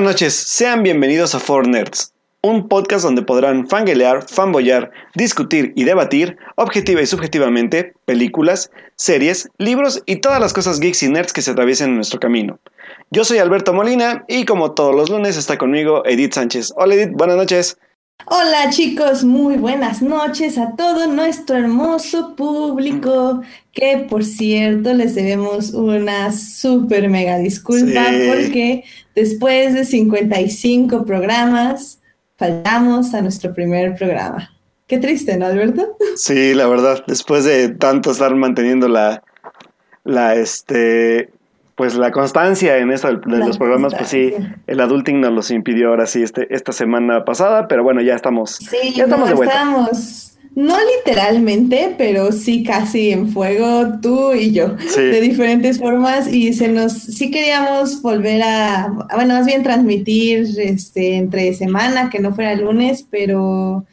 Buenas noches, sean bienvenidos a Four Nerds, un podcast donde podrán fanguelear, fanboyar, discutir y debatir, objetiva y subjetivamente, películas, series, libros y todas las cosas geeks y nerds que se atraviesen en nuestro camino. Yo soy Alberto Molina y como todos los lunes está conmigo Edith Sánchez. Hola Edith, buenas noches. Hola chicos, muy buenas noches a todo nuestro hermoso público, que por cierto les debemos una súper mega disculpa Sí. porque después de 55 programas faltamos a nuestro primer programa. Qué triste, ¿no, Alberto? Sí, la verdad, después de tanto estar manteniendo la, la, este, pues la constancia en esto de La los programas, pues sí, el adulting nos los impidió ahora sí este, esta semana pasada, pero bueno, ya estamos, Sí, ya estamos no, de vuelta. estamos, no literalmente, pero sí casi en fuego, tú y yo, Sí. de diferentes formas, y se nos, sí queríamos volver a, a, bueno, más bien transmitir este, entre semana, que no fuera lunes, pero,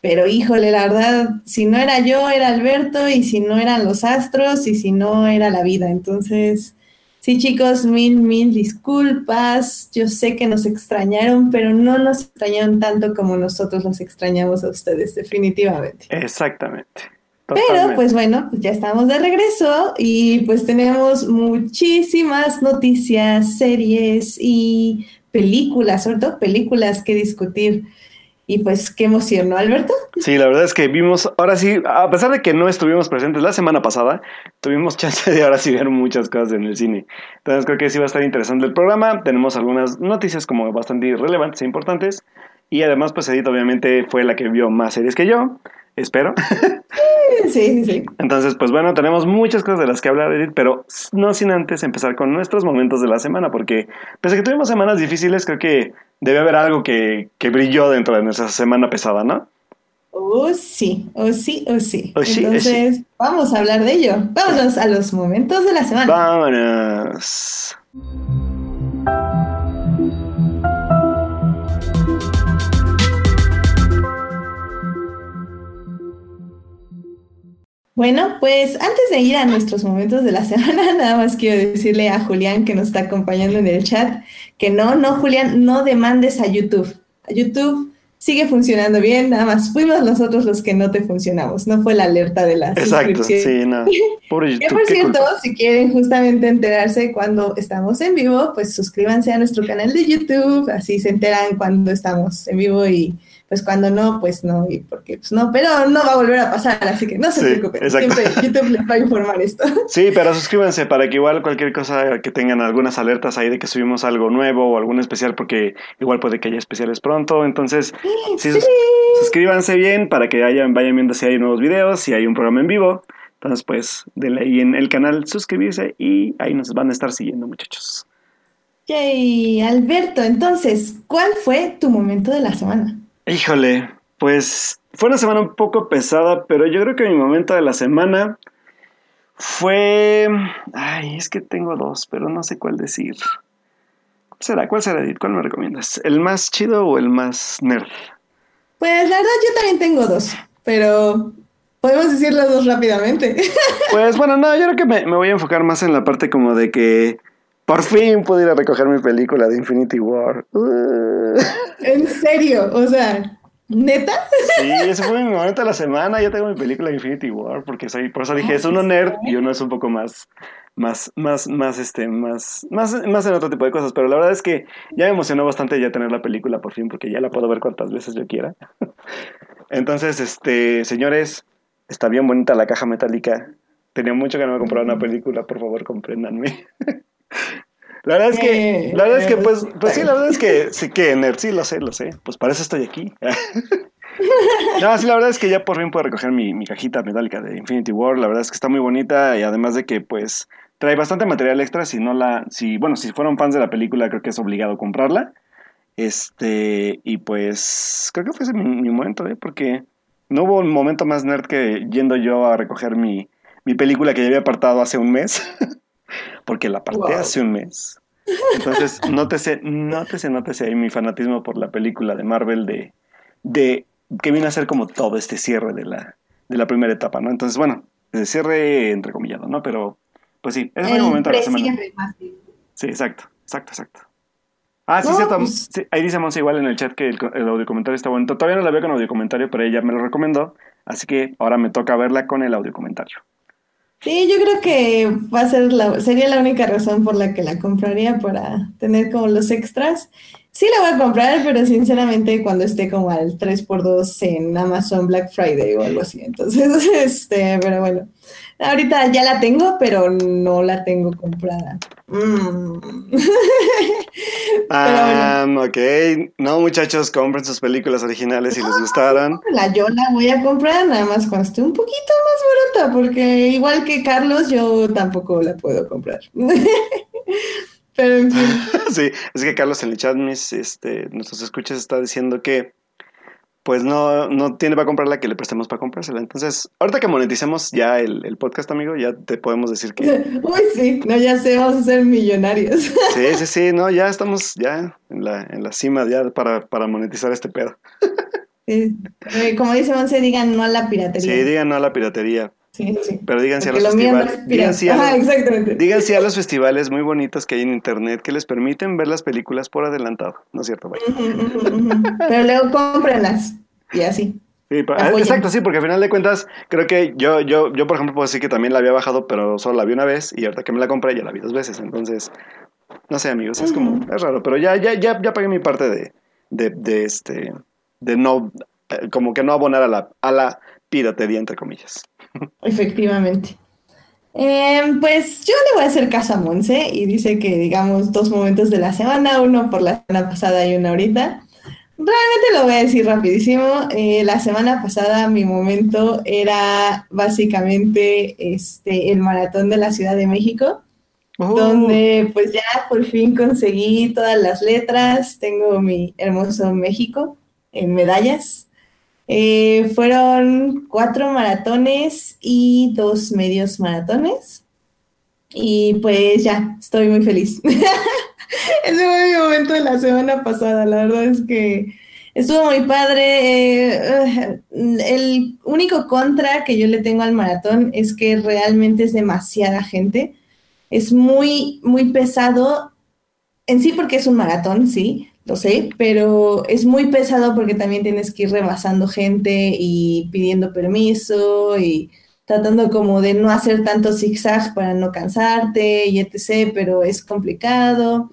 pero híjole, la verdad, si no era yo, era Alberto, y si no eran los astros, y si no era la vida, entonces... Sí, chicos, mil, mil disculpas. Yo sé que nos extrañaron, pero no nos extrañaron tanto como nosotros los extrañamos a ustedes, definitivamente. Exactamente. Pero pues bueno, pues ya estamos de regreso y pues tenemos muchísimas noticias, series y películas, sobre todo películas que discutir. Y pues qué emoción, ¿no, Alberto? Sí, la verdad es que vimos, ahora sí, a pesar de que no estuvimos presentes la semana pasada, tuvimos chance de ahora sí ver muchas cosas en el cine. Entonces creo que sí va a estar interesante el programa. Tenemos algunas noticias como bastante relevantes e importantes. Y además, pues Edith obviamente fue la que vio más series que yo, espero. Sí, sí, sí. Entonces, pues bueno, tenemos muchas cosas de las que hablar, Edith, pero no sin antes empezar con nuestros momentos de la semana, porque pese a que tuvimos semanas difíciles, creo que debe haber algo que, que brilló dentro de nuestra semana pesada, ¿no? Oh, sí, oh, sí, oh, sí. Oh, sí, oh, Entonces, vamos a hablar de ello. Vámonos a los momentos de la semana. Vámonos. Bueno, pues antes de ir a nuestros momentos de la semana, nada más quiero decirle a Julián que nos está acompañando en el chat que no, no, Julián, no demandes a YouTube. A YouTube sigue funcionando bien, nada más fuimos nosotros los que no te funcionamos, no fue la alerta de la Exacto, suscripción. sí, no. Pobre Que YouTube, por qué cierto, culpa. si quieren justamente enterarse cuando estamos en vivo, pues suscríbanse a nuestro canal de YouTube, así se enteran cuando estamos en vivo y pues cuando no, pues no, y porque pues no, pero no va a volver a pasar, así que no se Sí, preocupen, exacto. siempre YouTube les va a informar esto. Sí, pero suscríbanse para que igual cualquier cosa que tengan algunas alertas ahí de que subimos algo nuevo o algún especial, porque igual puede que haya especiales pronto. Entonces, sí, sus- suscríbanse bien para que hayan, vayan viendo si hay nuevos videos, si hay un programa en vivo. Entonces, pues, denle ahí en el canal suscribirse y ahí nos van a estar siguiendo, muchachos. Yay, Alberto, entonces, ¿cuál fue tu momento de la semana? Híjole, pues fue una semana un poco pesada, pero yo creo que mi momento de la semana fue... Ay, es que tengo dos, pero no sé cuál decir. ¿Cuál será? ¿Cuál será, Edith? ¿Cuál me recomiendas? ¿El más chido o el más nerd? Pues la verdad yo también tengo dos, pero podemos decir las dos rápidamente. Pues bueno, no, yo creo que me, me voy a enfocar más en la parte como de que por fin pude ir a recoger mi película de Infinity War. Uh. en serio, o sea, ¿neta? Sí, ese fue mi momento de la semana. Yo tengo mi película de Infinity War porque soy, por eso dije, es uno nerd y uno es un poco más, más, más, más, este, más, más, más en otro tipo de cosas. Pero la verdad es que ya me emocionó bastante ya tener la película por fin porque ya la puedo ver cuantas veces yo quiera. Entonces, este, señores, está bien bonita la caja metálica. Tenía mucho que no me compraba una película, por favor, compréndanme. La verdad es que, la verdad es que, pues, pues sí, la verdad es que, sí que nerd, sí, lo sé, lo sé. Pues para eso estoy aquí. No, sí, la verdad es que ya por fin puedo recoger mi, mi cajita metálica de Infinity War. La verdad es que está muy bonita y además de que, pues, trae bastante material extra. Si no la, si, bueno, si fueron fans de la película, creo que es obligado comprarla. Este, y pues, creo que fue ese mi, mi momento, ¿eh? Porque no hubo un momento más nerd que yendo yo a recoger mi, mi película que ya había apartado hace un mes. Porque la aparté Wow. hace un mes. Entonces, nótese, nótese, nótese ahí mi fanatismo por la película de Marvel de, de que viene a ser como todo este cierre de la, de la primera etapa, ¿no? Entonces, bueno, el cierre entrecomillado, ¿no? Pero, pues sí, ese fue el momento de la semana. Sí, exacto, exacto, exacto. Ah, sí, No, cierto. pues- Sí, ahí dice Monse igual en el chat que el, el audio comentario está bonito. Todavía no la veo con audio comentario, pero ella me lo recomendó. Así que ahora me toca verla con el audio comentario. Sí, yo creo que va a ser la, sería la única razón por la que la compraría para tener como los extras. Sí la voy a comprar, pero sinceramente cuando esté como al 3x2 en Amazon Black Friday o algo así. Entonces, este, pero bueno. Ahorita ya la tengo, pero no la tengo comprada. Mm. Ah, ok. No, muchachos, compren sus películas originales si les gustaron. La yo la voy a comprar nada más cuando esté un poquito más barata, porque igual que Carlos, yo tampoco la puedo comprar. Pero en fin. Sí, es que Carlos en el chat, mis, este, nuestros escuchas está diciendo que pues no, no tiene para comprarla que le prestemos para comprársela. Entonces, ahorita que moneticemos ya el, el podcast, amigo, ya te podemos decir que Uy, sí, no, ya sé, vamos a ser millonarios. sí, sí, sí, no, ya estamos ya en la, en la cima ya para, para monetizar este pedo. Sí. Eh, Como dice Monse, digan no a la piratería. Sí, digan no a la piratería, Sí, sí. pero digan sí a Porque los festivales. a Ajá, los, digan sí a los festivales muy bonitos que hay en internet que les permiten ver las películas por adelantado. ¿No es cierto? Pero luego cómprenlas. Y así. Sí, exacto, sí, porque al final de cuentas, creo que yo, yo, yo, por ejemplo, puedo decir que también la había bajado, pero solo la vi una vez, y ahorita que me la compré ya la vi dos veces. Entonces, no sé, amigos, es como, es raro, pero ya, ya, ya, ya pagué mi parte de, de, de este, de no, eh, como que no abonar a la, a la piratería, entre comillas. Efectivamente. Em, pues yo le voy a hacer caso a Monse y dice que digamos dos momentos de la semana, uno por la semana pasada y uno ahorita. Realmente lo voy a decir rapidísimo. Eh, la semana pasada mi momento era básicamente este, el maratón de la Ciudad de México, donde pues ya por fin conseguí todas las letras, tengo mi hermoso México en medallas. Eh, fueron cuatro maratones y dos medios maratones. Y pues ya, estoy muy feliz. Ese fue mi momento de la semana pasada. La verdad es que estuvo muy padre. Eh, el único contra que yo le tengo al maratón es que realmente es demasiada gente. Es muy, muy pesado en sí porque es un maratón, sí, lo sé, pero es muy pesado porque también tienes que ir rebasando gente y pidiendo permiso y tratando como de no hacer tanto zigzag para no cansarte y etc., pero es complicado.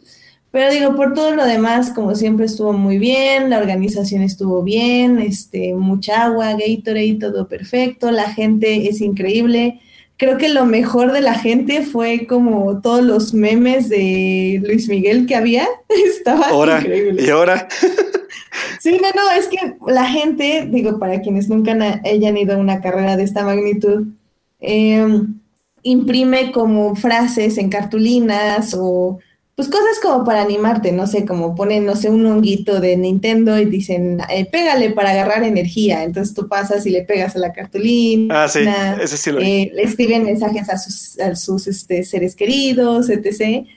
Pero digo, por todo lo demás, como siempre estuvo muy bien, la organización estuvo bien, este, mucha agua, Gatorade, todo perfecto, la gente es increíble. Creo que lo mejor de la gente fue como todos los memes de Luis Miguel que había. Estaba Ahora, increíble. y ahora, Sí, no, no, es que la gente, digo, para quienes nunca hayan ido a una carrera de esta magnitud, eh, imprime como frases en cartulinas o pues cosas como para animarte, no sé, como ponen, no sé, un honguito de Nintendo y dicen, eh, pégale para agarrar energía. Entonces tú pasas y le pegas a la cartulina. ah, sí, ese sí lo. Eh, le escriben mensajes a sus, a sus este, seres queridos, etc.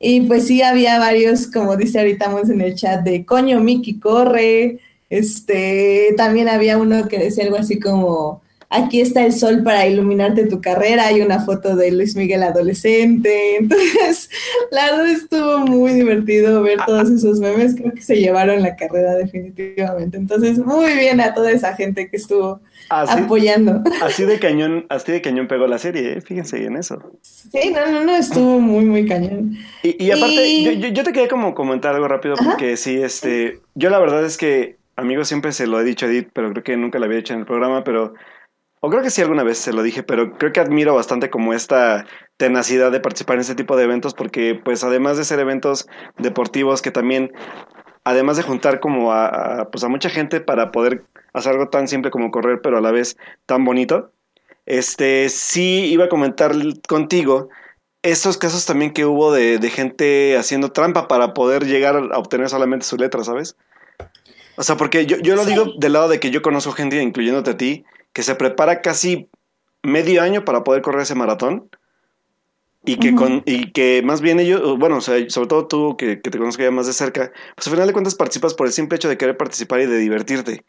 Y pues sí, había varios, como dice ahorita Mons en el chat, de coño, Mickey, corre. Este, también había uno que decía algo así como, aquí está el sol para iluminarte tu carrera. Hay una foto de Luis Miguel adolescente. Entonces, la verdad estuvo muy divertido ver todos esos memes. Creo que se llevaron la carrera definitivamente. Entonces, muy bien a toda esa gente que estuvo Así, apoyando. así de cañón, así de cañón pegó la serie, ¿eh? fíjense en eso. Sí, no, no, no, estuvo muy, muy cañón. Y, y aparte, Y- Yo, yo, yo te quería como comentar algo rápido Ajá. porque sí, este, yo la verdad es que, amigos, siempre se lo he dicho a Edith, pero creo que nunca lo había hecho en el programa, pero, o creo que sí alguna vez se lo dije, pero creo que admiro bastante como esta tenacidad de participar en este tipo de eventos porque, pues, además de ser eventos deportivos que también, además de juntar como a, a, pues, a mucha gente para poder hacer algo tan simple como correr, pero a la vez tan bonito, este, sí iba a comentar contigo estos casos también que hubo de, de gente haciendo trampa para poder llegar a obtener solamente su letra, ¿sabes? O sea, porque yo, yo lo Sí. digo del lado de que yo conozco gente, incluyéndote a ti, que se prepara casi medio año para poder correr ese maratón. Y que, con, y que más bien ellos, bueno, o sea, sobre todo tú que, que te conozco ya más de cerca, pues al final de cuentas participas por el simple hecho de querer participar y de divertirte.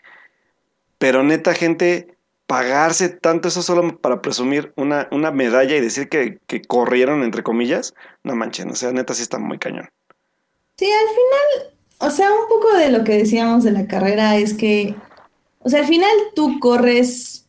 Pero neta, gente, pagarse tanto eso solo para presumir una, una medalla y decir que, que corrieron, entre comillas, no manchen, o sea, neta sí está muy cañón. Sí, al final, o sea, un poco de lo que decíamos de la carrera es que, o sea, al final tú corres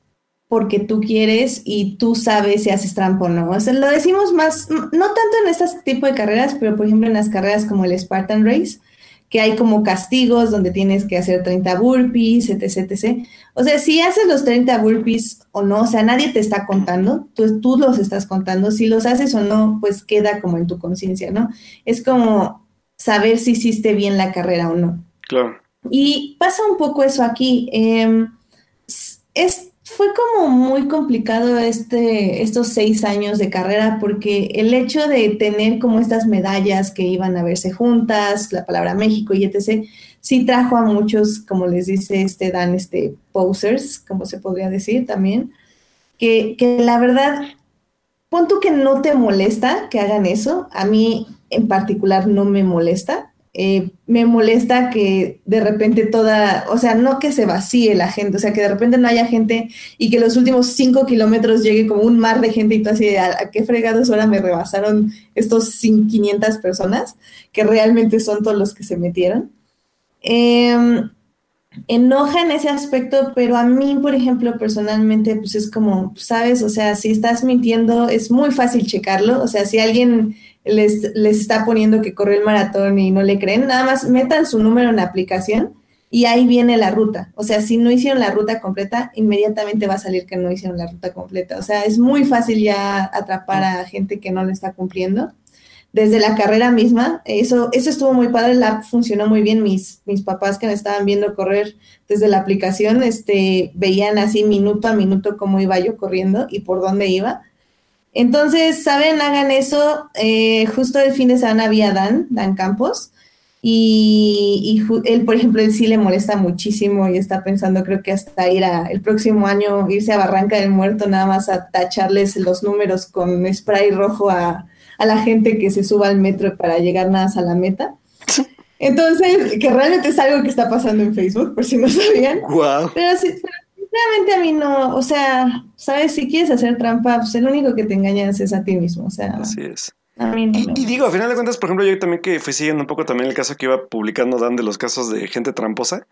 porque tú quieres y tú sabes si haces trampa o no. O sea, lo decimos más, no tanto en este tipo de carreras, pero por ejemplo en las carreras como el Spartan Race, que hay como castigos donde tienes que hacer 30 burpees, etc, etc. O sea, si haces los 30 burpees o no, o sea, nadie te está contando, tú, tú los estás contando, si los haces o no, pues queda como en tu conciencia, ¿no? Es como saber si hiciste bien la carrera o no. Claro. Y pasa un poco eso aquí. Em, es fue como muy complicado este, estos seis años de carrera porque el hecho de tener como estas medallas que iban a verse juntas, la palabra México y etc., sí trajo a muchos, como les dice este Dan, este posers, como se podría decir también, que, que la verdad, pon tú que no te molesta que hagan eso, a mí en particular no me molesta, eh, me molesta que de repente toda, o sea, no que se vacíe la gente, o sea, que de repente no haya gente y que los últimos cinco kilómetros llegue como un mar de gente y tú así, ¿a, qué fregados ahora me rebasaron estos 500 personas? Que realmente son todos los que se metieron. Em, enoja en ese aspecto, pero a mí, por ejemplo, personalmente, pues es como, sabes, o sea, si estás mintiendo, es muy fácil checarlo, o sea, si alguien les, está poniendo que corrió el maratón y no le creen, nada más metan su número en la aplicación y ahí viene la ruta. O sea, si no hicieron la ruta completa, inmediatamente va a salir que no hicieron la ruta completa. O sea, es muy fácil ya atrapar a gente que no lo está cumpliendo. Desde la carrera misma, eso, eso estuvo muy padre, la funcionó muy bien. Mis, mis papás que me estaban viendo correr desde la aplicación, este, veían así minuto a minuto cómo iba yo corriendo y por dónde iba. Entonces, ¿saben? Hagan eso. Eh, justo el fin de semana había Dan, Dan Campos, y, él, por ejemplo, él sí le molesta muchísimo y está pensando, creo que hasta ir a, el próximo año, irse a Barranca del Muerto, nada más a tacharles los números con spray rojo a, la gente que se suba al metro para llegar nada más a la meta. Entonces, que realmente es algo que está pasando en Facebook, por si no sabían. Wow. Pero sí, Realmente a mí no, o sea, sabes, si quieres hacer trampa, pues el único que te engañas es a ti mismo, o sea. Así es. A mí no y, digo, a final de cuentas, por ejemplo, yo también que fui siguiendo un poco también el caso que iba publicando Dan de los casos de gente tramposa.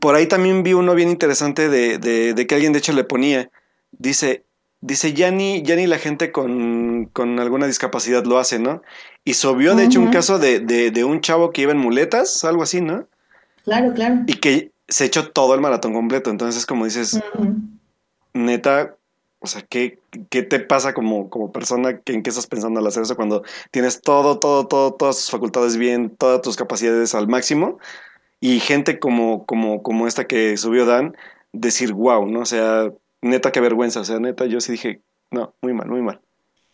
Por ahí también vi uno bien interesante de, de, de, que alguien de hecho le ponía, dice, dice, ya ni, ya ni la gente con, con alguna discapacidad lo hace, ¿no? Y subió de hecho un caso de, de, de un chavo que iba en muletas, algo así, ¿no? Claro, claro. Y que se echó todo el maratón completo. Entonces, como dices, neta, o sea, ¿qué, ¿qué, te pasa como, como persona? ¿En qué estás pensando al hacer eso cuando tienes todo, todo, todo, todas tus facultades bien, todas tus capacidades al máximo? Y gente como, como, como esta que subió Dan, decir, wow, ¿no? O sea, neta, qué vergüenza. O sea, neta, yo sí dije, no, muy mal, muy mal.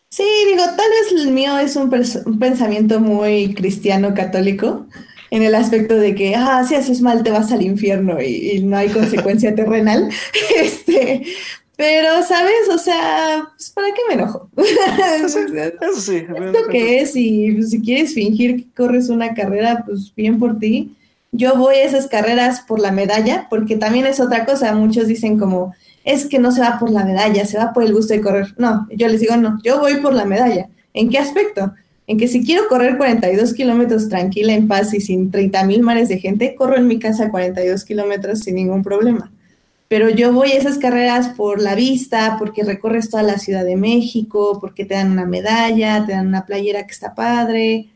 Sí, digo, tal vez el mío es un, un pensamiento muy cristiano católico en el aspecto de que, ah, si haces mal te vas al infierno y, no hay consecuencia terrenal. Este, pero, ¿sabes? O sea, pues, ¿para qué me enojo? Eso sí. Es lo que es y pues, si quieres fingir que corres una carrera, pues bien por ti. Yo voy a esas carreras por la medalla, porque también es otra cosa. Muchos dicen como, es que no se va por la medalla, se va por el gusto de correr. No, yo les digo, no, yo voy por la medalla. ¿En qué aspecto? En que si quiero correr 42 kilómetros tranquila, en paz y sin 30 mil mares de gente, corro en mi casa 42 kilómetros sin ningún problema. Pero yo voy a esas carreras por la vista, porque recorres toda la Ciudad de México, porque te dan una medalla, te dan una playera que está padre,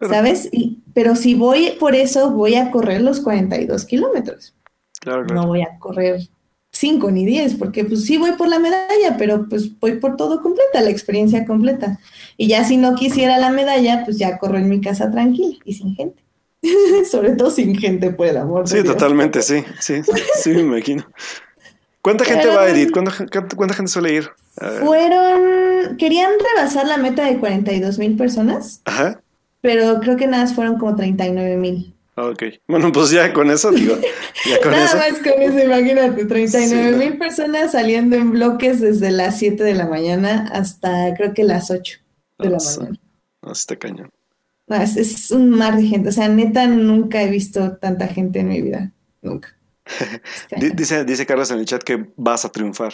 ¿sabes? pero si voy por eso, voy a correr los 42 kilómetros. Claro, No voy a correr 5 ni 10, porque pues sí voy por la medalla, pero pues voy por todo completa, la experiencia completa. Y ya si no quisiera la medalla, pues ya corro en mi casa tranquila y sin gente. Sobre todo sin gente, por el amor. Sí, totalmente, sí, sí, sí, me imagino. ¿Cuánta gente va, Edith? ¿Cuánta, ¿Cuánta, gente suele ir? Fueron, querían rebasar la meta de 42 mil personas. Ajá. Pero creo que nada fueron como 39 mil. Ok. Bueno, pues ya con eso, digo. Ya con Nada más con eso, imagínate, 39 mil personas saliendo en bloques desde las 7 de la mañana hasta creo que las 8 de la mañana. No, está cañón. No, es, un mar de gente. O sea, neta, nunca he visto tanta gente en mi vida. Nunca. dice, dice Carlos en el chat que vas a triunfar.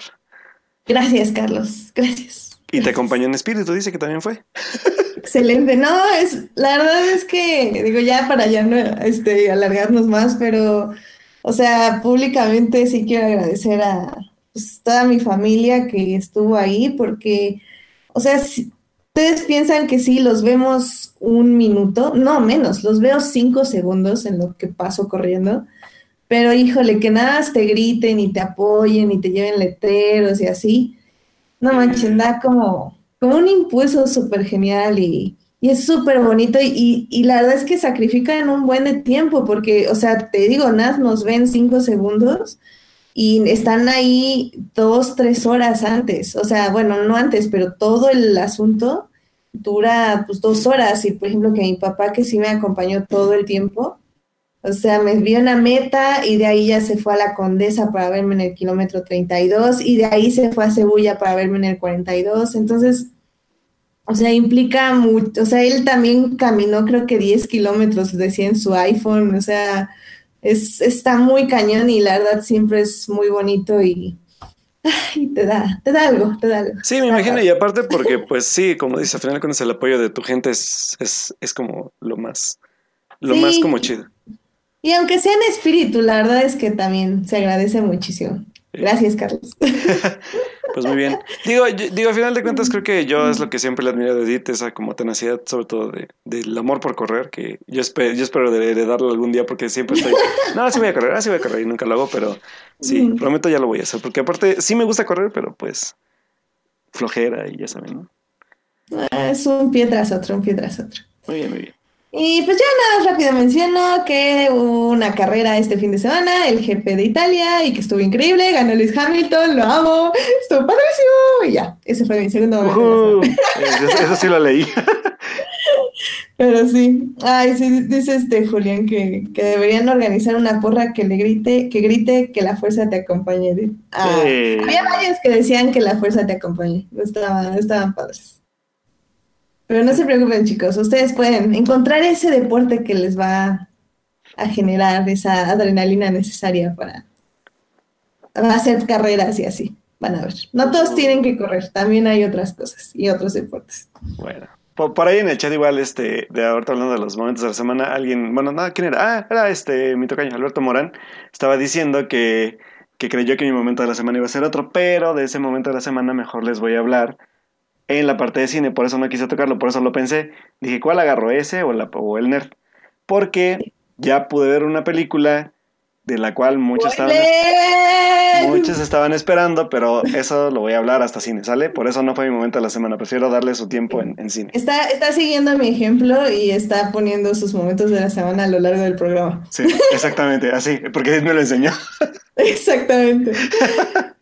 Gracias, Carlos. Gracias. Y te acompañó en espíritu, dice que también fue. Excelente, no, es, la verdad es que, digo, ya para ya no este, alargarnos más, pero, o sea, públicamente sí quiero agradecer a pues, toda mi familia que estuvo ahí, porque, o sea, si, ustedes piensan que sí, los vemos un minuto, no menos, los veo cinco segundos en lo que paso corriendo, pero híjole, que nada te griten y te apoyen y te lleven letreros y así, no manches, como, como un impulso súper genial y, y, es súper bonito y, y, la verdad es que sacrifican un buen de tiempo porque, o sea, te digo, nada, nos ven cinco segundos y están ahí dos, tres horas antes, o sea, bueno, no antes, pero todo el asunto dura pues dos horas y por ejemplo que mi papá que sí me acompañó todo el tiempo, o sea, me vio una meta y de ahí ya se fue a la Condesa para verme en el kilómetro 32 y de ahí se fue a Cebulla para verme en el 42. Entonces, o sea, implica mucho, o sea, él también caminó creo que 10 kilómetros, decía en su iPhone, o sea, es, está muy cañón y la verdad siempre es muy bonito y, y te da, te da algo, te da algo. Sí, me imagino, y aparte porque pues sí, como dice, al final cuando el apoyo de tu gente es, es, es como lo más, lo sí. más como chido. Y aunque sea en espíritu, la verdad es que también se agradece muchísimo. Gracias, Carlos. pues muy bien. Digo, digo, al final de cuentas, creo que yo es lo que siempre le admiro de Edith, esa como tenacidad, sobre todo de, del amor por correr, que yo espero, yo espero de, de darlo algún día porque siempre estoy, no, sí voy a correr, así voy a correr y nunca lo hago, pero sí, mm. prometo ya lo voy a hacer, porque aparte sí me gusta correr, pero pues flojera y ya saben, ¿no? Ah, es un pie tras otro, un pie tras otro. Muy bien, muy bien. Y pues ya nada, rápido menciono que hubo una carrera este fin de semana, el GP de Italia, y que estuvo increíble, ganó Luis Hamilton, lo amo, estuvo padrísimo, y ya, ese fue mi segundo uh, eso, eso, sí lo leí. Pero sí, ay, sí, dice este Julián que, que, deberían organizar una porra que le grite, que grite que la fuerza te acompañe. Ah. Había varios que decían que la fuerza te acompañe, estaban, estaban padres. Pero no se preocupen, chicos, ustedes pueden encontrar ese deporte que les va a generar esa adrenalina necesaria para hacer carreras y así. Van a ver. No todos tienen que correr, también hay otras cosas y otros deportes. Bueno. Por, ahí en el chat igual, este, de ahorita hablando de los momentos de la semana, alguien, bueno, nada, ¿quién era? Ah, era este, mi tocaño, Alberto Morán, estaba diciendo que, que creyó que mi momento de la semana iba a ser otro, pero de ese momento de la semana mejor les voy a hablar en la parte de cine, por eso no quise tocarlo, por eso lo pensé. Dije, ¿cuál agarro ese o, la, o el nerd? Porque ya pude ver una película de la cual muchos estaban, muchos estaban esperando, pero eso lo voy a hablar hasta cine, ¿sale? Por eso no fue mi momento de la semana, prefiero darle su tiempo en, en, cine. Está, está siguiendo mi ejemplo y está poniendo sus momentos de la semana a lo largo del programa. Sí, exactamente, así, porque me lo enseñó. Exactamente.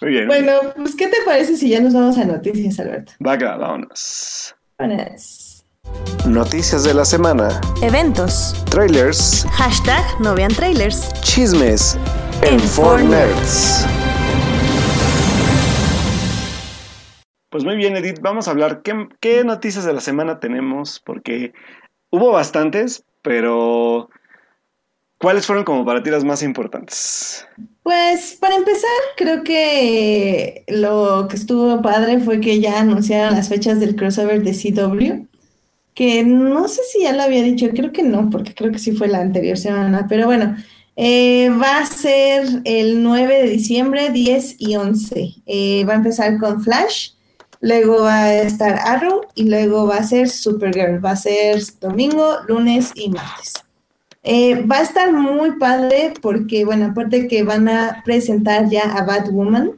Muy bien. Bueno, pues, ¿qué te parece si ya nos vamos a noticias, Alberto? Vaga, vámonos. Vámonos. Noticias de la semana. Eventos. Trailers. Hashtag no vean trailers. Chismes. En, en Nerds. Pues muy bien, Edith, vamos a hablar qué, qué noticias de la semana tenemos, porque hubo bastantes, pero ¿Cuáles fueron como para ti las más importantes? Pues para empezar, creo que lo que estuvo padre fue que ya anunciaron las fechas del crossover de CW, que no sé si ya lo había dicho, creo que no, porque creo que sí fue la anterior semana, pero bueno, eh, va a ser el 9 de diciembre, 10 y 11. Eh, va a empezar con Flash, luego va a estar Arrow y luego va a ser Supergirl, va a ser domingo, lunes y martes. Eh, va a estar muy padre porque, bueno, aparte que van a presentar ya a Batwoman,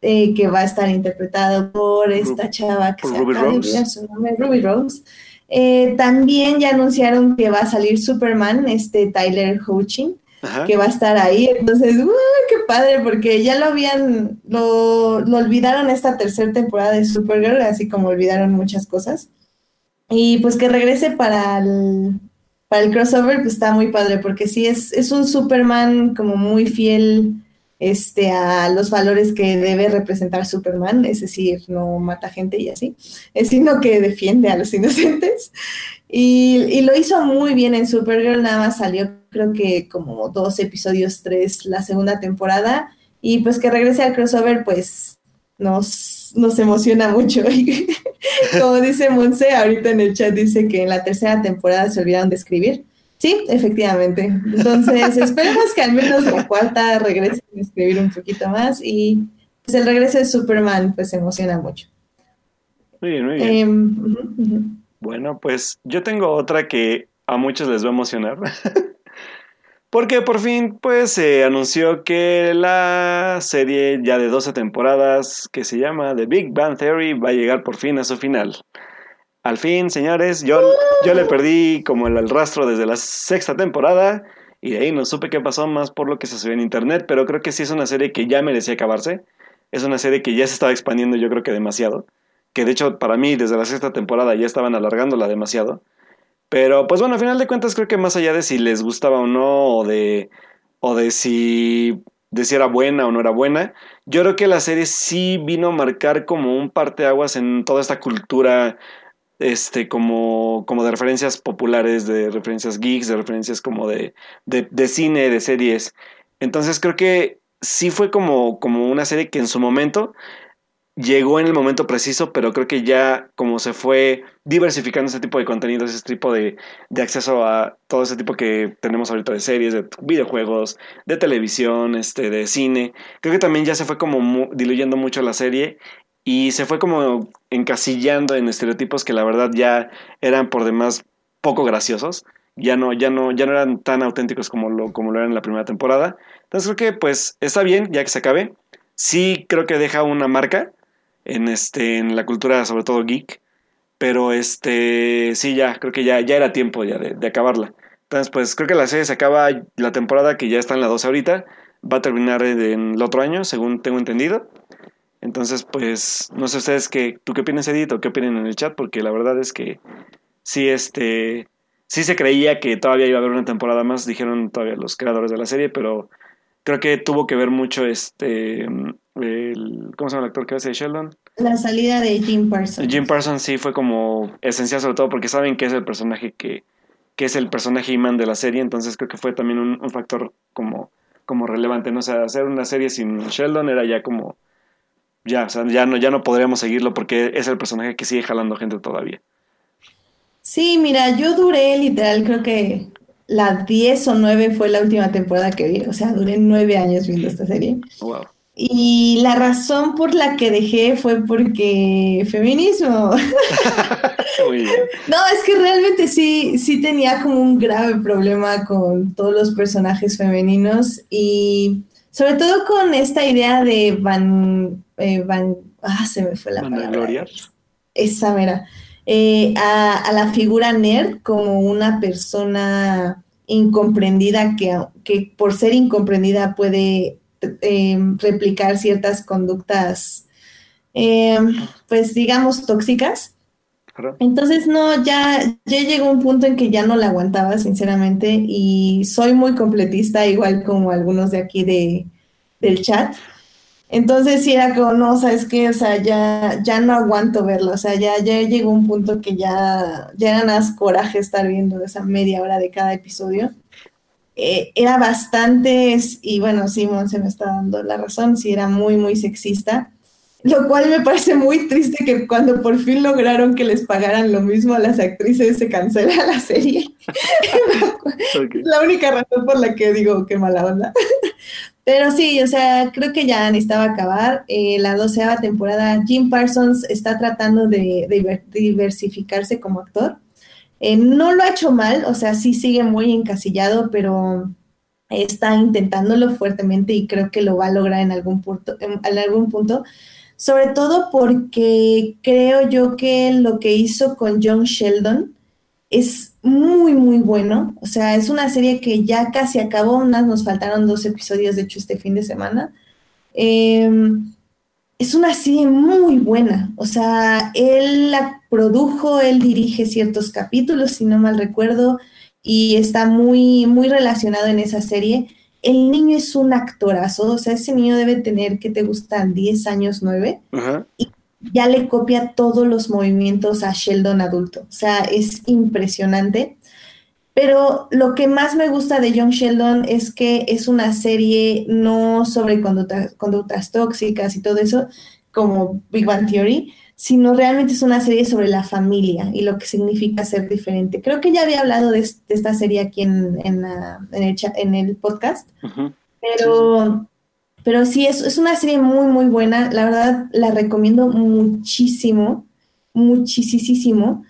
eh, que va a estar interpretado por esta chava que se Ruby Rose. su nombre, Ruby Rose. Eh, también ya anunciaron que va a salir Superman, este Tyler Hoechlin, que va a estar ahí. Entonces, ¡uh, qué padre! Porque ya lo habían, lo, lo olvidaron esta tercera temporada de Supergirl, así como olvidaron muchas cosas. Y pues que regrese para el, para el crossover pues está muy padre porque sí es, es un Superman como muy fiel este, a los valores que debe representar Superman, es decir, no mata gente y así, sino que defiende a los inocentes. Y, y, lo hizo muy bien en Supergirl, nada más salió creo que como dos episodios, tres la segunda temporada, y pues que regrese al crossover pues nos nos, nos emociona mucho. como dice Monse, ahorita en el chat dice que en la tercera temporada se olvidaron de escribir. Sí, efectivamente. Entonces, esperemos que al menos la cuarta regrese a escribir un poquito más y pues el regreso de Superman pues emociona mucho. Muy bien, muy bien. Em, bueno, pues yo tengo otra que a muchos les va a emocionar. Porque por fin, pues, se anunció que la serie ya de 12 temporadas, que se llama The Big Bang Theory, va a llegar por fin a su final. Al fin, señores, yo, yo le perdí como el, rastro desde la sexta temporada y de ahí no supe qué pasó más por lo que se subió en internet, pero creo que sí es una serie que ya merecía acabarse. Es una serie que ya se estaba expandiendo yo creo que demasiado. Que de hecho para mí desde la sexta temporada ya estaban alargándola demasiado. Pero pues bueno, al final de cuentas creo que más allá de si les gustaba o no, o de, o de si, de si era buena o no era buena, yo creo que la serie sí vino a marcar como un parteaguas en toda esta cultura, este, como, como de referencias populares, de referencias geeks, de referencias como de, de, de cine, de series. Entonces creo que sí fue como, como una serie que en su momento llegó en el momento preciso, pero creo que ya como se fue diversificando ese tipo de contenidos, ese tipo de, de, acceso a todo ese tipo que tenemos ahorita de series, de videojuegos, de televisión, este, de cine, creo que también ya se fue como diluyendo mucho la serie y se fue como encasillando en estereotipos que la verdad ya eran por demás poco graciosos. Ya no, ya no, ya no eran tan auténticos como lo, como lo eran en la primera temporada. Entonces creo que pues está bien, ya que se acabe. Sí creo que deja una marca, en, este, en la cultura, sobre todo geek. Pero este, sí, ya, creo que ya, ya era tiempo ya de, acabarla. Entonces, pues creo que la serie se acaba la temporada que ya está en la 12 ahorita. Va a terminar en el otro año, según tengo entendido. Entonces, pues, no sé ustedes qué, tú qué opinas, Edith, qué opinan en el chat, porque la verdad es que sí, este, sí se creía que todavía iba a haber una temporada más, dijeron todavía los creadores de la serie, pero creo que tuvo que ver mucho este el, ¿cómo se llama el actor que hace Sheldon? La salida de Jim Parsons. Jim Parsons sí fue como esencial sobre todo porque saben que es el personaje que, que es el personaje imán de la serie, entonces creo que fue también un, factor como, como relevante, ¿no? O sea, hacer una serie sin Sheldon era ya como, ya, o sea, ya no, ya no podríamos seguirlo porque es el personaje que sigue jalando gente todavía. Sí, mira, yo duré literal, creo que la 10 o 9 fue la última temporada que vi, o sea, duré 9 años viendo esta serie. Wow. Y la razón por la que dejé fue porque feminismo. no, es que realmente sí, sí tenía como un grave problema con todos los personajes femeninos y sobre todo con esta idea de Van, eh, Van ah, se me fue la palabra. Gloria. Esa mera. Eh, a, a, la figura nerd como una persona incomprendida que, que por ser incomprendida puede Em, replicar ciertas conductas, em, pues digamos, tóxicas. Entonces, no, ya, ya llegó un punto en que ya no la aguantaba, sinceramente, y soy muy completista, igual como algunos de aquí de, del chat. Entonces sí era como, no, ¿sabes qué? O sea, ya, ya no aguanto verlo, o sea, ya, ya llegó un punto que ya, ya era más coraje estar viendo esa media hora de cada episodio. Eh, era bastante, y bueno, Simón se me está dando la razón, sí era muy, muy sexista, lo cual me parece muy triste que cuando por fin lograron que les pagaran lo mismo a las actrices se cancela la serie. La única razón por la que digo qué mala onda. Pero sí, o sea, creo que ya necesitaba acabar. Eh, la doceava temporada, Jim Parsons está tratando de diversificarse como actor eh, no lo ha hecho mal, o sea, sí sigue muy encasillado, pero está intentándolo fuertemente y creo que lo va a lograr en algún punto, en, algún punto. Sobre todo porque creo yo que lo que hizo con John Sheldon es muy, muy bueno. O sea, es una serie que ya casi acabó, nos faltaron dos episodios, de hecho, este fin de semana. Em, es una serie muy buena. O sea, él la produjo, él dirige ciertos capítulos, si no mal recuerdo, y está muy, muy relacionado en esa serie. El niño es un actorazo, o sea, ese niño debe tener, ¿qué te gustan? 10 años, 9. Y ya le copia todos los movimientos a Sheldon adulto. O sea, es impresionante. Pero lo que más me gusta de John Sheldon es que es una serie no sobre conductas tóxicas y todo eso, como Big Bang Theory, sino realmente es una serie sobre la familia y lo que significa ser diferente. Creo que ya había hablado de, esta serie aquí en, en, el, en el, podcast, pero, pero sí, es, es una serie muy, muy buena. La verdad, la recomiendo muchísimo, muchísimo.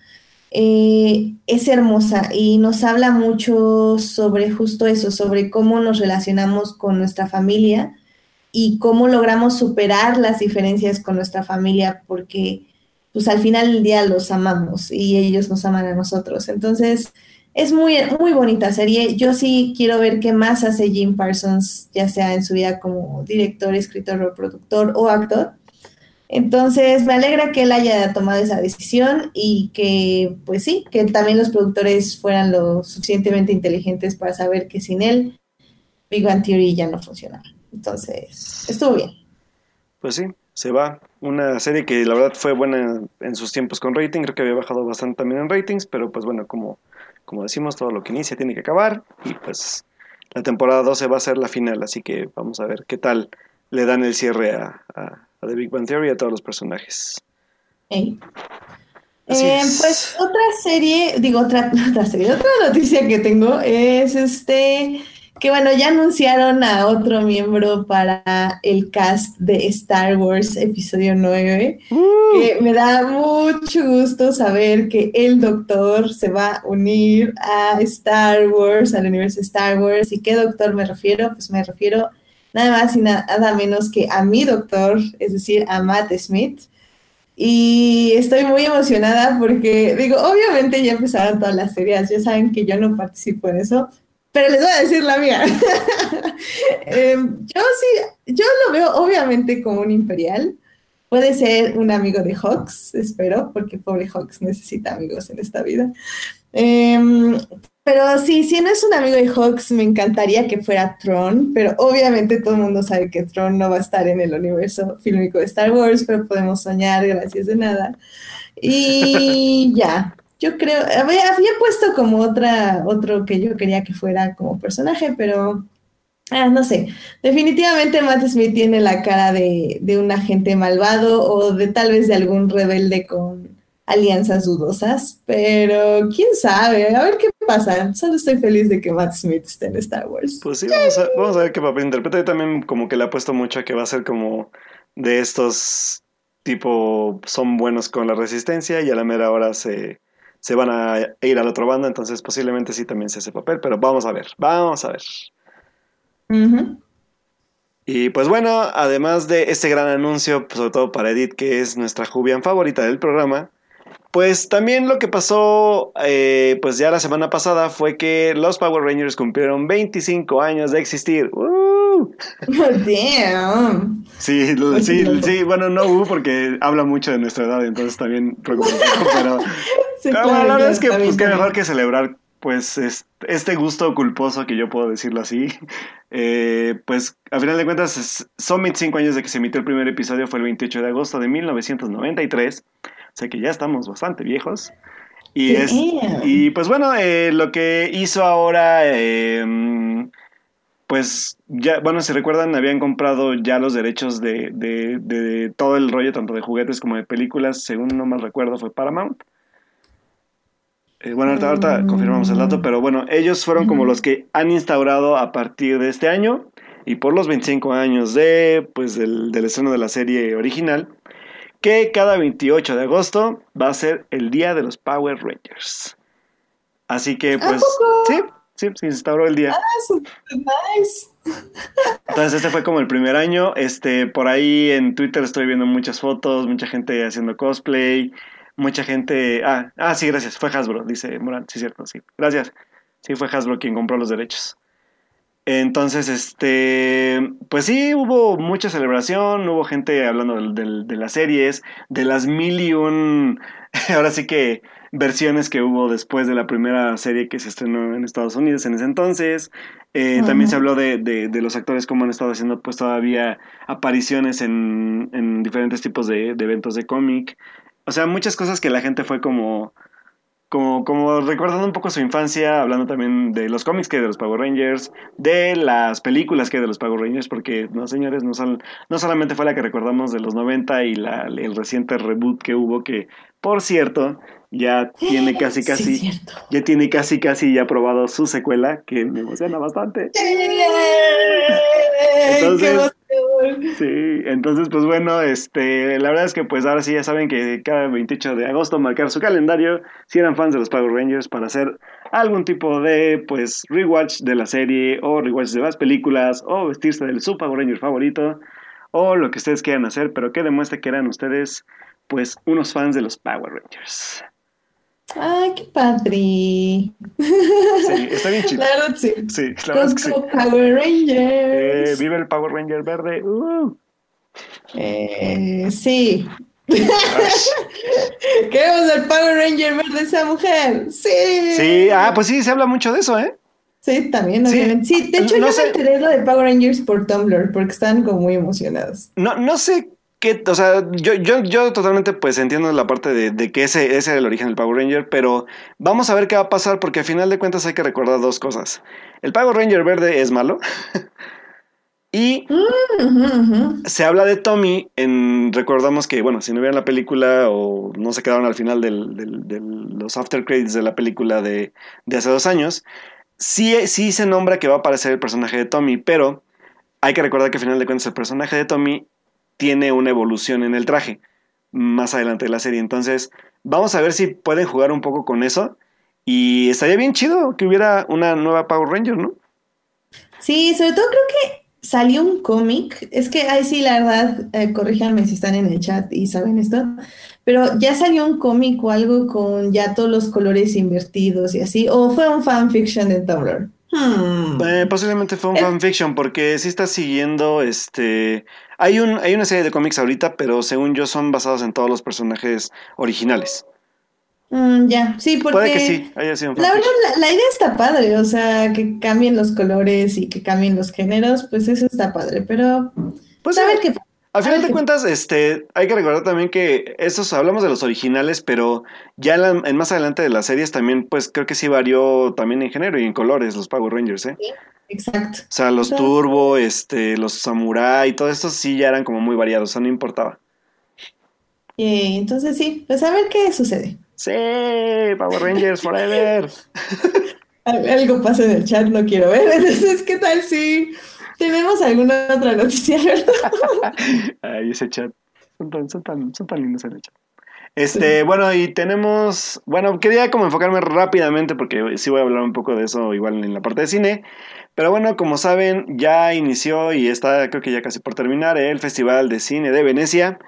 Eh, es hermosa y nos habla mucho sobre justo eso, sobre cómo nos relacionamos con nuestra familia y cómo logramos superar las diferencias con nuestra familia, porque pues al final del día los amamos y ellos nos aman a nosotros. Entonces, es muy, muy bonita serie. Yo sí quiero ver qué más hace Jim Parsons, ya sea en su vida como director, escritor o productor o actor. Entonces, me alegra que él haya tomado esa decisión y que, pues sí, que también los productores fueran lo suficientemente inteligentes para saber que sin él, Big Bang Theory ya no funcionaba. Entonces, estuvo bien. Pues sí, se va. Una serie que la verdad fue buena en sus tiempos con rating, creo que había bajado bastante también en ratings, pero pues bueno, como, como decimos, todo lo que inicia tiene que acabar y pues la temporada 12 va a ser la final, así que vamos a ver qué tal le dan el cierre a, a, The Big Bang Theory y a todos los personajes. Eh, pues otra serie, digo otra, otra serie, otra noticia que tengo es este que bueno, ya anunciaron a otro miembro para el cast de Star Wars Episodio 9, uh. que me da mucho gusto saber que el doctor se va a unir a Star Wars, al universo Star Wars. ¿Y qué doctor me refiero? Pues me refiero nada más y nada menos que a mi doctor, es decir, a Matt Smith. Y estoy muy emocionada porque, digo, obviamente ya empezaron todas las series, ya saben que yo no participo en eso, pero les voy a decir la mía. Em, yo sí, yo lo veo obviamente como un imperial. Puede ser un amigo de Hawks, espero, porque pobre Hawks necesita amigos en esta vida. Em, pero sí, si no es un amigo de Hawks, me encantaría que fuera Tron, pero obviamente todo el mundo sabe que Tron no va a estar en el universo fílmico de Star Wars, pero podemos soñar, gracias de nada. Y ya, yo creo, había, había, puesto como otra, otro que yo quería que fuera como personaje, pero ah, no sé. Definitivamente Matt Smith tiene la cara de, de, un agente malvado o de tal vez de algún rebelde con alianzas dudosas, pero quién sabe, a ver qué pasa. Solo estoy feliz de que Matt Smith esté en Star Wars. Pues sí, vamos a, vamos a ver qué papel interpreta. Yo también como que le ha puesto mucho a que va a ser como de estos tipo son buenos con la resistencia y a la mera hora se se van a ir al otro bando, entonces posiblemente sí también se hace papel, pero vamos a ver, vamos a ver. Y pues bueno, además de este gran anuncio, pues sobre todo para Edith, que es nuestra Jubian favorita del programa, pues también lo que pasó, eh, pues ya la semana pasada fue que los Power Rangers cumplieron 25 años de existir. ¡Uh! Damn. Sí, sí, sí, bueno, no hubo porque habla mucho de nuestra edad, entonces también pero la verdad es que pues qué mejor que celebrar pues este gusto culposo que yo puedo decirlo así. Eh, pues a final de cuentas son 25 años de que se emitió el primer episodio, fue el 28 de agosto de 1993, o sea que ya estamos bastante viejos. Y, es, y pues bueno, eh, lo que hizo ahora, em, pues ya, bueno, si recuerdan, habían comprado ya los derechos de, de, de, todo el rollo, tanto de juguetes como de películas, según no mal recuerdo, fue Paramount. Eh, bueno, ahorita, confirmamos el dato, pero bueno, ellos fueron como los que han instaurado a partir de este año y por los 25 años de, pues, del, del estreno de la serie original, que cada 28 de agosto va a ser el día de los Power Rangers. Así que, pues, sí, sí, se instauró el día. Ah, nice. Entonces, este fue como el primer año. Este, por ahí en Twitter estoy viendo muchas fotos, mucha gente haciendo cosplay mucha gente. Ah, ah, sí, gracias. Fue Hasbro, dice Morán. Sí, cierto, sí. Gracias. Sí, fue Hasbro quien compró los derechos. Entonces, este, pues sí, hubo mucha celebración, hubo gente hablando de, las series, de las mil y un, ahora sí que versiones que hubo después de la primera serie que se estrenó en Estados Unidos en ese entonces. Eh, también se habló de, de, los actores como han estado haciendo pues todavía apariciones en, en diferentes tipos de, de eventos de cómic. O sea, muchas cosas que la gente fue como como, como recordando un poco su infancia, hablando también de los cómics que hay de los Power Rangers, de las películas que hay de los Power Rangers, porque, no señores, no, son, no solamente fue la que recordamos de los 90 y la, el reciente reboot que hubo, que, por cierto, ya tiene casi casi Sí, ya tiene casi casi ya aprobado su secuela que me emociona bastante Entonces-. Sí entonces pues bueno este la verdad es que pues ahora sí ya saben que cada 28 de agosto marcar su calendario si eran fans de los Power Rangers para hacer algún tipo de pues rewatch de la serie o rewatch de las películas o vestirse del su Power Ranger favorito o lo que ustedes quieran hacer pero que demuestre que eran ustedes pues unos fans de los Power Rangers Ay, qué padre. sí está bien chido Claro, sí. Sí, la verdad es que sí. Con Power Eh, Rangers. vive el Power Ranger verde. Uh. Eh, sí. Queremos el Power Ranger verde esa mujer. Sí. Sí, ah, pues sí, se habla mucho de eso, ¿eh? Sí, también, Sí. obviamente. Sí, de hecho, No yo sé. me enteré lo de Power Rangers por Tumblr, porque están como muy emocionados. No, no sé o sea, yo, yo, yo totalmente pues entiendo la parte de, de que ese, ese era el origen del Power Ranger, pero vamos a ver qué va a pasar porque al final de cuentas hay que recordar dos cosas. El Power Ranger verde es malo. y ujú. se habla de Tommy en recordamos que bueno si no vieron la película o no se quedaron al final del, del- de los after credits de la película de, de hace dos años sí, sí se nombra que va a aparecer el personaje de Tommy pero hay que recordar que al final de cuentas el personaje de Tommy tiene una evolución en el traje más adelante de la serie entonces vamos a ver si pueden jugar un poco con eso y estaría bien chido que hubiera una nueva Power Ranger ¿no? Sí, sobre todo creo que salió un cómic. Es que, ay, sí, la verdad, eh, corríjanme si están en el chat y saben esto. Pero ya salió un cómic o algo con ya todos los colores invertidos y así. O fue un fanfiction de Tumblr. Hmm. Eh, posiblemente fue un fanfiction porque sí está siguiendo este hay un hay una serie de cómics ahorita pero según yo son basados en todos los personajes originales Mm, ya, sí, porque puede que sí haya sido un la verdad la, la idea está padre, o sea, que cambien los colores y que cambien los géneros, pues eso está padre, pero pues a ver sí, qué al a final de cuentas este hay que recordar también que esos hablamos de los originales pero ya en, la- en más adelante de las series también pues creo que sí varió también en género y en colores los Power Rangers eh Exacto. o sea los turbo este los samurai todo esto sí ya eran como muy variados o sea no importaba Y entonces sí, pues a ver qué sucede. sí Power Rangers forever Al- Algo pasa en el chat, no quiero ver. Entonces, ¿qué tal si tenemos alguna otra noticia, Alberto? Ay, ese chat. Son tan, son tan, son tan lindos en el chat. Este, bueno, y tenemos. Bueno, quería como enfocarme rápidamente porque sí voy a hablar un poco de eso igual en la parte de cine. Pero bueno, como saben, ya inició y está, creo que ya casi por terminar, el Festival de Cine de Venecia.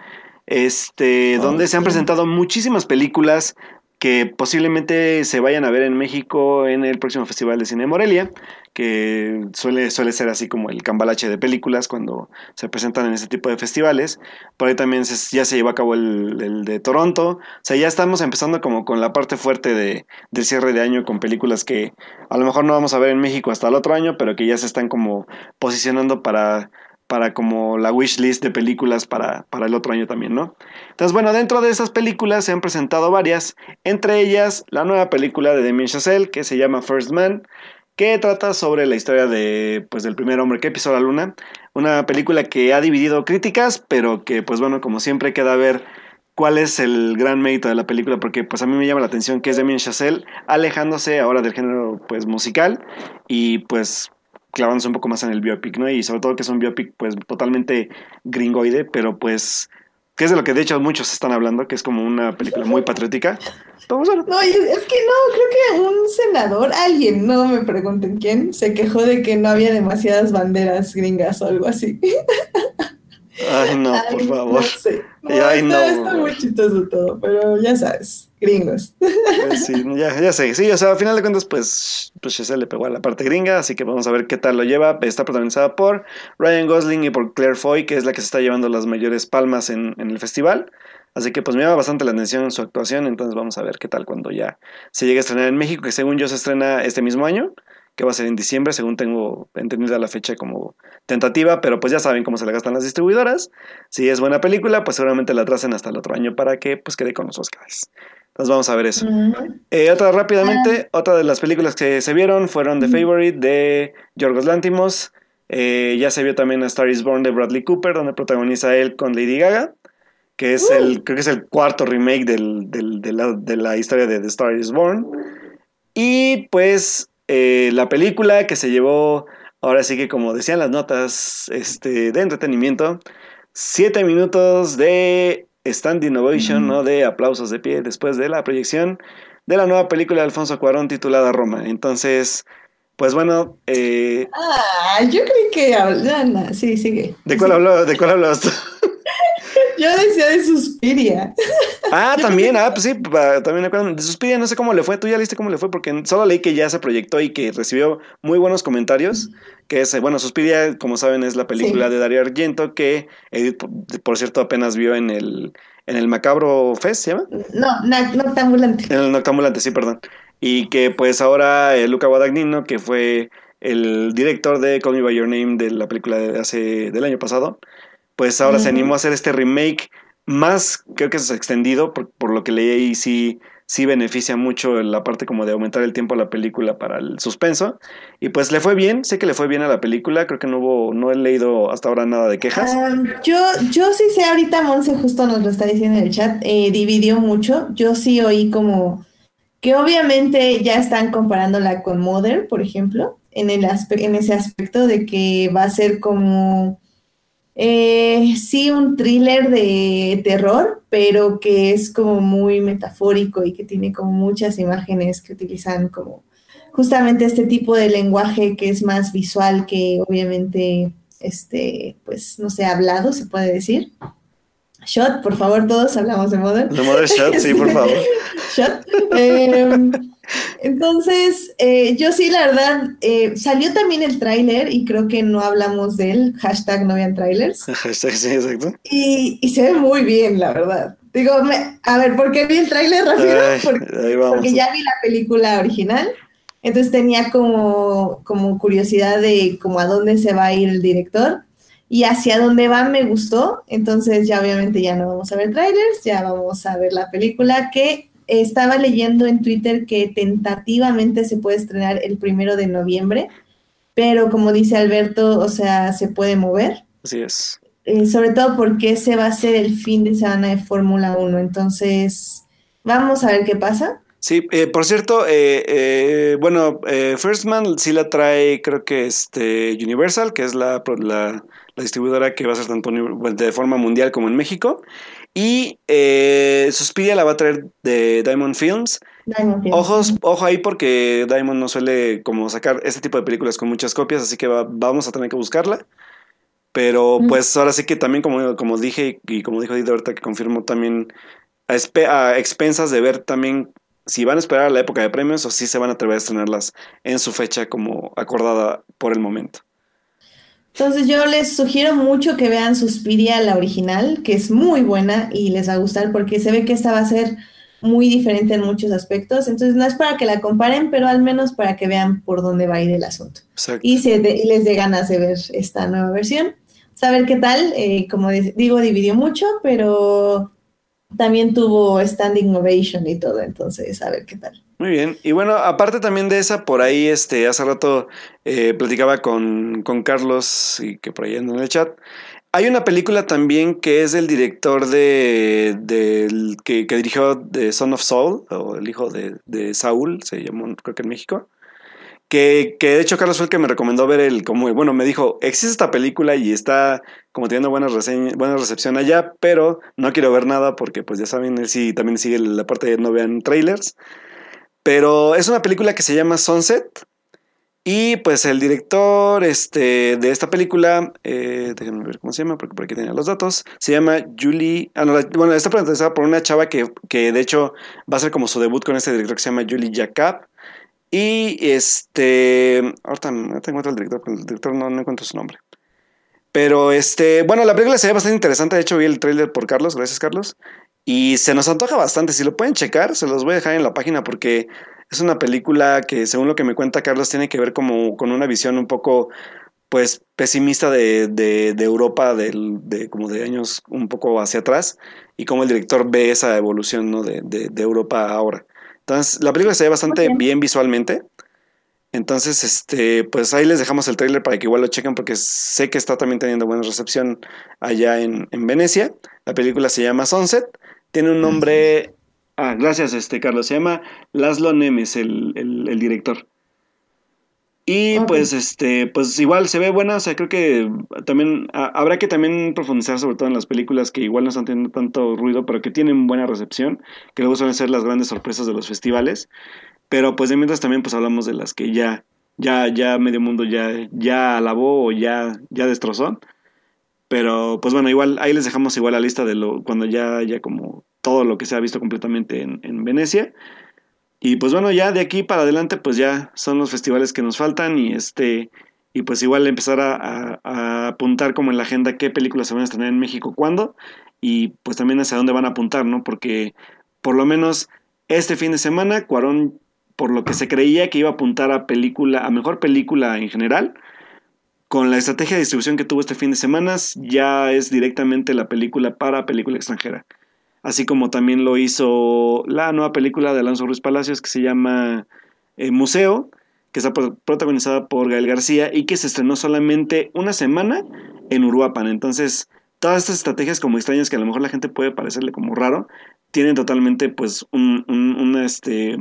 Este, Oh, donde se han presentado muchísimas películas que posiblemente se vayan a ver en México en el próximo Festival de Cine Morelia, que suele, suele ser así como el cambalache de películas cuando se presentan en este tipo de festivales. Por ahí también se- ya se llevó a cabo el, el de Toronto. O sea, ya estamos empezando como con la parte fuerte de, del cierre de año con películas que a lo mejor no vamos a ver en México hasta el otro año, pero que ya se están como posicionando para para como la wish list de películas para, para el otro año también, ¿no? Entonces, bueno, dentro de esas películas se han presentado varias, entre ellas la nueva película de Damien Chazelle que se llama First Man, que trata sobre la historia de, pues, del primer hombre que pisó la luna, una película que ha dividido críticas, pero que, pues bueno, como siempre queda a ver cuál es el gran mérito de la película, porque pues a mí me llama la atención que es Damien Chazelle alejándose ahora del género pues musical y pues clavándose un poco más en el biopic, ¿no? Y sobre todo que es un biopic pues totalmente gringoide, pero pues que es de lo que de hecho muchos están hablando, que es como una película muy patriótica. Pues, bueno, No, es que no, creo que un senador, alguien, no me pregunten quién, se quejó de que no había demasiadas banderas gringas o algo así. ay no, por favor. No sé. No, Ay, está, no. está muy chistoso todo, pero ya sabes, gringos. Pues sí, ya, ya sé, sí, o sea, al final de cuentas, pues, pues Chazelle le pegó a la parte gringa, así que vamos a ver qué tal lo lleva. Está protagonizada por Ryan Gosling y por Claire Foy, que es la que se está llevando las mayores palmas en, en el festival. Así que pues me llama bastante la atención su actuación, entonces vamos a ver qué tal cuando ya se llegue a estrenar en México, que según yo se estrena este mismo año, que va a ser en diciembre, según tengo entendida la fecha como tentativa, pero pues ya saben cómo se la gastan las distribuidoras. Si es buena película, pues seguramente la tracen hasta el otro año para que pues quede con los Oscars. Entonces vamos a ver eso. Eh, otra rápidamente, otra de las películas que se vieron fueron The Favorite de Yorgos Lantimos. Eh, ya se vio también A Star is Born de Bradley Cooper, donde protagoniza él con Lady Gaga, que es el, creo que es el cuarto remake del- del- de, la, de la historia de The Star is Born. Y pues eh, la película que se llevó, ahora sí que como decían las notas este, de entretenimiento, siete minutos de standing ovation, ¿no? De aplausos de pie después de la proyección de la nueva película de Alfonso Cuarón titulada Roma. Entonces, pues bueno, eh, Ah, yo creí que hablan. Sí, sigue. ¿de cuál habló- ¿De cuál hablabas tú? Yo decía de Suspiria. Ah, también, ah, pues sí, también me acuerdo. De Suspiria, no sé cómo le fue. ¿Tú ya leíste cómo le fue? Porque solo leí que ya se proyectó y que recibió muy buenos comentarios. Que es, eh, bueno, Suspiria, como saben, es la película Sí. de Dario Argento que Edith, por, cierto, apenas vio en el, en el Macabro Fest, ¿se llama? No, noctambulante. En el Noctambulante, sí, perdón. Y que pues ahora eh, Luca Guadagnino, que fue el director de Call Me By Your Name de la película de hace, del año pasado, pues ahora se animó a hacer este remake más, creo que es extendido, por, por lo que leí y sí, sí beneficia mucho la parte como de aumentar el tiempo a la película para el suspenso. Y pues le fue bien, sé que le fue bien a la película, creo que no hubo, no he leído hasta ahora nada de quejas. Ah, yo, yo sí sé, ahorita Monse justo nos lo está diciendo en el chat, eh, dividió mucho. Yo sí oí como que obviamente ya están comparándola con Mother, por ejemplo, en, el aspe- en ese aspecto de que va a ser como, eh, sí, un thriller de terror, pero que es como muy metafórico y que tiene como muchas imágenes que utilizan como justamente este tipo de lenguaje que es más visual que obviamente, este, pues, no sé, hablado, se puede decir. Shot, por favor, todos hablamos de Mother. The Mother Shot, sí, por favor. Shot. Eh, entonces, eh, yo sí, la verdad, eh, salió también el tráiler y creo que no hablamos de él, hashtag no vean trailers. sí, sí, exacto. Y, y se ve muy bien, la verdad. Digo, me- a ver, ¿por qué vi el tráiler Porque, vamos. porque ya vi la película original, entonces tenía como, como curiosidad de como a dónde se va a ir el director y hacia dónde va me gustó, entonces ya obviamente ya no vamos a ver trailers, ya vamos a ver la película que estaba leyendo en Twitter que tentativamente se puede estrenar el primero de noviembre, pero como dice Alberto, o sea, se puede mover Así es. eh, sobre todo porque ese va a ser el fin de semana de Fórmula 1. Entonces, vamos a ver qué pasa. Sí, eh, por cierto, eh, eh, bueno, eh, First Man sí la trae, creo que este Universal, que es la, la, la distribuidora que va a ser tanto de forma mundial como en México. Y eh, Suspiria la va a traer de Diamond Films. Diamond Films. Ojos, ojo ahí porque Diamond no suele como sacar este tipo de películas con muchas copias, así que va- vamos a tener que buscarla. Pero Mm. pues ahora sí que también como, como dije y como dijo Dito ahorita que confirmó también a, a expensas de ver también si van a esperar a la época de premios o si se van a atrever a estrenarlas en su fecha como acordada por el momento. Entonces, yo les sugiero mucho que vean Suspiria, la original, que es muy buena y les va a gustar porque se ve que esta va a ser muy diferente en muchos aspectos. Entonces, no es para que la comparen, pero al menos para que vean por dónde va a ir el asunto. Exacto. y, se de- y les dé ganas de ver esta nueva versión. Saber qué tal, eh, como di- digo, dividió mucho, pero también tuvo standing ovation y todo, entonces a ver qué tal. Muy bien. Y bueno, aparte también de esa, por ahí, este, hace rato eh, platicaba con, con Carlos y que por ahí anda en el chat. Hay una película también que es del director de, del que, que dirigió The Son of Saul, o el hijo de, de Saúl, se llamó, creo que en México. Que, que de hecho Carlos fue el que me recomendó ver el, como, bueno, me dijo, existe esta película y está como teniendo buena, reseña, buena recepción allá, pero no quiero ver nada porque pues ya saben, él sí también sigue la parte de no vean trailers. Pero es una película que se llama Sunset. Y pues el director este, de esta película, eh, déjenme ver cómo se llama, porque por aquí tenía los datos. Se llama Julie. Ah, no, bueno, está protagonizada por una chava que, que de hecho va a ser como su debut con este director que se llama Julie Jacob. Y este. Ahorita, ahorita encuentro el director, pero el director no, no encuentro su nombre. Pero este. Bueno, la película se ve bastante interesante. De hecho, vi el tráiler por Carlos. Gracias, Carlos. Y se nos antoja bastante. Si lo pueden checar, se los voy a dejar en la página porque es una película que, según lo que me cuenta Carlos, tiene que ver como con una visión un poco pues pesimista de, de, de Europa del, de como de años un poco hacia atrás y cómo el director ve esa evolución ¿no? de, de, Europa ahora. Entonces, la película se ve bastante Ok. bien visualmente. Entonces, este, pues ahí les dejamos el tráiler para que igual lo chequen porque sé que está también teniendo buena recepción allá en, en Venecia. La película se llama Sunset. Tiene un nombre... Ah, gracias, este, Carlos. Se llama Laszlo Nemes, el, el, el director. Y pues, este, pues igual se ve buena, o sea, creo que también ha- habrá que también profundizar sobre todo en las películas que igual no están teniendo tanto ruido, pero que tienen buena recepción, que luego suelen ser las grandes sorpresas de los festivales. Pero pues de mientras también pues hablamos de las que ya, ya, ya medio mundo ya, ya alabó o ya, ya destrozó. Pero pues bueno, igual ahí les dejamos igual la lista de lo, cuando ya, ya como todo lo que se ha visto completamente en, en Venecia. Y pues bueno, ya de aquí para adelante pues ya son los festivales que nos faltan y este y pues igual empezar a, a- a apuntar como en la agenda qué películas se van a estrenar en México, cuándo y pues también hacia dónde van a apuntar, ¿no? Porque por lo menos este fin de semana Cuarón por lo que se creía que iba a apuntar a película, a mejor película en general, con la estrategia de distribución que tuvo este fin de semana, ya es directamente la película para película extranjera. Así como también lo hizo la nueva película de Alonso Ruiz Palacios que se llama eh, Museo, que está pro- protagonizada por Gael García y que se estrenó solamente una semana en Uruapan. Entonces, todas estas estrategias como extrañas que a lo mejor la gente puede parecerle como raro, tienen totalmente pues un, un- una, este,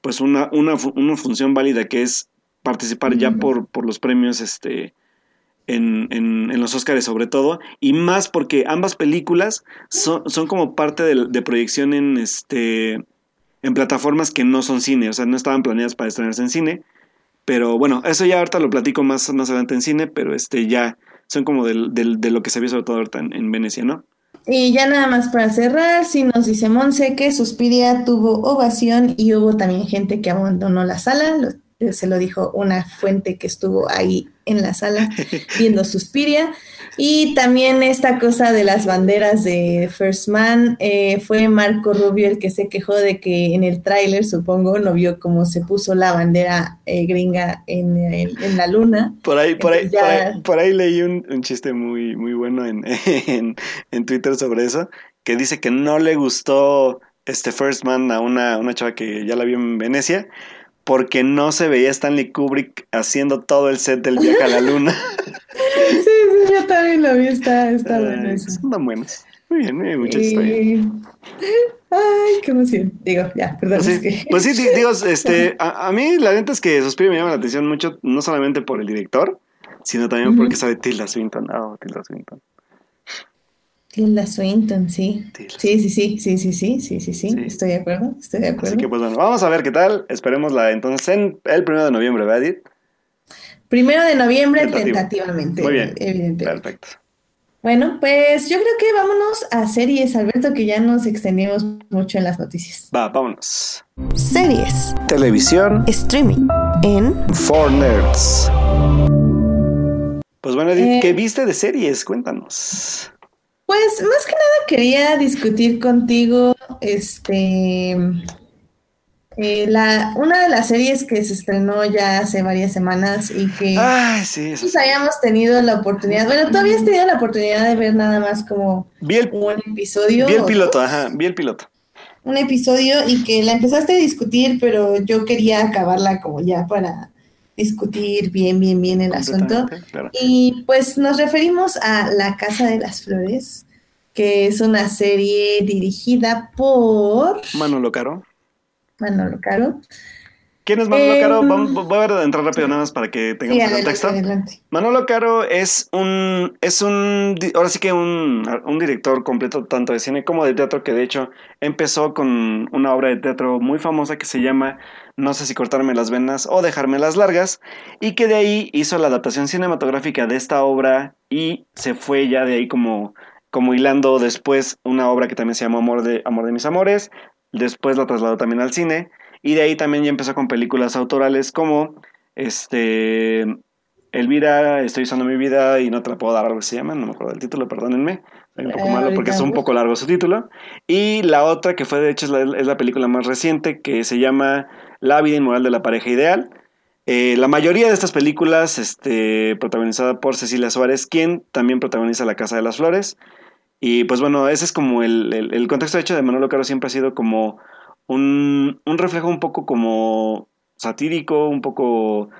pues una, una, una función válida que es participar ya por, por los premios este, en, en, en los Oscars sobre todo, y más porque ambas películas son, son como parte de, de proyección en, este, en plataformas que no son cine, o sea, no estaban planeadas para estrenarse en cine, pero bueno, eso ya ahorita lo platico más, más adelante en cine, pero este ya son como del, del- de lo que se vio sobre todo ahorita en, en Venecia, ¿no? Y ya nada más para cerrar, sí nos dice Monse que Suspiria tuvo ovación y hubo también gente que abandonó la sala, lo- se lo dijo una fuente que estuvo ahí en la sala viendo Suspiria. Y también esta cosa de las banderas de First Man, eh, fue Marco Rubio el que se quejó de que en el tráiler, supongo, no vio cómo se puso la bandera eh, gringa en, en la luna. Por ahí, por ahí, por ahí, por ahí leí un, un chiste muy, muy bueno en, en, en Twitter sobre eso, que dice que no le gustó este First Man a una, una chava que ya la vio en Venecia, porque no se veía Stanley Kubrick haciendo todo el set del viaje a la luna. Sí, sí, yo también lo vi, está, está bueno eso. son buenos. Muy bien, muy bien, muchachos, está bien. Y- Ay, qué emoción. Digo, ya, perdón, Pues es sí, que... pues sí, digo, este, a, a mí la neta es que Suspiria me llama la atención mucho, no solamente por el director, sino también Ujú. porque sabe Tilda Swinton. Oh, Tilda Swinton. Tilda Swinton, sí. Tilda. Sí, sí, sí, sí, sí, sí, sí, sí, sí, estoy de acuerdo, estoy de acuerdo. Así que pues bueno, vamos a ver qué tal. Esperemosla entonces en el primero de noviembre, ¿verdad, Edith? Primero de noviembre, Tentativo. tentativamente, Muy bien. evidentemente. Perfecto. Bueno, pues yo creo que vámonos a series, Alberto, que ya nos extendimos mucho en las noticias. Va, vámonos. Series. Televisión Streaming. En for Nerds. Pues bueno, Edith, Eh. ¿qué viste de series? Cuéntanos. Pues más que nada quería discutir contigo, este, eh, la, una de las series que se estrenó ya hace varias semanas y que Ay, sí, pues sí. hayamos tenido la oportunidad, bueno, tú habías tenido la oportunidad de ver nada más como Vi el, un episodio, vi el piloto, dos, ajá, vi el piloto. un episodio y que la empezaste a discutir, pero yo quería acabarla como ya para discutir bien, bien, bien el asunto. Claro. Y pues nos referimos a La Casa de las Flores, que es una serie dirigida por Manolo Caro. Manolo Caro. ¿Quién es Manolo Eh, Caro? Vamos- voy a entrar rápido nada más para que tengamos Sí, el contexto. adelante. Manolo Caro es un, es un, ahora sí que un, un director completo tanto de cine como de teatro que de hecho empezó con una obra de teatro muy famosa que se llama No sé si cortarme las venas o dejarme las largas y que de ahí hizo la adaptación cinematográfica de esta obra y se fue ya de ahí como, como hilando después una obra que también se llama Amor de, Amor de mis amores, después la trasladó también al cine y de ahí también ya empezó con películas autorales como este Elvira, estoy usando mi vida y no te la puedo dar, algo que se llama, no me acuerdo del título, perdónenme. Soy un poco Eh, malo porque es un poco largo su título. Y la otra, que fue de hecho es la, es la película más reciente, que se llama La vida inmoral de la pareja ideal, eh, la mayoría de estas películas, este, protagonizada por Cecilia Suárez, quien también protagoniza La Casa de las Flores. Y pues bueno, ese es como el, el, contexto hecho de Manolo Caro siempre ha sido como un, un reflejo un poco como satírico, un poco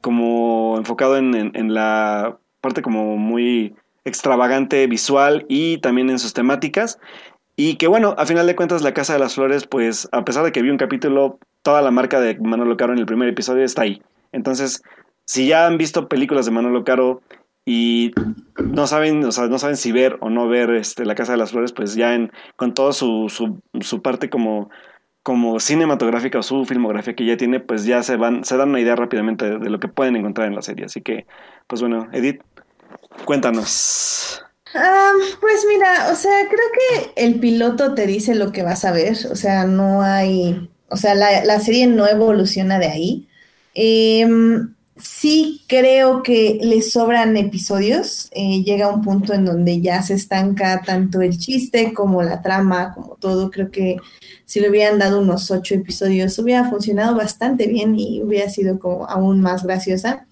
como enfocado en, en, la parte como muy extravagante visual y también en sus temáticas. Y que bueno, a final de cuentas La Casa de las Flores, pues a pesar de que vi un capítulo, toda la marca de Manolo Caro en el primer episodio está ahí. Entonces, si ya han visto películas de Manolo Caro y no saben, o sea, no saben si ver o no ver este, La Casa de las Flores, pues ya en, con toda su, su, parte como, cinematográfica o su filmografía que ya tiene, pues ya se van, se dan una idea rápidamente de lo que pueden encontrar en la serie. Así que, pues bueno, Edith, cuéntanos pues mira, o sea, creo que el piloto te dice lo que vas a ver, o sea, no hay, o sea, la, serie no evoluciona de ahí. Em, sí creo que le sobran episodios, eh, llega un punto en donde ya se estanca tanto el chiste como la trama, como todo, creo que si le hubieran dado unos ocho episodios hubiera funcionado bastante bien y hubiera sido como aún más graciosa.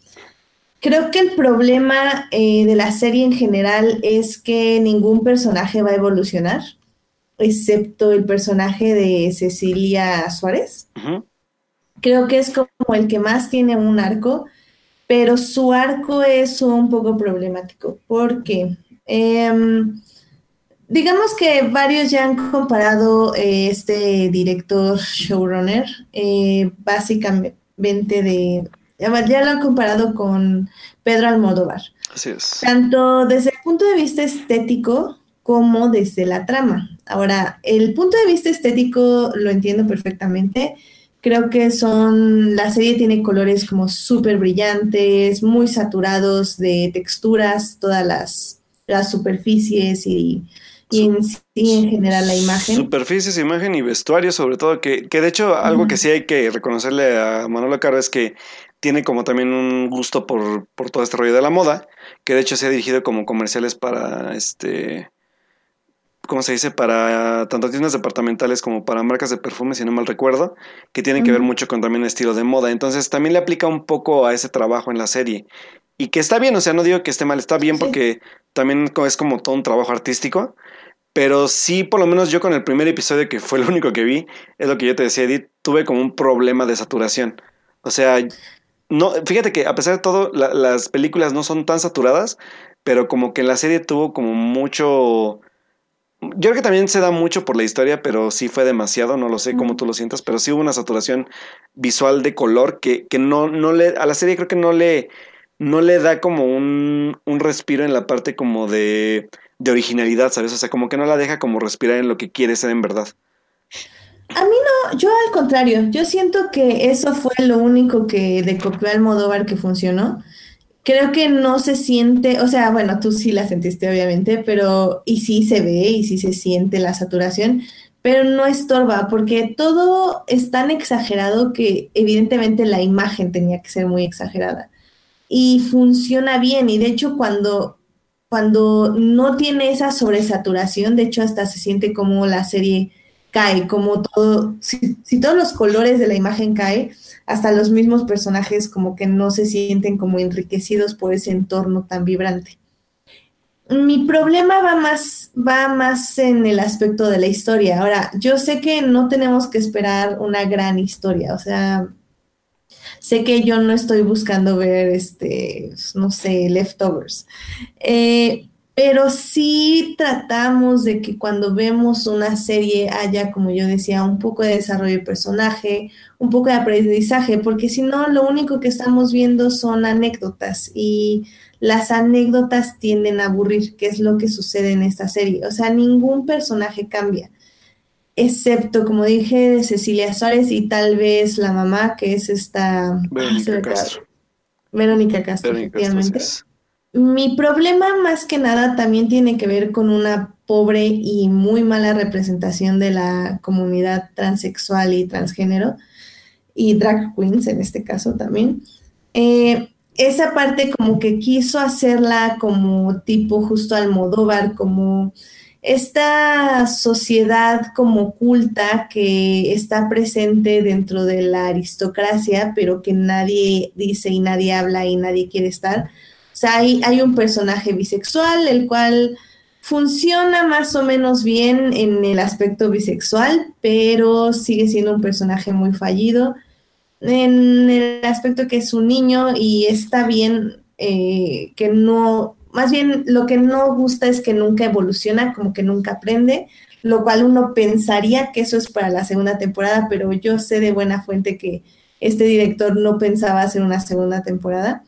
Creo que el problema eh, de la serie en general es que ningún personaje va a evolucionar, excepto el personaje de Cecilia Suárez. Creo que es como el que más tiene un arco, pero su arco es un poco problemático porque em, digamos que varios ya han comparado eh, este director showrunner eh, básicamente de ya lo han comparado con Pedro Almodóvar. Así es. Tanto desde el punto de vista estético como desde la trama. Ahora, el punto de vista estético lo entiendo perfectamente. Creo que son, la serie tiene colores como súper brillantes, muy saturados de texturas, todas las, las superficies y, y en en general la imagen. Superficies, imagen y vestuario sobre todo, que, que de hecho algo que sí hay que reconocerle a Manuela Caro es que tiene como también un gusto por, por todo este rollo de la moda, que de hecho se ha dirigido como comerciales para este... ¿Cómo se dice? Para tanto tiendas departamentales como para marcas de perfume, si no mal recuerdo, que tienen que ver mucho con también estilo de moda. Entonces también le aplica un poco a ese trabajo en la serie. Y que está bien, o sea, no digo que esté mal, está bien porque también es como todo un trabajo artístico, pero sí, por lo menos yo con el primer episodio, que fue el único que vi, es lo que yo te decía, Edith, tuve como un problema de saturación. O sea, no, fíjate que a pesar de todo, las películas no son tan saturadas, pero como que la serie tuvo como mucho... Yo creo que también se da mucho por la historia, pero sí fue demasiado, no lo sé cómo tú lo sientas, pero sí hubo una saturación visual de color que, que no, no le, a la serie creo que no le, no le da como un, un respiro en la parte como de de originalidad, ¿sabes? O sea, como que no la deja como respirar en lo que quiere ser en verdad. A mí no, yo al contrario, yo siento que eso fue lo único que de copió Almodóvar que funcionó. Creo que no se siente, o sea, bueno, tú sí la sentiste obviamente, pero y sí se ve y sí se siente la saturación, pero no estorba porque todo es tan exagerado que evidentemente la imagen tenía que ser muy exagerada. Y funciona bien y de hecho cuando cuando no tiene esa sobresaturación, de hecho hasta se siente como la serie cae, como todo, si, todos los colores de la imagen cae, hasta los mismos personajes como que no se sienten como enriquecidos por ese entorno tan vibrante. Mi problema va más, va más en el aspecto de la historia. Ahora, yo sé que no tenemos que esperar una gran historia, o sea, Sé que yo no estoy buscando ver, este, no sé, leftovers. Eh, pero sí tratamos de que cuando vemos una serie haya, como yo decía, un poco de desarrollo de personaje, un poco de aprendizaje, porque si no, lo único que estamos viendo son anécdotas y las anécdotas tienden a aburrir, que es lo que sucede en esta serie. O sea, ningún personaje cambia excepto, como dije, Cecilia Suárez y tal vez la mamá, que es esta... Verónica Castro. Verónica Castro, efectivamente. Mi problema más que nada también tiene que ver con una pobre y muy mala representación de la comunidad transexual y transgénero y drag queens en este caso también. Eh, esa parte como que quiso hacerla como tipo justo Almodóvar, como esta sociedad como oculta que está presente dentro de la aristocracia, pero que nadie dice y nadie habla y nadie quiere estar. O sea, hay, hay un personaje bisexual, el cual funciona más o menos bien en el aspecto bisexual, pero sigue siendo un personaje muy fallido en el aspecto que es un niño y está bien eh, que no, más bien lo que no gusta es que nunca evoluciona, como que nunca aprende, lo cual uno pensaría que eso es para la segunda temporada, pero yo sé de buena fuente que este director no pensaba hacer una segunda temporada.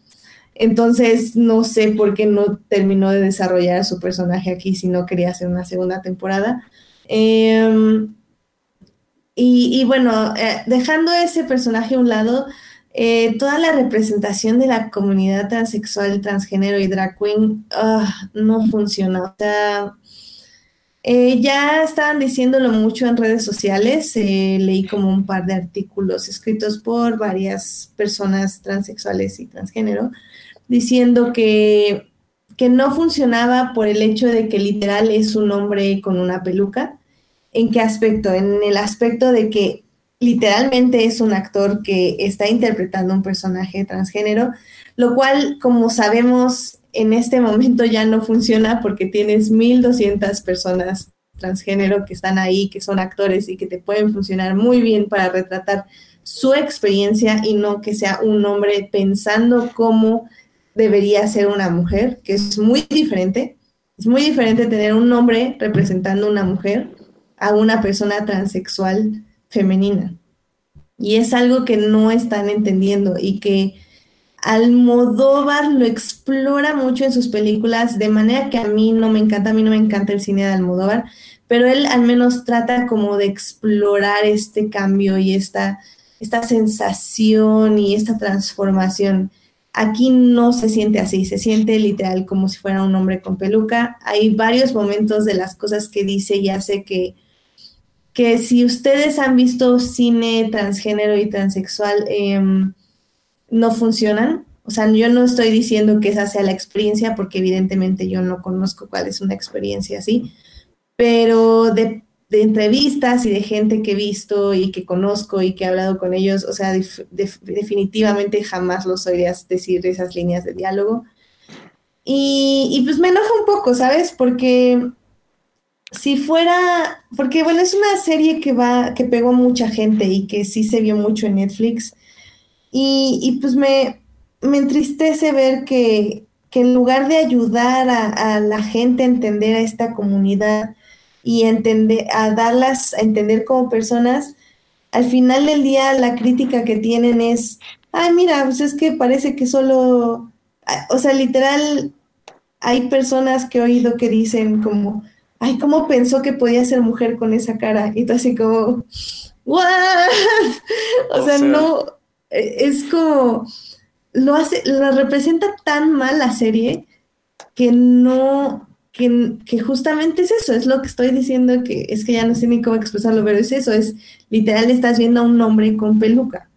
Entonces, no sé por qué no terminó de desarrollar su personaje aquí si no quería hacer una segunda temporada. Em, y, bueno, eh, dejando ese personaje a un lado, eh, toda la representación de la comunidad transexual, transgénero y drag queen ah, no funciona. O sea, eh, ya estaban diciéndolo mucho en redes sociales. leí como un par de artículos escritos por varias personas transexuales y transgénero diciendo que, que no funcionaba por el hecho de que literal es un hombre con una peluca. ¿En qué aspecto? En el aspecto de que literalmente es un actor que está interpretando un personaje transgénero, lo cual, como sabemos, en este momento ya no funciona porque tienes 1200 personas transgénero que están ahí, que son actores y que te pueden funcionar muy bien para retratar su experiencia y no que sea un hombre pensando cómo debería ser una mujer, que es muy diferente. Es muy diferente tener un hombre representando una mujer a una persona transexual femenina. Y es algo que no están entendiendo y que Almodóvar lo explora mucho en sus películas, de manera que a mí no me encanta, a mí no me encanta el cine de Almodóvar, pero él al menos trata como de explorar este cambio y esta, esta sensación y esta transformación. Aquí no se siente así, se siente literal como si fuera un hombre con peluca. Hay varios momentos de las cosas que dice y hace que, que si ustedes han visto cine transgénero y transexual, em, no funcionan. O sea, yo no estoy diciendo que esa sea la experiencia, porque evidentemente yo no conozco cuál es una experiencia así, pero de de entrevistas y de gente que he visto y que conozco y que he hablado con ellos, o sea, definitivamente jamás los oirías decir esas líneas de diálogo. Y, pues me enoja un poco, ¿sabes? Porque si fuera, porque bueno, es una serie que va, que pegó mucha gente y que sí se vio mucho en Netflix. Y, pues me, me entristece ver que, que en lugar de ayudar a la gente a entender a esta comunidad, y entender, a darlas a entender como personas, al final del día la crítica que tienen es, ay, mira, pues es que parece que solo, o sea, literal, hay personas que he oído que dicen como, ay, ¿cómo pensó que podía ser mujer con esa cara? Y tú así como, ¿what? O, sea, no, e, es como, lo hace, lo representa tan mal la serie que no, que, justamente es eso, es lo que estoy diciendo, que es que ya no sé ni cómo expresarlo, pero es eso, es literal estás viendo a un hombre con peluca.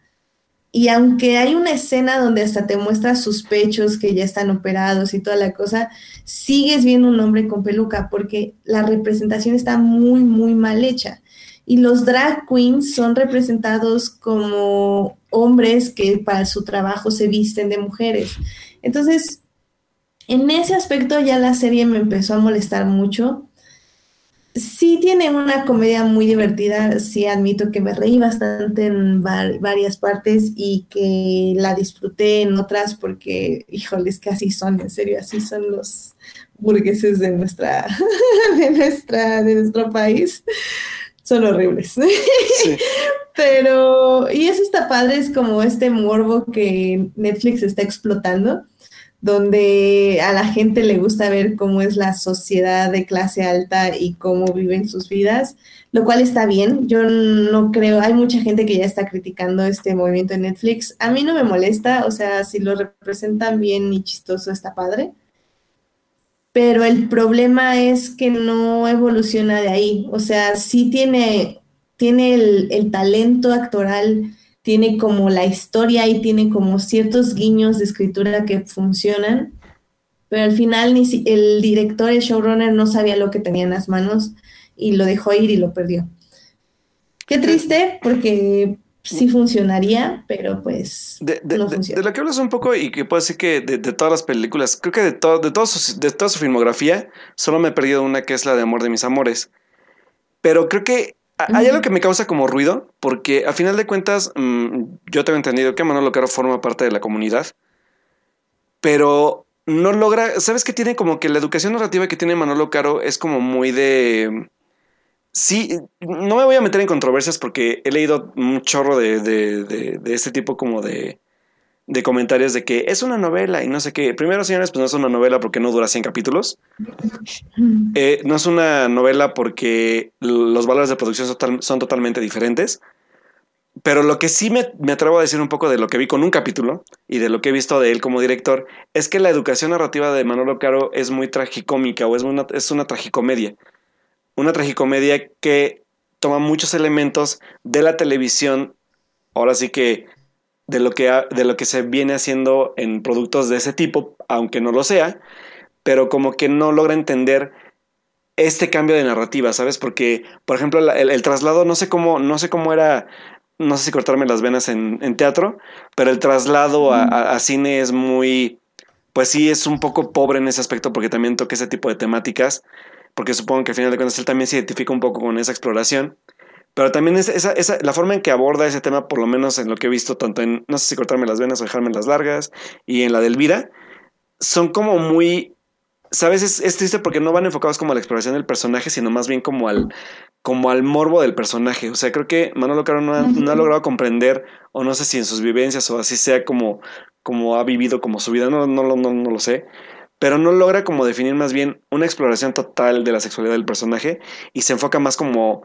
Y aunque hay una escena donde hasta te muestra sus pechos que ya están operados y toda la cosa, sigues viendo un hombre con peluca porque la representación está muy, muy mal hecha. Y los drag queens son representados como hombres que para su trabajo se visten de mujeres. Entonces, en ese aspecto ya la serie me empezó a molestar mucho. Sí tiene una comedia muy divertida, sí admito que me reí bastante en varias partes y que la disfruté en otras porque, híjoles, que así son, en serio, así son los burgueses de nuestra, de nuestra, de nuestro país. Son horribles. Pero, y eso está padre, es como este morbo que Netflix está explotando donde a la gente le gusta ver cómo es la sociedad de clase alta y cómo viven sus vidas, lo cual está bien. Yo no creo, hay mucha gente que ya está criticando este movimiento de Netflix. A mí no me molesta, o sea, si lo representan bien y chistoso está padre. Pero el problema es que no evoluciona de ahí. O sea, sí tiene, tiene el, el talento actoral tiene como la historia y tiene como ciertos guiños de escritura que funcionan, pero al final ni si, el director, el showrunner, no sabía lo que tenía en las manos y lo dejó ir y lo perdió. Qué triste, porque sí funcionaría, pero pues De, de, no de- funciona. de lo que hablas un poco y que puedo decir que de, todas las películas, creo que de, todo, de, toda su filmografía, solo me he perdido una que es la de Amor de mis Amores. Pero creo que hay Ujú. algo que me causa como ruido, porque a final de cuentas mm, yo tengo entendido que Manolo Caro forma parte de la comunidad, pero no logra, ¿sabes qué tiene? Como que la educación narrativa que tiene Manolo Caro es como muy de... Sí, no me voy a meter en controversias porque he leído un chorro de, de, de, de este tipo como de, de comentarios de que es una novela y no sé qué. Primero, señores, pues no es una novela porque no dura 100 capítulos. Eh, no es una novela porque los valores de producción son, son totalmente diferentes. Pero lo que sí me, me atrevo a decir un poco de lo que vi con un capítulo y de lo que he visto de él como director es que la educación narrativa de Manolo Caro es muy tragicómica o es una, es una tragicomedia. Una tragicomedia que toma muchos elementos de la televisión, ahora sí que de lo que, de lo que se viene haciendo en productos de ese tipo, aunque no lo sea, pero como que no logra entender este cambio de narrativa, ¿sabes? Porque, por ejemplo, la- el, el traslado, no sé cómo, no sé cómo era, no sé si cortarme las venas en, en teatro, pero el traslado a, a- a cine es muy, pues sí, es un poco pobre en ese aspecto porque también toca ese tipo de temáticas, porque supongo que al final de cuentas él también se identifica un poco con esa exploración. Pero también es esa, esa, la forma en que aborda ese tema, por lo menos en lo que he visto, tanto en, no sé si cortarme las venas o dejarme las largas, y en la de Elvira, son como muy, ¿sabes? Es, es triste porque no van enfocados como a la exploración del personaje, sino más bien como al, como al morbo del personaje. O sea, creo que Manolo Caro no ha, no ha logrado comprender, o no sé si en sus vivencias o así sea como, como ha vivido como su vida, no, no, no, no, no lo sé. Pero no logra como definir más bien una exploración total de la sexualidad del personaje y se enfoca más como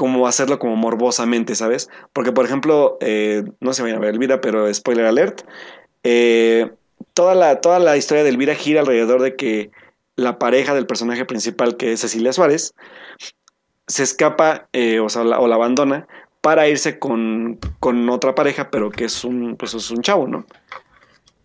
como hacerlo como morbosamente, ¿sabes? Porque, por ejemplo, eh, no se vayan a ver Elvira, pero spoiler alert, eh, toda, la, toda la historia de Elvira gira alrededor de que la pareja del personaje principal, que es Cecilia Suárez, se escapa eh, o, sea, la, o la abandona para irse con, con otra pareja, pero que es un, pues es un chavo, ¿no?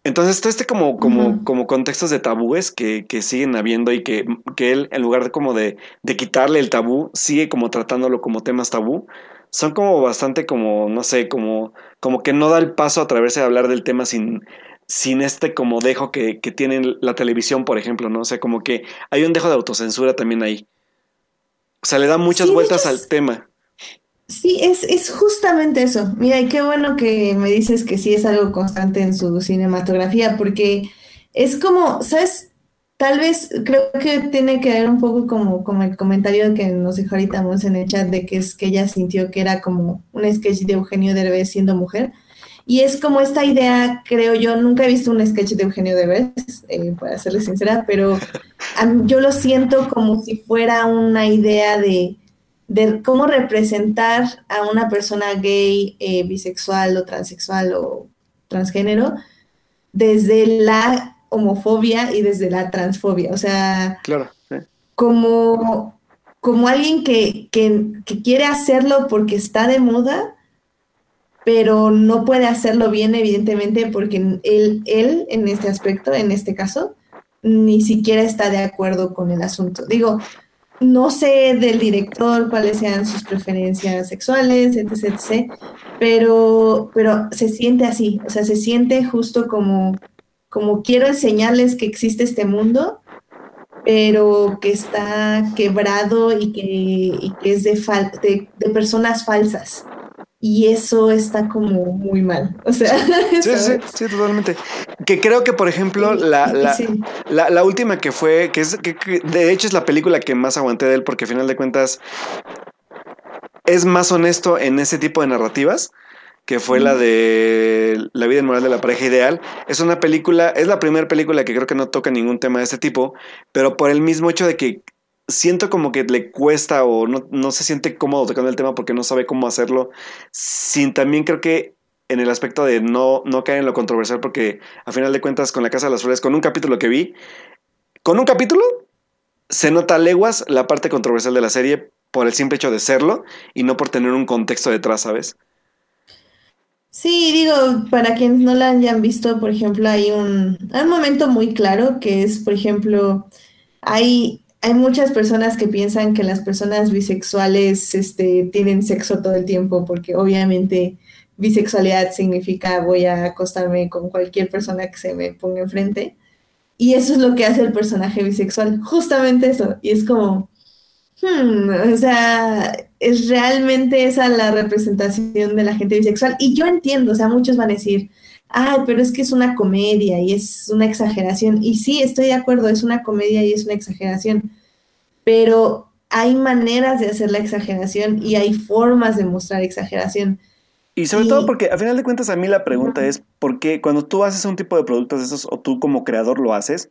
Entonces, todo este como, como, como contextos de tabúes que, que siguen habiendo y que, que él, en lugar de como de, de quitarle el tabú, sigue como tratándolo como temas tabú, son como bastante como, no sé, como, como que no da el paso a atreverse a hablar del tema sin, sin este como dejo que, que tiene la televisión, por ejemplo, ¿no? O sea, como que hay un dejo de autocensura también ahí. O sea, le da muchas Sí, de vueltas al tema. Sí, es, es justamente eso. Mira, y qué bueno que me dices que sí es algo constante en su cinematografía, porque es como, ¿sabes? Tal vez creo que tiene que ver un poco como, como el comentario que nos dejó ahorita Mons en el chat de que es que ella sintió que era como un sketch de Eugenio Derbez siendo mujer. Y es como esta idea, creo yo, nunca he visto un sketch de Eugenio Derbez, eh, para serles sincera, pero yo lo siento como si fuera una idea de, de cómo representar a una persona gay, eh, bisexual o transexual o transgénero desde la homofobia y desde la transfobia. O sea, Claro. sí. como, como alguien que, que, que quiere hacerlo porque está de moda, pero no puede hacerlo bien, evidentemente, porque él, él, en este aspecto, en este caso, ni siquiera está de acuerdo con el asunto. Digo, no sé del director cuáles sean sus preferencias sexuales, etc., etc., pero, pero se siente así, o sea, se siente justo como, como quiero enseñarles que existe este mundo, pero que está quebrado y que, y que es de, de, de personas falsas. Y eso está como muy mal. O sea, Sí, sí, sí, totalmente. Que creo que, por ejemplo, la, la, sí. la, la última que fue, que, es, que, que de hecho es la película que más aguanté de él, porque al final de cuentas es más honesto en ese tipo de narrativas, que fue la de La vida inmoral de la pareja ideal. Es una película, es la primera película que creo que no toca ningún tema de este tipo, pero por el mismo hecho de que siento como que le cuesta o no, no se siente cómodo tocando el tema porque no sabe cómo hacerlo, sin también creo que en el aspecto de no, no caer en lo controversial, porque a final de cuentas con La Casa de las Flores, con un capítulo que vi, con un capítulo se nota a leguas la parte controversial de la serie por el simple hecho de serlo y no por tener un contexto detrás, ¿sabes? Sí, digo, para quienes no la hayan visto, por ejemplo, hay un, hay un momento muy claro que es, por ejemplo, hay, hay muchas personas que piensan que las personas bisexuales este, tienen sexo todo el tiempo, porque obviamente bisexualidad significa voy a acostarme con cualquier persona que se me ponga enfrente. Y eso es lo que hace el personaje bisexual, justamente eso. Y es como, hmm, o sea, es realmente esa la representación de la gente bisexual. Y yo entiendo, o sea, muchos van a decir, ay, pero es que es una comedia y es una exageración. Y sí, estoy de acuerdo, es una comedia y es una exageración. Pero hay maneras de hacer la exageración y hay formas de mostrar exageración. Y sobre todo porque a final de cuentas a mí la pregunta es, ¿por qué cuando tú haces un tipo de productos de esos o tú como creador lo haces,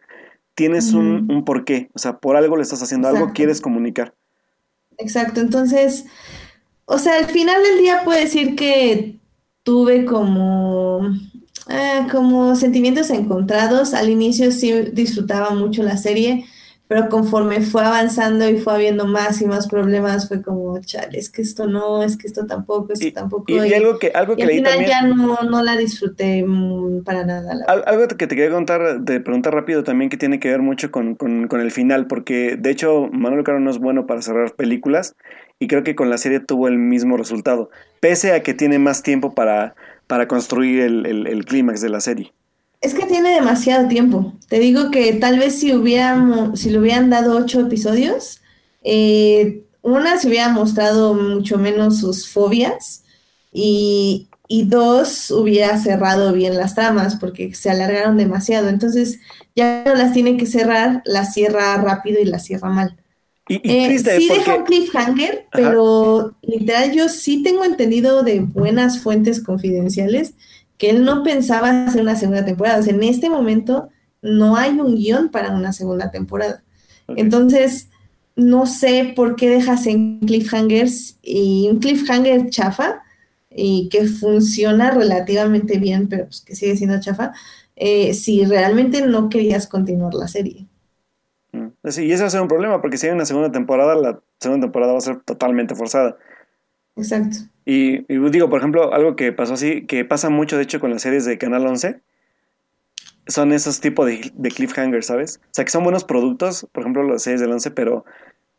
tienes un, un porqué? O sea, por algo le estás haciendo, algo quieres comunicar. Exacto, entonces, o sea, al final del día puedo decir que tuve como, eh, como sentimientos encontrados. Al inicio sí disfrutaba mucho la serie, pero conforme fue avanzando y fue habiendo más y más problemas, fue como, chale, es que esto no, es que esto tampoco, esto tampoco. Y, algo que, algo que al final ya no, no, la disfruté para nada. algo que te quería contar, de preguntar rápido también que tiene que ver mucho con, con, con el final, porque de hecho Manuel Caro no es bueno para cerrar películas y creo que con la serie tuvo el mismo resultado, pese a que tiene más tiempo para, para construir el, clímax de la serie. Es que tiene demasiado tiempo. Te digo que tal vez si hubiéramos, si le hubieran dado ocho episodios, eh, una se hubiera mostrado mucho menos sus fobias y, y, dos hubiera cerrado bien las tramas porque se alargaron demasiado. Entonces ya no las tiene que cerrar, las cierra rápido y las cierra mal. Y, y eh, sí deja un cliffhanger, pero literal yo sí tengo entendido de buenas fuentes confidenciales que él no pensaba hacer una segunda temporada. O sea, en este momento no hay un guion para una segunda temporada. Entonces, no sé por qué dejas en cliffhangers y un cliffhanger chafa y que funciona relativamente bien, pero pues que sigue siendo chafa, eh, si realmente no querías continuar la serie. Y ese va a ser un problema, porque si hay una segunda temporada, la segunda temporada va a ser totalmente forzada. Exacto. Y, digo, por ejemplo, algo que pasó así, que pasa mucho de hecho con las series de Canal 11, son esos tipos de, de, cliffhangers, ¿sabes? O sea, que son buenos productos, por ejemplo, las series del 11, pero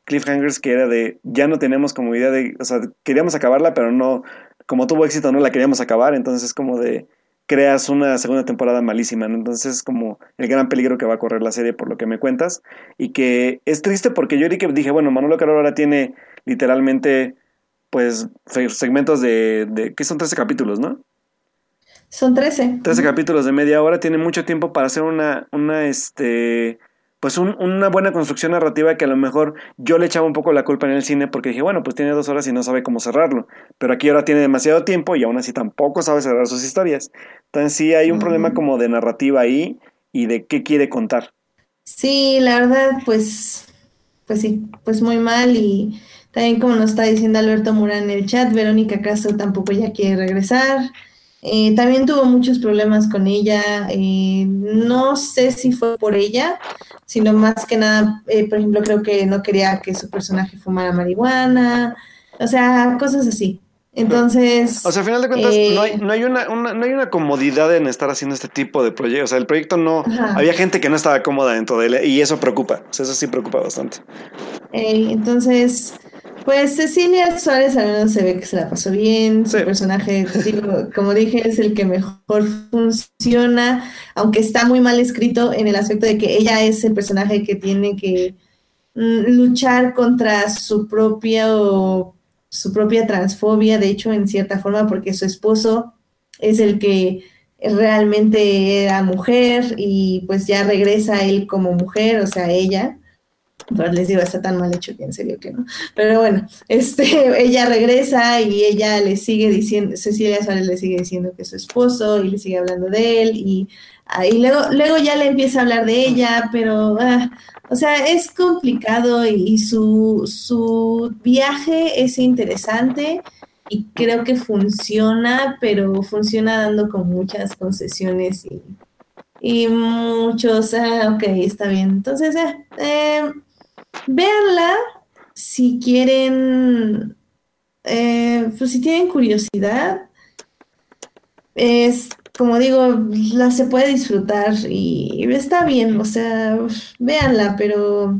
cliffhangers que era de, ya no tenemos como idea de, o sea, queríamos acabarla, pero no, como tuvo éxito, no la queríamos acabar, entonces es como de, creas una segunda temporada malísima, ¿no? Entonces es como el gran peligro que va a correr la serie por lo que me cuentas, y que es triste porque yo dije, bueno, Manolo Caro ahora tiene literalmente pues segmentos de, de que son 13 capítulos, ¿no? Son 13. 13 capítulos de media hora, tiene mucho tiempo para hacer una, una, este, pues una buena construcción narrativa que a lo mejor yo le echaba un poco la culpa en el cine porque dije, bueno, pues tiene dos horas y no sabe cómo cerrarlo, pero aquí ahora tiene demasiado tiempo y aún así tampoco sabe cerrar sus historias. Entonces sí hay un problema como de narrativa ahí y de qué quiere contar. Sí, la verdad, pues, pues sí, pues muy mal y también como nos está diciendo Alberto Mura en el chat, Verónica Castro tampoco ya quiere regresar. Eh, también tuvo muchos problemas con ella. Eh, no sé si fue por ella, sino más que nada, eh, por ejemplo, creo que no quería que su personaje fumara marihuana. O sea, cosas así. Entonces. O sea, al final de cuentas, no, hay, no, hay una, no hay una comodidad en estar haciendo este tipo de proyectos. O sea, el proyecto no. Había gente que no estaba cómoda dentro de él y eso preocupa. O sea, eso sí preocupa bastante. entonces, pues Cecilia Suárez al menos se ve que se la pasó bien, su personaje, digo, como dije, es el que mejor funciona, aunque está muy mal escrito en el aspecto de que ella es el personaje que tiene que mm, luchar contra su propia su propia transfobia, de hecho, en cierta forma, porque su esposo es el que realmente era mujer y pues ya regresa él como mujer, o sea, ella. Pero les digo, está tan mal hecho que en serio que no. Pero bueno, este, ella regresa y ella le sigue diciendo, Cecilia Suárez le sigue diciendo que es su esposo y le sigue hablando de él y, ah, luego, luego ya le empieza a hablar de ella, pero, ah, o sea, es complicado y, su, su viaje es interesante y creo que funciona, pero funciona dando con muchas concesiones y, y muchos, ah, ok, está bien. Entonces, eh, eh véanla si quieren, eh, pues si tienen curiosidad. es, como digo, la se puede disfrutar y está bien, o sea, véanla, pero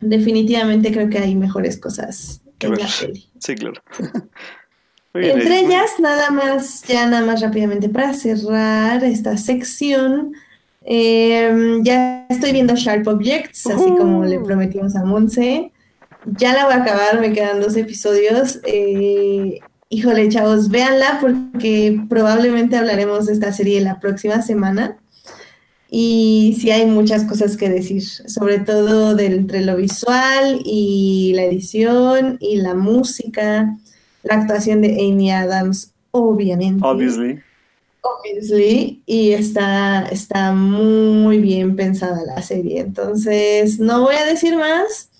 definitivamente creo que hay mejores cosas Que en ver. la peli. Sí, claro. Bien, Entre ellas, nada más, ya nada más rápidamente para cerrar esta sección, eh, ya estoy viendo Sharp Objects, así como le prometimos a Monse. Ya la voy a acabar, me quedan dos episodios. eh, híjole, chavos, véanla porque probablemente hablaremos de esta serie la próxima semana. Y sí hay muchas cosas que decir, sobre todo del, entre lo visual y la edición y la música, la actuación de Amy Adams, obviamente. Obviously. Obviously, y está, está muy bien pensada la serie. Entonces, no voy a decir más,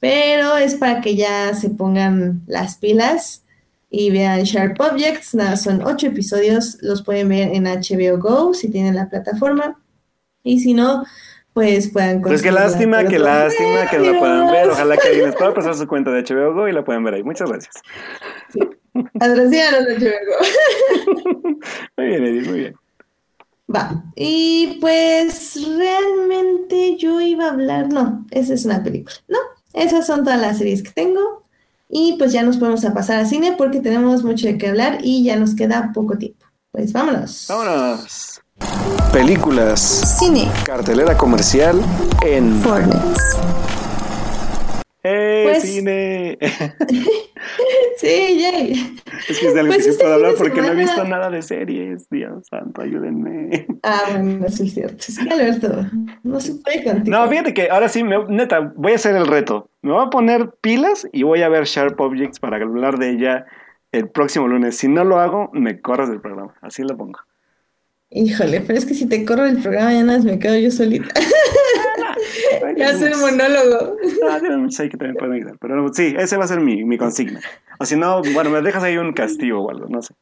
pero es para que ya se pongan las pilas y vean Sharp Objects. Nada, son ocho episodios, los pueden ver en HBO Go si tienen la plataforma. Y si no, pues puedan Pues qué lástima, qué lástima que no la puedan ver. Ojalá que alguien les pueda pasar su cuenta de HBO Go y la puedan ver ahí. Muchas gracias. Patrocínanos HBO Go. Muy bien, Edith, muy bien. Va, y pues realmente yo iba a hablar, no, esa es una película, no, esas son todas las series que tengo y pues ya nos podemos a pasar al cine porque tenemos mucho de qué hablar y ya nos queda poco tiempo. Pues vámonos. Vámonos. Películas. Cine. Cartelera comercial en Fortnite. ¡Eh, Pues- cine! Sí, yay. Es que es de algo Pues que puedo hablar porque no he visto nada de series. Dios santo, ayúdenme. Ah, bueno, sí es cierto. Es que Alberto, no se puede contigo. No, fíjate que ahora sí, me- neta, voy a hacer el reto. Me voy a poner pilas y voy a ver Sharp Objects para hablar de ella el próximo lunes. Si no lo hago, me corres del programa. Así lo pongo. Híjole, pero es que si te corro el programa ya nada más me quedo yo solita. Ya hacer monólogo. Ah, tienen muchos ahí que también pueden ayudar. Pero sí, ese va a ser mi, mi consigna. O si no, bueno, me dejas ahí un castigo o algo, no sé.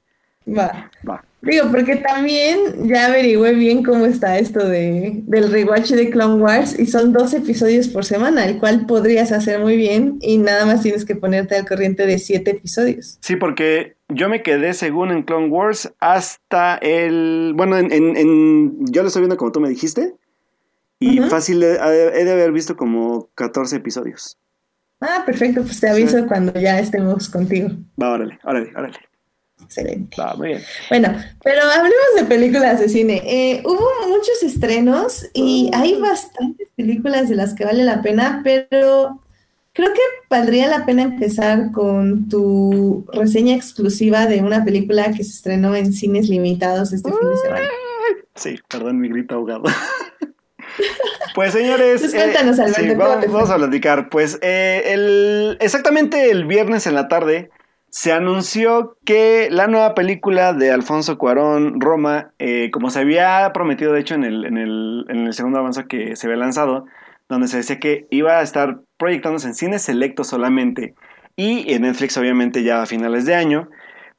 Va. Va. Digo, porque también ya averigüé bien cómo está esto de, del rewatch de Clone Wars y son dos episodios por semana, el cual podrías hacer muy bien y nada más tienes que ponerte al corriente de siete episodios. Sí, porque yo me quedé según en Clone Wars hasta el... Bueno, en, en- en- yo lo estoy viendo como tú me dijiste. Y fácil, he, he de haber visto como 14 episodios. Ah, perfecto, pues te aviso cuando ya estemos contigo. Va, órale, órale, órale. Excelente. Va, muy bien. Bueno, pero hablemos de películas de cine. Eh, hubo muchos estrenos y hay bastantes películas de las que vale la pena, pero creo que valdría la pena empezar con tu reseña exclusiva de una película que se estrenó en cines limitados este fin de semana. Sí, perdón mi grito ahogado. Pues señores, Pues cuéntanos, Alberto, sí, ¿cómo vamos, te fue? vamos a platicar. Pues eh, el, exactamente el viernes en la tarde se anunció que la nueva película de Alfonso Cuarón, Roma, eh, como se había prometido de hecho en el, en, el, en el segundo avance que se había lanzado, donde se decía que iba a estar proyectándose en cines selectos solamente y en Netflix obviamente ya a finales de año,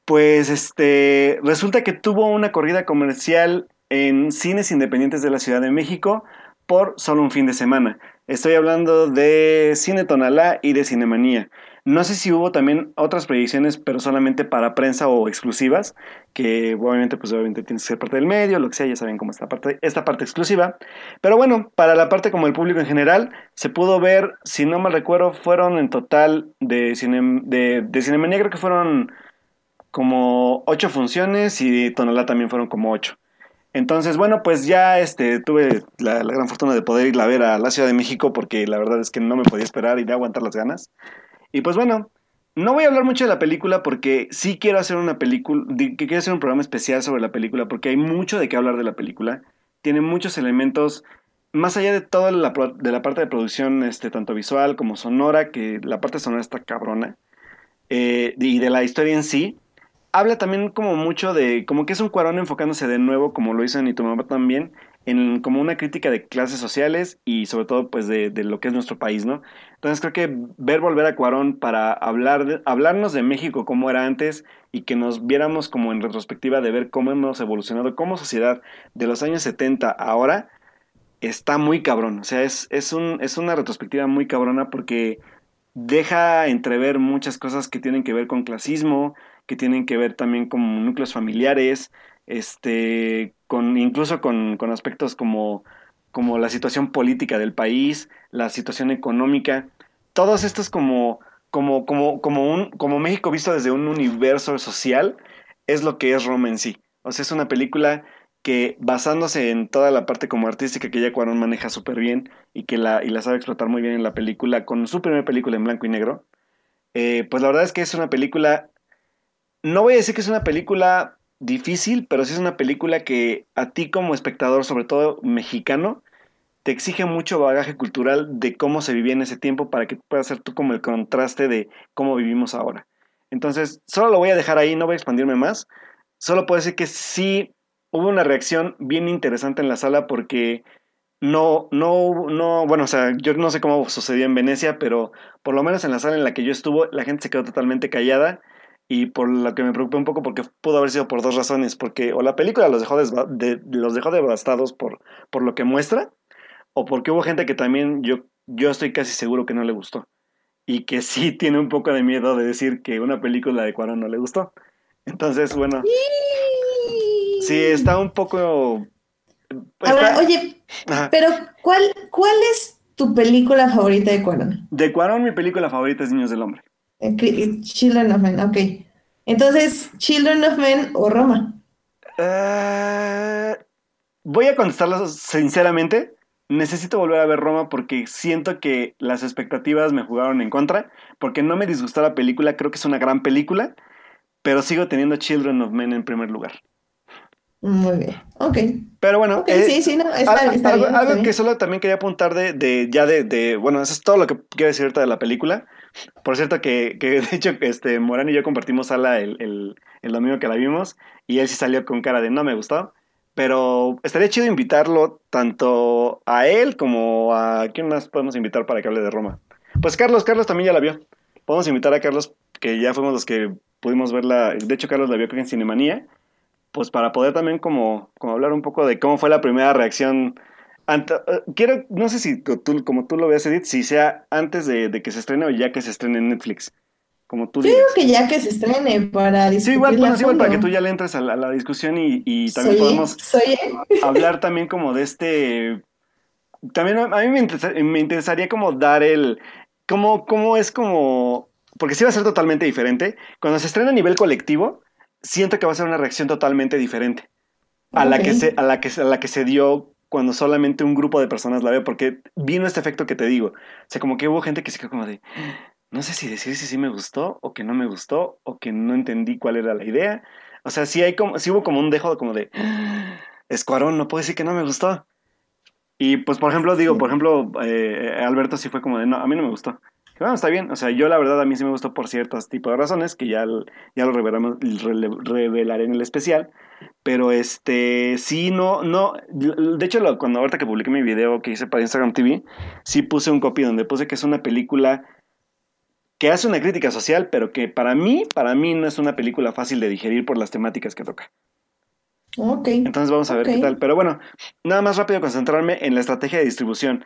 pues este resulta que tuvo una corrida comercial en cines independientes de la Ciudad de México por solo un fin de semana. Estoy hablando de Cine Tonalá y de Cinemanía. No sé si hubo también otras proyecciones, pero solamente para prensa o exclusivas, que obviamente, pues obviamente tienes que ser parte del medio, lo que sea, ya saben cómo está parte, esta parte exclusiva. Pero bueno, para la parte como el público en general, se pudo ver, si no mal recuerdo, fueron en total de, cine, de, Cinemanía, creo que fueron como ocho funciones y Tonalá también fueron como ocho. Entonces, bueno, pues ya este, tuve la, gran fortuna de poder irla a ver a la Ciudad de México porque la verdad es que no me podía esperar y de aguantar las ganas. Y pues bueno, no voy a hablar mucho de la película porque sí quiero hacer una película, quiero hacer un programa especial sobre la película porque hay mucho de qué hablar de la película. Tiene muchos elementos, más allá de toda la parte de producción, este, tanto visual como sonora, que la parte sonora está cabrona, eh, y de la historia en sí habla también como mucho de, como que es un Cuarón enfocándose de nuevo, como lo hizo en Y tu mamá también, en como una crítica de clases sociales y sobre todo pues de, de, lo que es nuestro país, ¿no? Entonces creo que ver volver a Cuarón para hablar de, hablarnos de México como era antes y que nos viéramos como en retrospectiva de ver cómo hemos evolucionado como sociedad de los años 70 a ahora, está muy cabrón. O sea, es, es, un, es una retrospectiva muy cabrona porque deja entrever muchas cosas que tienen que ver con clasismo, que tienen que ver también con núcleos familiares, este, con, incluso con, con aspectos como, como la situación política del país, la situación económica, todos estos como, como, como, como, un, como México visto desde un universo social, es lo que es Roma en sí. O sea, es una película que basándose en toda la parte como artística que ya Cuarón maneja súper bien y que la, y la sabe explotar muy bien en la película, con su primera película en blanco y negro, eh, pues la verdad es que es una película, no voy a decir que es una película difícil, pero sí es una película que a ti como espectador, sobre todo mexicano, te exige mucho bagaje cultural de cómo se vivía en ese tiempo para que puedas ser tú como el contraste de cómo vivimos ahora. Entonces, solo lo voy a dejar ahí, no voy a expandirme más. Solo puedo decir que sí hubo una reacción bien interesante en la sala porque no, no, no, bueno, o sea, yo no sé cómo sucedió en Venecia, pero por lo menos en la sala en la que yo estuve, la gente se quedó totalmente callada y por lo que me preocupé un poco porque pudo haber sido por dos razones, porque o la película los dejó, de, los dejó devastados por, por lo que muestra, o porque hubo gente que también yo, yo estoy casi seguro que no le gustó y que sí tiene un poco de miedo de decir que una película de Cuarón no le gustó. Entonces, bueno. Sí, está un poco. Ahora, oye, pero ¿cuál, ¿cuál es tu película favorita de Cuarón? De Cuarón, mi película favorita es Niños del Hombre. Eh, Children of Men, ok. Entonces, Children of Men o Roma. Eh, voy a contestarlo sinceramente. Necesito volver a ver Roma porque siento que las expectativas me jugaron en contra. Porque no me disgustó la película, creo que es una gran película. Pero sigo teniendo Children of Men en primer lugar. Muy bien, ok. Pero bueno, eh, sí, sí, no, está, algo, que solo también quería apuntar de, de ya de, de, bueno, eso es todo lo que quiero decir ahorita de la película. Por cierto, que, que de hecho, este, Morán y yo compartimos sala el, el, el, domingo que la vimos y él sí salió con cara de no me gustó. Pero estaría chido invitarlo tanto a él como a... ¿Quién más podemos invitar para que hable de Roma? Pues Carlos, Carlos también ya la vio. Podemos invitar a Carlos, que ya fuimos los que pudimos verla. De hecho, Carlos la vio en Cinemanía pues para poder también como, como hablar un poco de cómo fue la primera reacción. Eh, quiero, no sé si tú, como tú lo ves, Edith, si sea antes de, que se estrene o ya que se estrene en Netflix. Como tú Yo digo que ya que se estrene para discutir. Sí, igual, bueno, igual para que tú ya le entres a la, discusión y, también podemos hablar también como de este. También a mí me, me interesaría como dar el. Cómo, cómo es como. Porque sí va a ser totalmente diferente. Cuando se estrena a nivel colectivo, siento que va a ser una reacción totalmente diferente a, la, que se, a, la, que, a la que se dio cuando solamente un grupo de personas la ve, porque vino este efecto que te digo. O sea, como que hubo gente que se quedó como de, no sé si decir si sí me gustó o que no me gustó o que no entendí cuál era la idea. O sea, sí, hay como, sí hubo como un dejo como de, Escuarón, no puedo decir que no me gustó. Y pues, por ejemplo, digo, por ejemplo, eh, Alberto sí fue como de, no, a mí no me gustó bueno, está bien. O sea, yo la verdad a mí sí me gustó por ciertos tipos de razones, que ya, ya lo revelaré en el especial. Pero este, sí, no, no. De hecho, cuando ahorita que publiqué mi video que hice para Instagram TV, sí puse un copy donde puse que es una película que hace una crítica social, pero que para mí, para mí no es una película fácil de digerir por las temáticas que toca. Ok. Entonces vamos a ver qué tal. Pero bueno, nada más rápido concentrarme en la estrategia de distribución.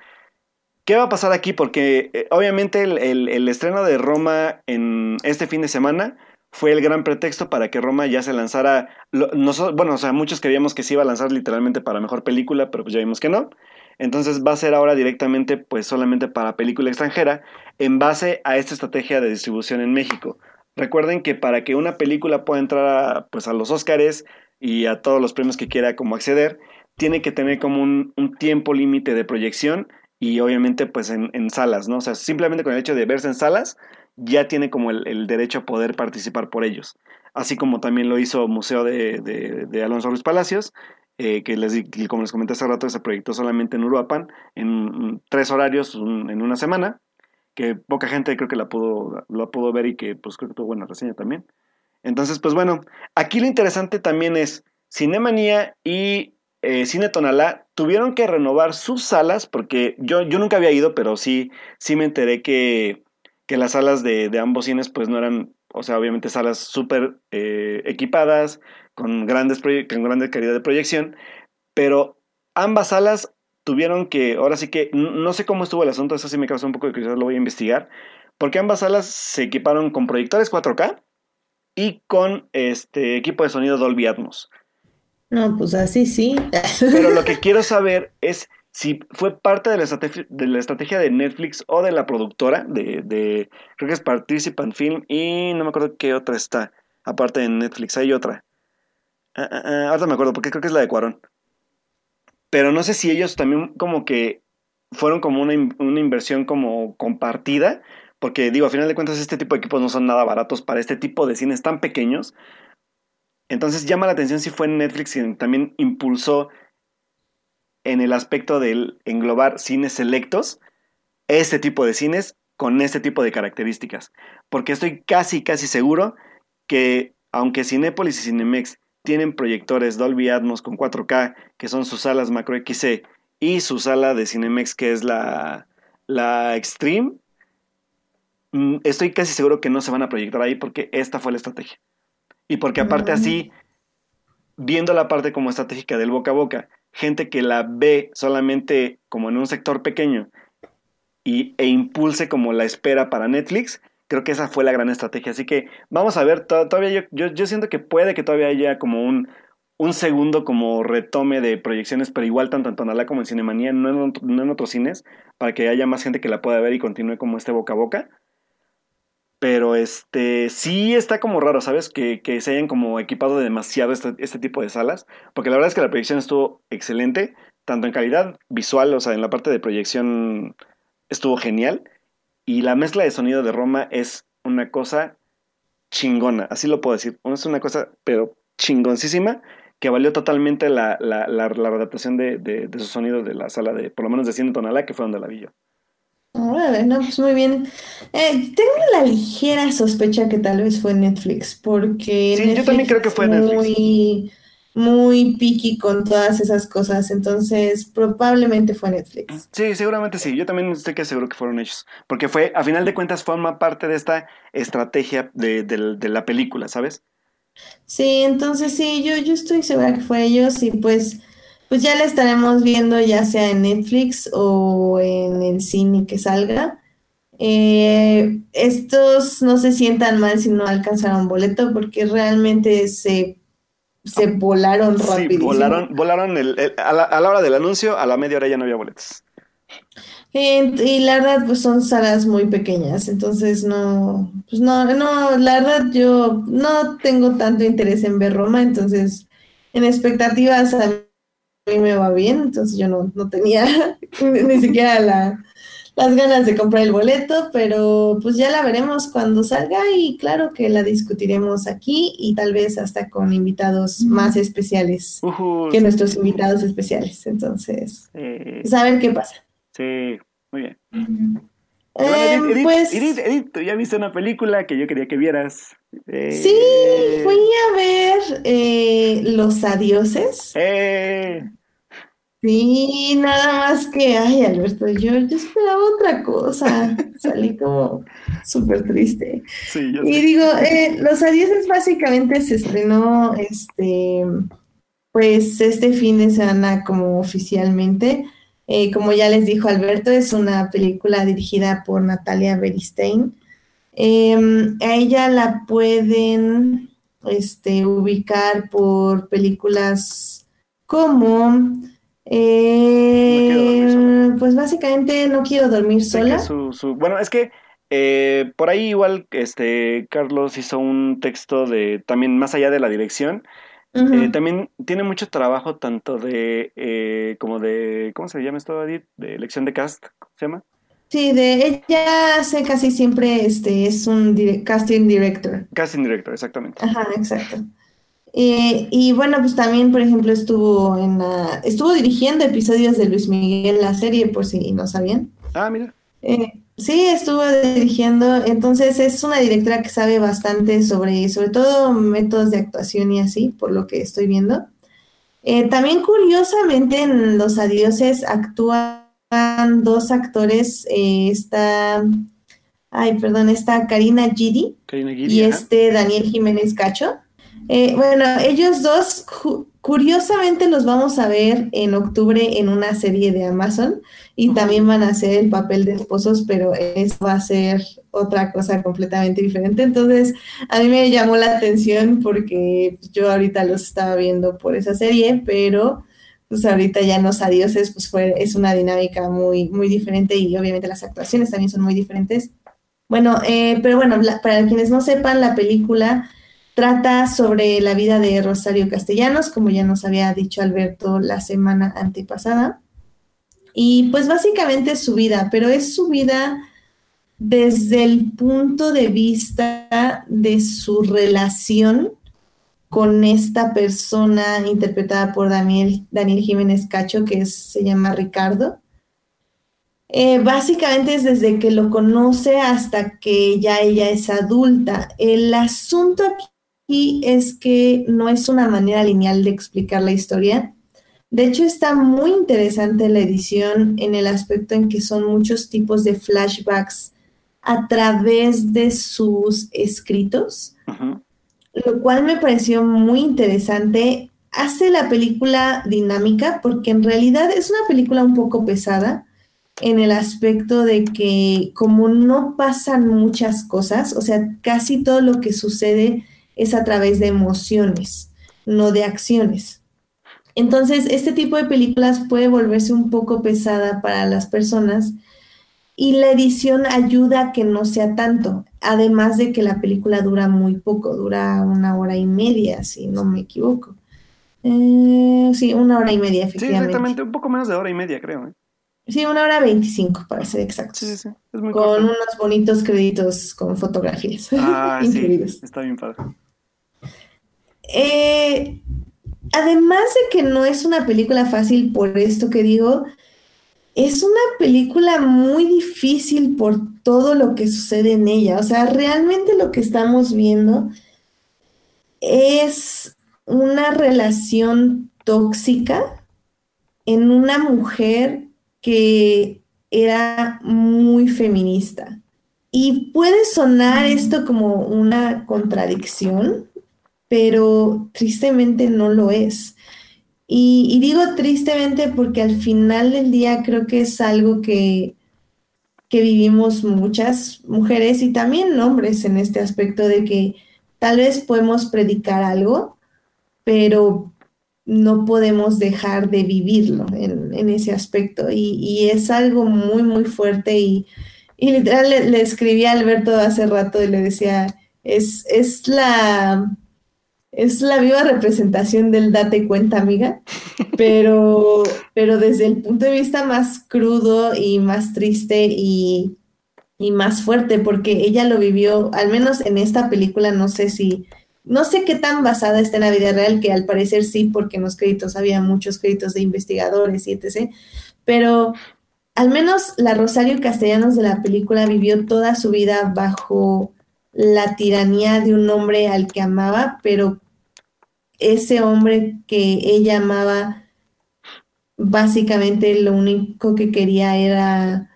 ¿Qué va a pasar aquí? Porque eh, obviamente el, estreno de Roma en este fin de semana fue el gran pretexto para que Roma ya se lanzara. bueno, o sea, muchos creíamos que se iba a lanzar literalmente para mejor película, pero pues ya vimos que no. Entonces va a ser ahora directamente, pues solamente para película extranjera, en base a esta estrategia de distribución en México. Recuerden que para que una película pueda entrar a, pues, a los Oscars y a todos los premios que quiera como acceder, tiene que tener como un tiempo límite de proyección y obviamente pues en, salas, ¿no? O sea, simplemente con el hecho de verse en salas ya tiene como el, derecho a poder participar por ellos. Así como también lo hizo Museo de, Alonso Ruiz Palacios, eh, que les, como les comenté hace rato, se proyectó solamente en Uruapan, en tres horarios en una semana, que poca gente creo que la pudo, lo pudo ver y que pues creo que tuvo buena reseña también. Entonces, pues bueno, aquí lo interesante también es Cinemanía y eh, Cine Tonalá tuvieron que renovar sus salas, porque yo, yo nunca había ido, pero sí, sí me enteré que, que las salas de, ambos cines pues no eran, o sea, obviamente salas súper eh, equipadas, con, grandes con grande calidad de proyección, pero ambas salas tuvieron que, ahora sí que, no sé cómo estuvo el asunto, eso sí me causó un poco de curiosidad, lo voy a investigar, porque ambas salas se equiparon con proyectores 4K y con este equipo de sonido Dolby Atmos. No, pues así sí. Pero lo que quiero saber es si fue parte de la estrategia de, la estrategia de Netflix o de la productora, de, de creo que es Participant Film y no me acuerdo qué otra está, aparte de Netflix, hay otra. Ah, ah, ah, ahora me acuerdo porque creo que es la de Cuarón. Pero no sé si ellos también como que fueron como una, una inversión como compartida, porque digo, a final de cuentas este tipo de equipos no son nada baratos para este tipo de cines tan pequeños. Entonces llama la atención si fue Netflix quien también impulsó en el aspecto del englobar cines selectos este tipo de cines con este tipo de características. Porque estoy casi, casi seguro que aunque Cinépolis y Cinemex tienen proyectores Dolby Atmos con 4K, que son sus salas Macro XC, y su sala de Cinemex, que es la, la Extreme, mm, estoy casi seguro que no se van a proyectar ahí porque esta fue la estrategia. Y porque aparte así, viendo la parte como estratégica del boca a boca, gente que la ve solamente como en un sector pequeño y, e impulse como la espera para Netflix, creo que esa fue la gran estrategia. Así que vamos a ver, todavía yo, yo, siento que puede que todavía haya como un, un segundo como retome de proyecciones, pero igual tanto en Tonalá como en Cinemanía, no en, no en otros cines, para que haya más gente que la pueda ver y continúe como este boca a boca. Pero este sí está como raro, ¿sabes? Que, se hayan como equipado demasiado este, este, tipo de salas. Porque la verdad es que la proyección estuvo excelente, tanto en calidad visual, o sea, en la parte de proyección estuvo genial. Y la mezcla de sonido de Roma es una cosa chingona, así lo puedo decir. Es una cosa, pero chingoncísima, que valió totalmente la, la, la, adaptación de, de, de, su sonido de la sala de, por lo menos de 100 tonalá, que fue donde la vi yo. Órale, no, pues muy bien. Eh, tengo la ligera sospecha que tal vez fue Netflix, porque Sí, yo también creo que fue Netflix. muy, muy picky con todas esas cosas, entonces probablemente fue Netflix. Sí, seguramente sí. Yo también estoy que seguro que fueron ellos, porque fue, a final de cuentas, forma parte de esta estrategia de, de la película, ¿sabes? Sí, entonces sí, yo, yo estoy segura que fue ellos y pues pues ya la estaremos viendo ya sea en Netflix o en el cine que salga. Eh, estos no se sientan mal si no alcanzaron boleto porque realmente se, se ah, volaron rápido. volaron, volaron a, la, hora del anuncio, a la media hora ya no había boletos. y la verdad, pues son salas muy pequeñas, entonces no, pues no, no, la verdad yo no tengo tanto interés en ver Roma, entonces en expectativas a mí me va bien, entonces yo no, tenía ni siquiera las ganas de comprar el boleto, pero pues ya la veremos cuando salga y claro que la discutiremos aquí y tal vez hasta con invitados más especiales que nuestros invitados especiales. Entonces, pues a ver qué pasa. Sí, muy bien. Eh, pues, Edith, Edith, tú ya viste una película que yo quería que vieras. Eh, sí, fui a ver eh, Los Adioses. Eh. Sí, nada más que, ay, Alberto, yo, esperaba otra cosa. Salí como súper triste. Sí, yo y digo, eh, Los Adioses básicamente se estrenó este, pues este fin de semana como oficialmente. Eh, como ya les dijo Alberto, es una película dirigida por Natalia Beristein. Em, a ella la pueden este, ubicar por películas como eh, pues básicamente no quiero dormir sola. bueno, es que eh, por ahí igual este Carlos hizo un texto de también más allá de la dirección. Eh, también tiene mucho trabajo tanto de eh, como de ¿cómo se llama esto Edith? de elección de cast, ¿cómo se llama? Sí, de ella hace casi siempre este es un casting director. Casting director, exactamente. Ajá, exacto. Eh, y bueno, pues también, por ejemplo, estuvo en la, estuvo dirigiendo episodios de Luis Miguel, la serie, por si no sabían. Ah, mira. Eh, sí, estuvo dirigiendo, entonces es una directora que sabe bastante sobre, sobre todo métodos de actuación y así, por lo que estoy viendo. Eh, también curiosamente en Los Adioses actúan dos actores, está, ay, perdón, está Karina Gidi, y este Daniel Jiménez Cacho. Eh, bueno, ellos dos curiosamente los vamos a ver en octubre en una serie de Amazon y también van a hacer el papel de esposos, pero eso va a ser otra cosa completamente diferente. Entonces, a mí me llamó la atención porque yo ahorita los estaba viendo por esa serie, pero pues ahorita ya no adioses, pues fue, es una dinámica muy, muy diferente y obviamente las actuaciones también son muy diferentes. Bueno, eh, pero bueno, para quienes no sepan, la película trata sobre la vida de Rosario Castellanos, como ya nos había dicho Alberto la semana antepasada. Y pues básicamente es su vida, pero es su vida desde el punto de vista de su relación con esta persona interpretada por Daniel, Daniel Jiménez Cacho, que se llama Ricardo. Eh, básicamente es desde que lo conoce hasta que ya ella es adulta. El asunto aquí y es que no es una manera lineal de explicar la historia. De hecho, está muy interesante la edición en el aspecto en que son muchos tipos de flashbacks a través de sus escritos, lo cual me pareció muy interesante. Hace la película dinámica porque en realidad es una película un poco pesada en el aspecto de que como no pasan muchas cosas, o sea, casi todo lo que sucede es a través de emociones, no de acciones. Entonces, este tipo de películas puede volverse un poco pesada para las personas y la edición ayuda a que no sea tanto, además de que la película dura muy poco, dura una hora y media, si no me equivoco. Eh, sí, una hora y media, efectivamente. Sí, exactamente, un poco menos de hora y media, creo. ¿eh? Sí, una hora veinticinco, para ser exactos. Sí, sí, es muy Con unos bonitos créditos con fotografías. Ah, sí, está bien padre. Eh, además de que no es una película fácil por esto que digo, es una película muy difícil por todo lo que sucede en ella. O sea, realmente lo que estamos viendo es una relación tóxica en una mujer que era muy feminista. Y puede sonar esto como una contradicción, pero tristemente no lo es. Y, digo tristemente porque al final del día creo que es algo que, que vivimos muchas mujeres y también hombres en este aspecto de que tal vez podemos predicar algo, pero no podemos dejar de vivirlo en, ese aspecto. Y, es algo muy, muy fuerte. Y, literal le, escribí a Alberto hace rato y le decía, es, es la es la viva representación del date cuenta, amiga, pero, pero desde el punto de vista más crudo y más triste y, y más fuerte, porque ella lo vivió, al menos en esta película, no sé si, no sé qué tan basada está en la vida real, que al parecer sí, porque en los créditos había muchos créditos de investigadores y etc. Pero al menos la Rosario Castellanos de la película vivió toda su vida bajo la tiranía de un hombre al que amaba, pero ese hombre que ella amaba, básicamente lo único que quería era,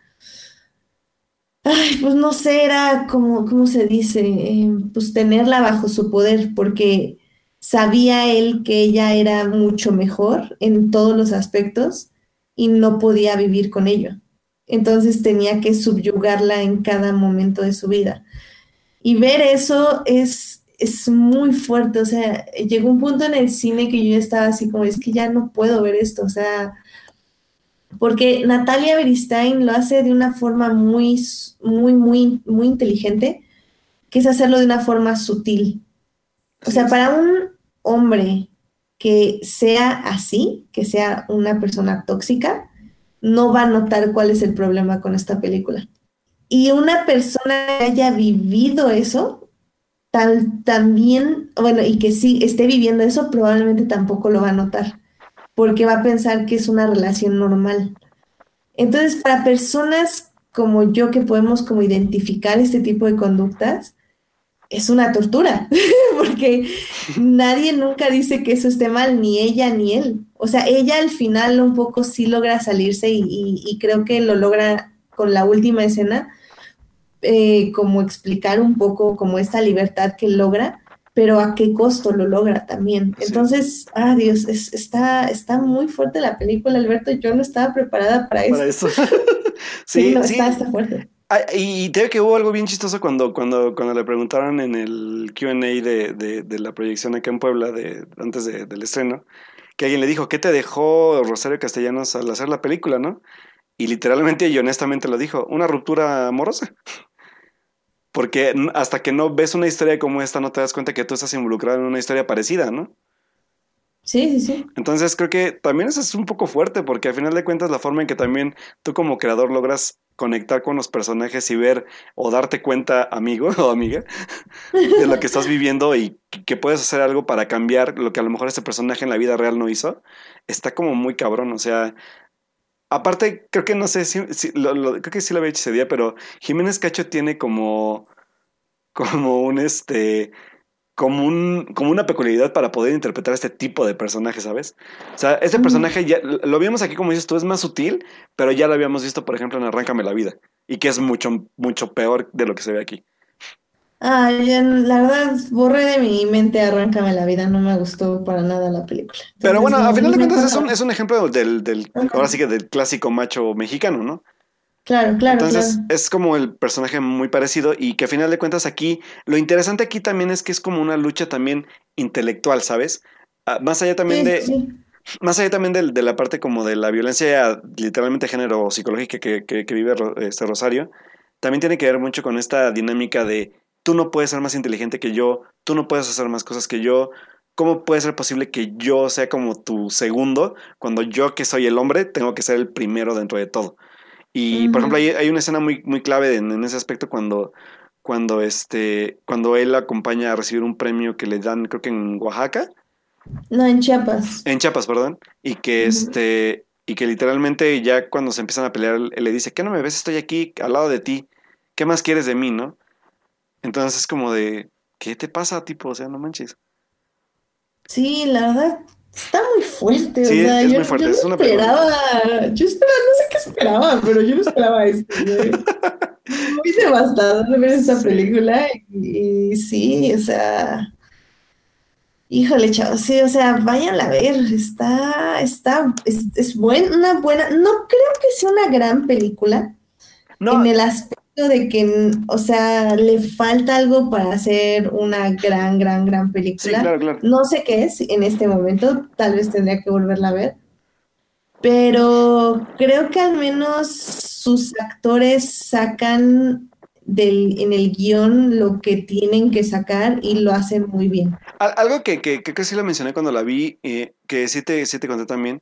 ay, pues no sé, era como, ¿cómo se dice? Eh, pues tenerla bajo su poder, porque sabía él que ella era mucho mejor en todos los aspectos y no podía vivir con ello. Entonces tenía que subyugarla en cada momento de su vida. Y ver eso es es muy fuerte, o sea, llegó un punto en el cine que yo estaba así como, es que ya no puedo ver esto, o sea, porque Natalia Beristain lo hace de una forma muy, muy, muy, muy inteligente, que es hacerlo de una forma sutil. O sea, para un hombre que sea así, que sea una persona tóxica, no va a notar cuál es el problema con esta película. Y una persona que haya vivido eso, también, bueno, y que sí esté viviendo eso, probablemente tampoco lo va a notar, porque va a pensar que es una relación normal. Entonces, para personas como yo que podemos como identificar este tipo de conductas, es una tortura, porque nadie nunca dice que eso esté mal, ni ella ni él. O sea, ella al final un poco sí logra salirse y creo que lo logra con la última escena, eh, como explicar un poco como esta libertad que logra, pero a qué costo lo logra también. Entonces, ah, Dios, es, está, está muy fuerte la película, Alberto. Yo no estaba preparada para, Para eso. eso. Sí, sí, no, sí. Está, está fuerte. Ah, y te digo que hubo algo bien chistoso cuando, cuando, cuando le preguntaron en el QA de, de, de la proyección acá en Puebla, de, antes de- del estreno, que alguien le dijo, ¿qué te dejó Rosario Castellanos al hacer la película, no? Y literalmente y honestamente lo dijo, una ruptura amorosa. Porque hasta que no ves una historia como esta, no te das cuenta que tú estás involucrado en una historia parecida, ¿no? Sí, sí, sí. Entonces creo que también eso es un poco fuerte, porque al final de cuentas la forma en que también tú como creador logras conectar con los personajes y ver o darte cuenta, amigo o amiga, de lo que estás viviendo y que puedes hacer algo para cambiar lo que a lo mejor ese personaje en la vida real no hizo, está como muy cabrón, o sea... Aparte, creo que no sé si, si- lo- lo- creo que sí lo había dicho ese día, pero Jiménez Cacho tiene como, como un este, como un, como una peculiaridad para poder interpretar este tipo de personaje, ¿sabes? O sea, este Ujú. personaje ya lo vimos aquí, como dices tú, es más sutil, pero ya lo habíamos visto, por ejemplo, en Arráncame la vida, y que es mucho, mucho peor de lo que se ve aquí. Ah, ya, la verdad, borré de mi mente Arráncame la vida, no me gustó para nada la película. Pero bueno, no, a final de cuentas es un, es un ejemplo del, del, Ajá. ahora sí que del clásico macho mexicano, ¿no? Claro, claro, Entonces claro. es como el personaje muy parecido y que a final de cuentas aquí, lo interesante aquí también es que es como una lucha también intelectual, ¿sabes? Ah, más allá también Sí, de, sí, más allá también del- de, la parte como de la violencia literalmente género psicológica que, que- que vive este Rosario, también tiene que ver mucho con esta dinámica de tú no puedes ser más inteligente que yo, tú no puedes hacer más cosas que yo, ¿cómo puede ser posible que yo sea como tu segundo cuando yo que soy el hombre tengo que ser el primero dentro de todo? Y por ejemplo, hay, hay una escena muy, muy clave en, en ese aspecto cuando, cuando, este, cuando él acompaña a recibir un premio que le dan, creo que en Oaxaca, No, en Chiapas. en Chiapas, perdón, y que este, y que literalmente ya cuando se empiezan a pelear, él le dice, ¿qué no me ves? Estoy aquí al lado de ti, ¿qué más quieres de mí, no? Entonces es como de, ¿qué te pasa, tipo? O sea, no manches. Sí, la verdad, está muy fuerte. O Sí, sea, es yo, muy fuerte, yo no es una película. esperaba, yo esperaba, no sé qué esperaba, pero yo no esperaba esto. Muy devastador de ver esta Sí. película y, y sí, o sea, híjole, chavos, sí, o sea, váyanla a ver, está, está, es, es buen- una buena, no creo que sea una gran película No, en el aspecto de que, o sea, le falta algo para hacer una gran, gran, gran sí, película. claro, claro. No sé qué es en este momento, tal vez tendría que volverla a ver, pero creo que al menos sus actores sacan del, en el guion lo que tienen que sacar y lo hacen muy bien. Al- Algo que, que, que sí lo mencioné cuando la vi, eh, que sí te, sí te conté también,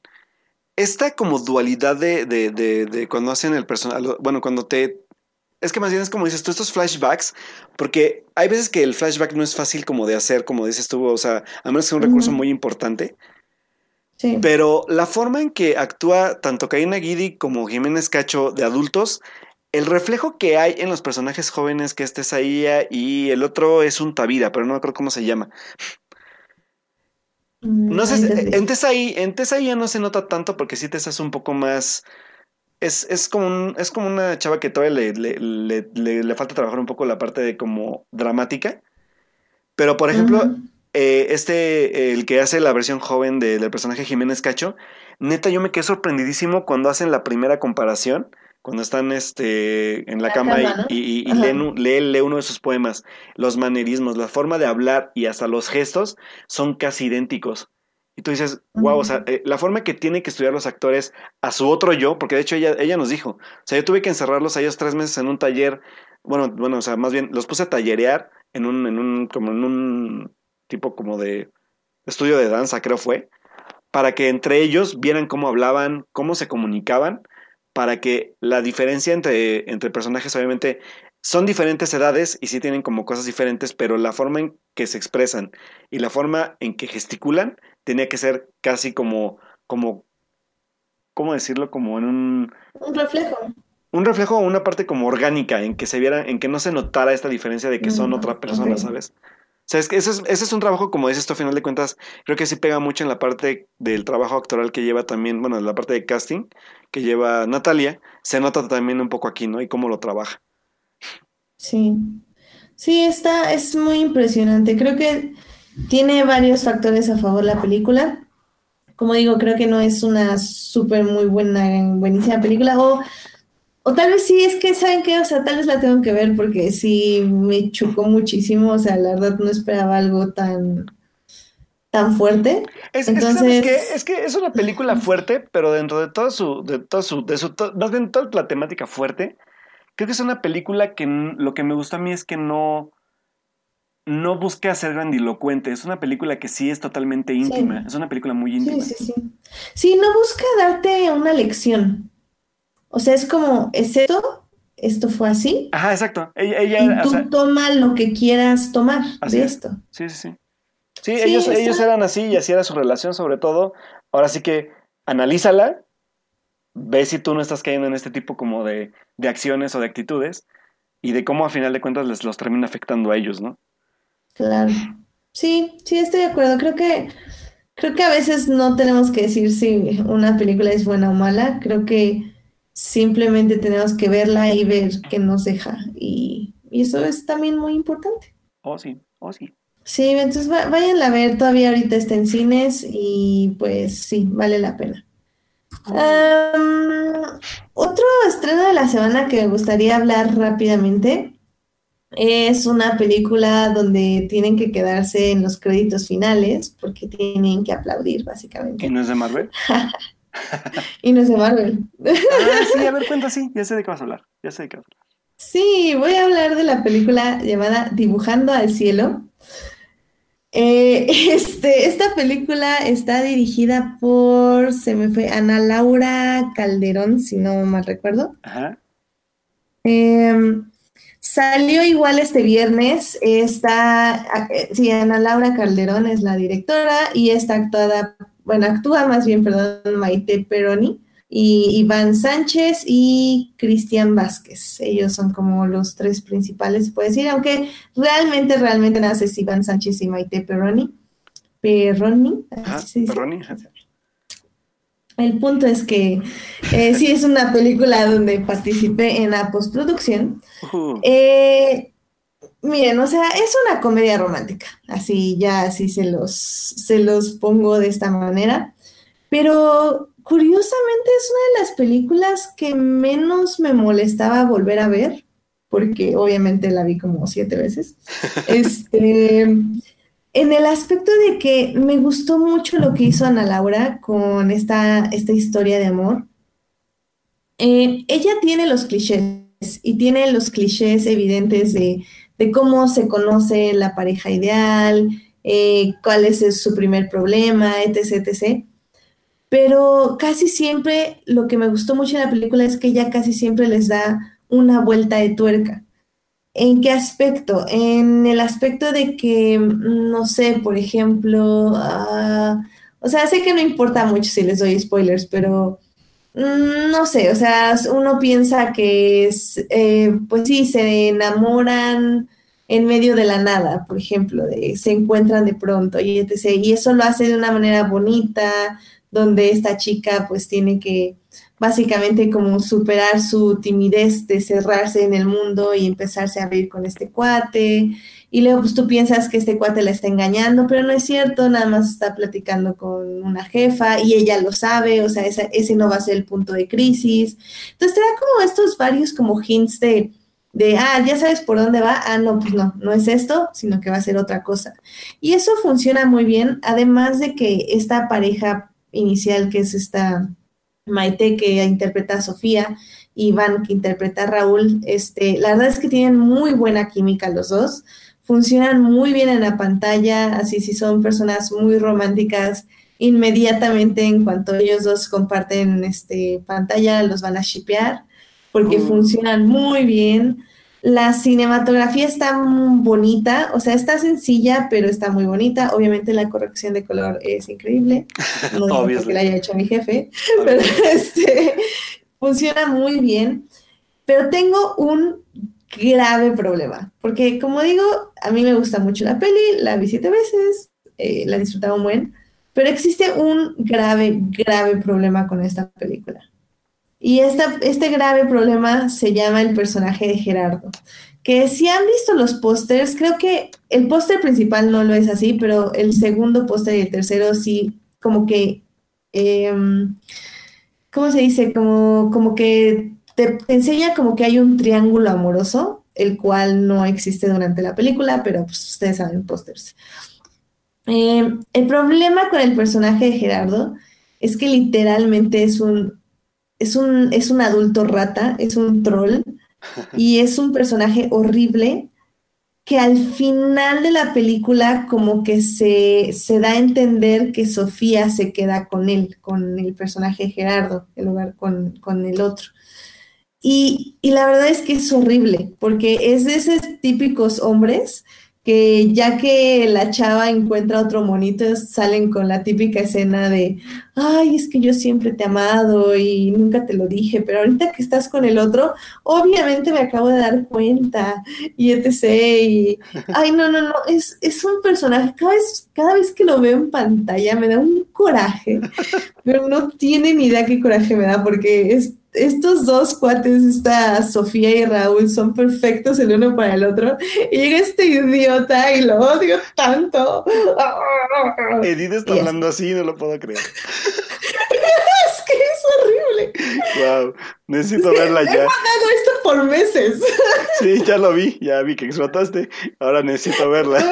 esta como dualidad de, de, de, de cuando hacen el personal, bueno, cuando te... Es que más bien es como dices tú, estos flashbacks, porque hay veces que el flashback no es fácil como de hacer, como dices tú, o sea, a menos que sea un recurso muy importante, Sí, pero la forma en que actúa tanto Karina Guidi como Jiménez Cacho de adultos, el reflejo que hay en los personajes jóvenes, que este es Aía y el otro es un Tavira, pero no me acuerdo cómo se llama. Mm, No sé, entendí. en Tesaí, en Tesaí ya no se nota tanto porque sí Tessa es un poco más. Es, es como un- es como una chava que todavía le, le, le- le- falta trabajar un poco la parte de como dramática. Pero, por ejemplo, eh, este, el que hace la versión joven de- del personaje Jiménez Cacho, neta, yo me quedé sorprendidísimo cuando hacen la primera comparación, cuando están este, en la La cama y, cama, ¿no? y- y- leen lee, lee uno de sus poemas. Los manerismos, la forma de hablar y hasta los gestos son casi idénticos. Y tú dices, wow, o sea, eh, la forma que tienen que estudiar los actores a su otro yo, porque de hecho ella, ella nos dijo, o sea, yo tuve que encerrarlos a ellos tres meses en un taller, bueno, bueno, o sea, más bien los puse a tallerear en un, en un, como en un tipo como de estudio de danza, creo fue, para que entre ellos vieran cómo hablaban, cómo se comunicaban, para que la diferencia entre, entre personajes, obviamente, son diferentes edades y sí tienen como cosas diferentes, pero la forma en que se expresan y la forma en que gesticulan tenía que ser casi como, como, ¿cómo decirlo? Como en un, Un reflejo. un reflejo o una parte como orgánica, en que se viera, en que no se notara esta diferencia de que son Mm, otra persona. ¿sabes? O sea, es que ese es, ese es un trabajo, como dices tú, a final de cuentas, creo que sí pega mucho en la parte del trabajo actoral que lleva también, bueno, en la parte de casting que lleva Natalia, se nota también un poco aquí, ¿no? Y cómo lo trabaja. Sí. Sí, está, es muy impresionante. Creo que tiene varios factores a favor la película. Como digo, creo que no es una súper muy buena, buenísima película. O, o tal vez sí, es que, ¿saben qué? O sea, tal vez la tengo que ver porque sí me chocó muchísimo. O sea, la verdad no esperaba algo tan, tan fuerte. Es, Entonces, es, es que es una película fuerte, pero dentro de toda su, de toda su, de su, to- más bien toda la temática fuerte, creo que es una película que lo que me gusta a mí es que no, no busca ser grandilocuente. Es una película que sí es totalmente íntima. Es una película muy Sí, íntima. sí, sí. Sí, no busca darte una lección. O sea, es como, ¿es esto? ¿Esto fue así? Ajá, exacto. Ella, Y ella, o tú sea, toma lo que quieras tomar de es. esto. sí, sí, sí. Sí, Sí, ellos eran así y así era su relación sobre todo. Ahora sí que analízala, ve si tú no estás cayendo en este tipo como de, de acciones o de actitudes y de cómo a final de cuentas les los termina afectando a ellos, ¿no? Claro. Sí, sí, estoy de acuerdo. Creo que, creo que a veces no tenemos que decir si una película es buena o mala. Creo que simplemente tenemos que verla y ver qué nos deja. Y, y eso es también muy importante. Oh, sí, oh, sí. Sí, entonces va- váyanla a ver, todavía ahorita está en cines y pues sí, vale la pena. Am, otro estreno de la semana que me gustaría hablar rápidamente es una película donde tienen que quedarse en los créditos finales porque tienen que aplaudir ¿Y básicamente. no es de Marvel? Y no es de Marvel. Ah, sí, a ver, cuenta, sí, ya sé de qué vas a hablar, ya sé de qué vas a hablar. Sí, voy a hablar de la película llamada Dibujando al Cielo. Eh, este, esta película está dirigida por, se me fue, Ana Laura Calderón, si no mal recuerdo. Ajá. Eh, salió igual este viernes. Está, eh, sí, Ana Laura Calderón es la directora y está actuada, bueno, actúa más bien, perdón, Maite Peroni y Iván Sánchez y Cristian Vázquez. Ellos son como los tres principales, se puede decir, aunque realmente, realmente nada, es Iván Sánchez y Maite Peroni. Peroni, Ajá, así se dice. Perroni. El punto es que eh, sí es una película donde participé en la postproducción. Uh, Eh, miren, o sea, es una comedia romántica, así ya así se los, se los pongo de esta manera, pero curiosamente es una de las películas que menos me molestaba volver a ver, porque obviamente la vi como siete veces. Este, en el aspecto de que me gustó mucho lo que hizo Ana Laura con esta, esta historia de amor. Eh, ella tiene los clichés y tiene los clichés evidentes de, de cómo se conoce la pareja ideal, eh, cuál es su primer problema, etc, etc. Pero casi siempre lo que me gustó mucho en la película es que ella casi siempre les da una vuelta de tuerca. ¿En qué aspecto? En el aspecto de que, mm, no sé, por ejemplo, ah, o sea, sé que no importa mucho si les doy spoilers, pero mm, no sé, o sea, uno piensa que es, eh, pues sí, se enamoran en medio de la nada, por ejemplo, se encuentran de pronto y etc. Y eso lo hace de una manera bonita, donde esta chica pues tiene que básicamente como superar su timidez de cerrarse en el mundo y empezarse a abrir con este cuate. Y luego pues tú piensas que este cuate la está engañando, pero no es cierto, nada más está platicando con una jefa y ella lo sabe, o sea, esa- ese no va a ser el punto de crisis. Entonces te da como estos varios como hints de, de, ah, ya sabes por dónde va, ah, no, pues no, no es esto, sino que va a ser otra cosa. Y eso funciona muy bien, además de que esta pareja inicial, que es esta Maite que interpreta a Sofía, y Iván que interpreta a Raúl, este, la verdad es que tienen muy buena química los dos, funcionan muy bien en la pantalla, así si son personas muy románticas, inmediatamente en cuanto ellos dos comparten este, pantalla, los van a shipear, porque Mm. funcionan muy bien. La cinematografía está muy bonita, o sea, está sencilla, pero está muy bonita. Obviamente la corrección de color es increíble. No porque Obviously. la haya hecho mi jefe, pero este, funciona muy bien. Pero tengo un grave problema, porque como digo, a mí me gusta mucho la peli, la vi siete veces, eh, la he disfrutado un buen, pero existe un grave, grave problema con esta película. Y este grave problema se llama el personaje de Gerardo, que si han visto los pósters, creo que el póster principal no lo es así, pero el segundo póster y el tercero sí, como que, em, ¿cómo se dice? Como, como que te, enseña como que hay un triángulo amoroso, el cual no existe durante la película, pero pues ustedes saben pósters. Em, el problema con el personaje de Gerardo es que literalmente es un, es un, es un adulto rata, es un troll y es un personaje horrible que al final de la película como que se, se, da a entender que Sofía se queda con él, con el personaje Gerardo, en lugar con, con el otro. Y, y, la verdad es que es horrible, porque es de esos típicos hombres que ya que la chava encuentra otro monito, salen con la típica escena de, ay, es que yo siempre te he amado y nunca te lo dije, pero ahorita que estás con el otro, obviamente me acabo de dar cuenta y etc. Y, ay, no, no, no, es, es un personaje, cada vez, cada vez que lo veo en pantalla me da un coraje, pero no tienen idea qué coraje me da porque es estos dos cuates, esta Sofía y Raúl, son perfectos el uno para el otro. Y llega este idiota y lo odio tanto. Edith está hablando así, no lo puedo creer. es que es horrible. Wow, necesito verla ya. He mandado esto por meses. Sí, ya lo vi, ya vi que explotaste. Ahora necesito verla.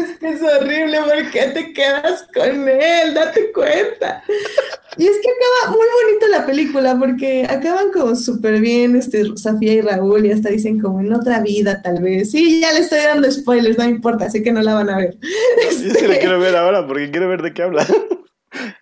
Es que es horrible, ¿por qué te quedas con él? Date cuenta. Y es que acaba muy bonito la película porque acaban como súper bien este, Sofía y Raúl y hasta dicen como en otra vida tal vez. Sí, ya le estoy dando spoilers, no importa, así que no la van a ver. Yo sí la quiero ver ahora porque quiero ver de qué habla.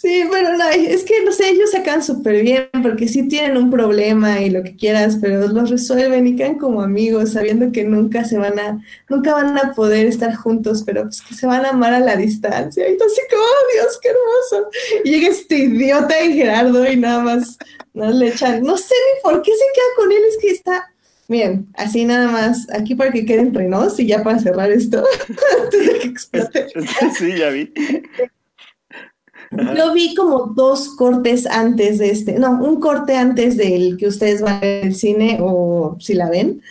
Sí, pero no, es que no sé, ellos sacan súper bien porque sí tienen un problema y lo que quieras, pero los resuelven y quedan como amigos, sabiendo que nunca se van a, nunca van a poder estar juntos, pero pues que se van a amar a la distancia. Y entonces como, oh, Dios, qué hermoso. Y llega este idiota de Gerardo y nada más nos le echan, no sé ni por qué se queda con él, es que está, Bien, así nada más, aquí para que quede entre nos y ya para cerrar esto, antes de que explote. Sí, ya vi. Yo vi como dos cortes antes de este, no, un corte antes del que ustedes van al cine o si la ven.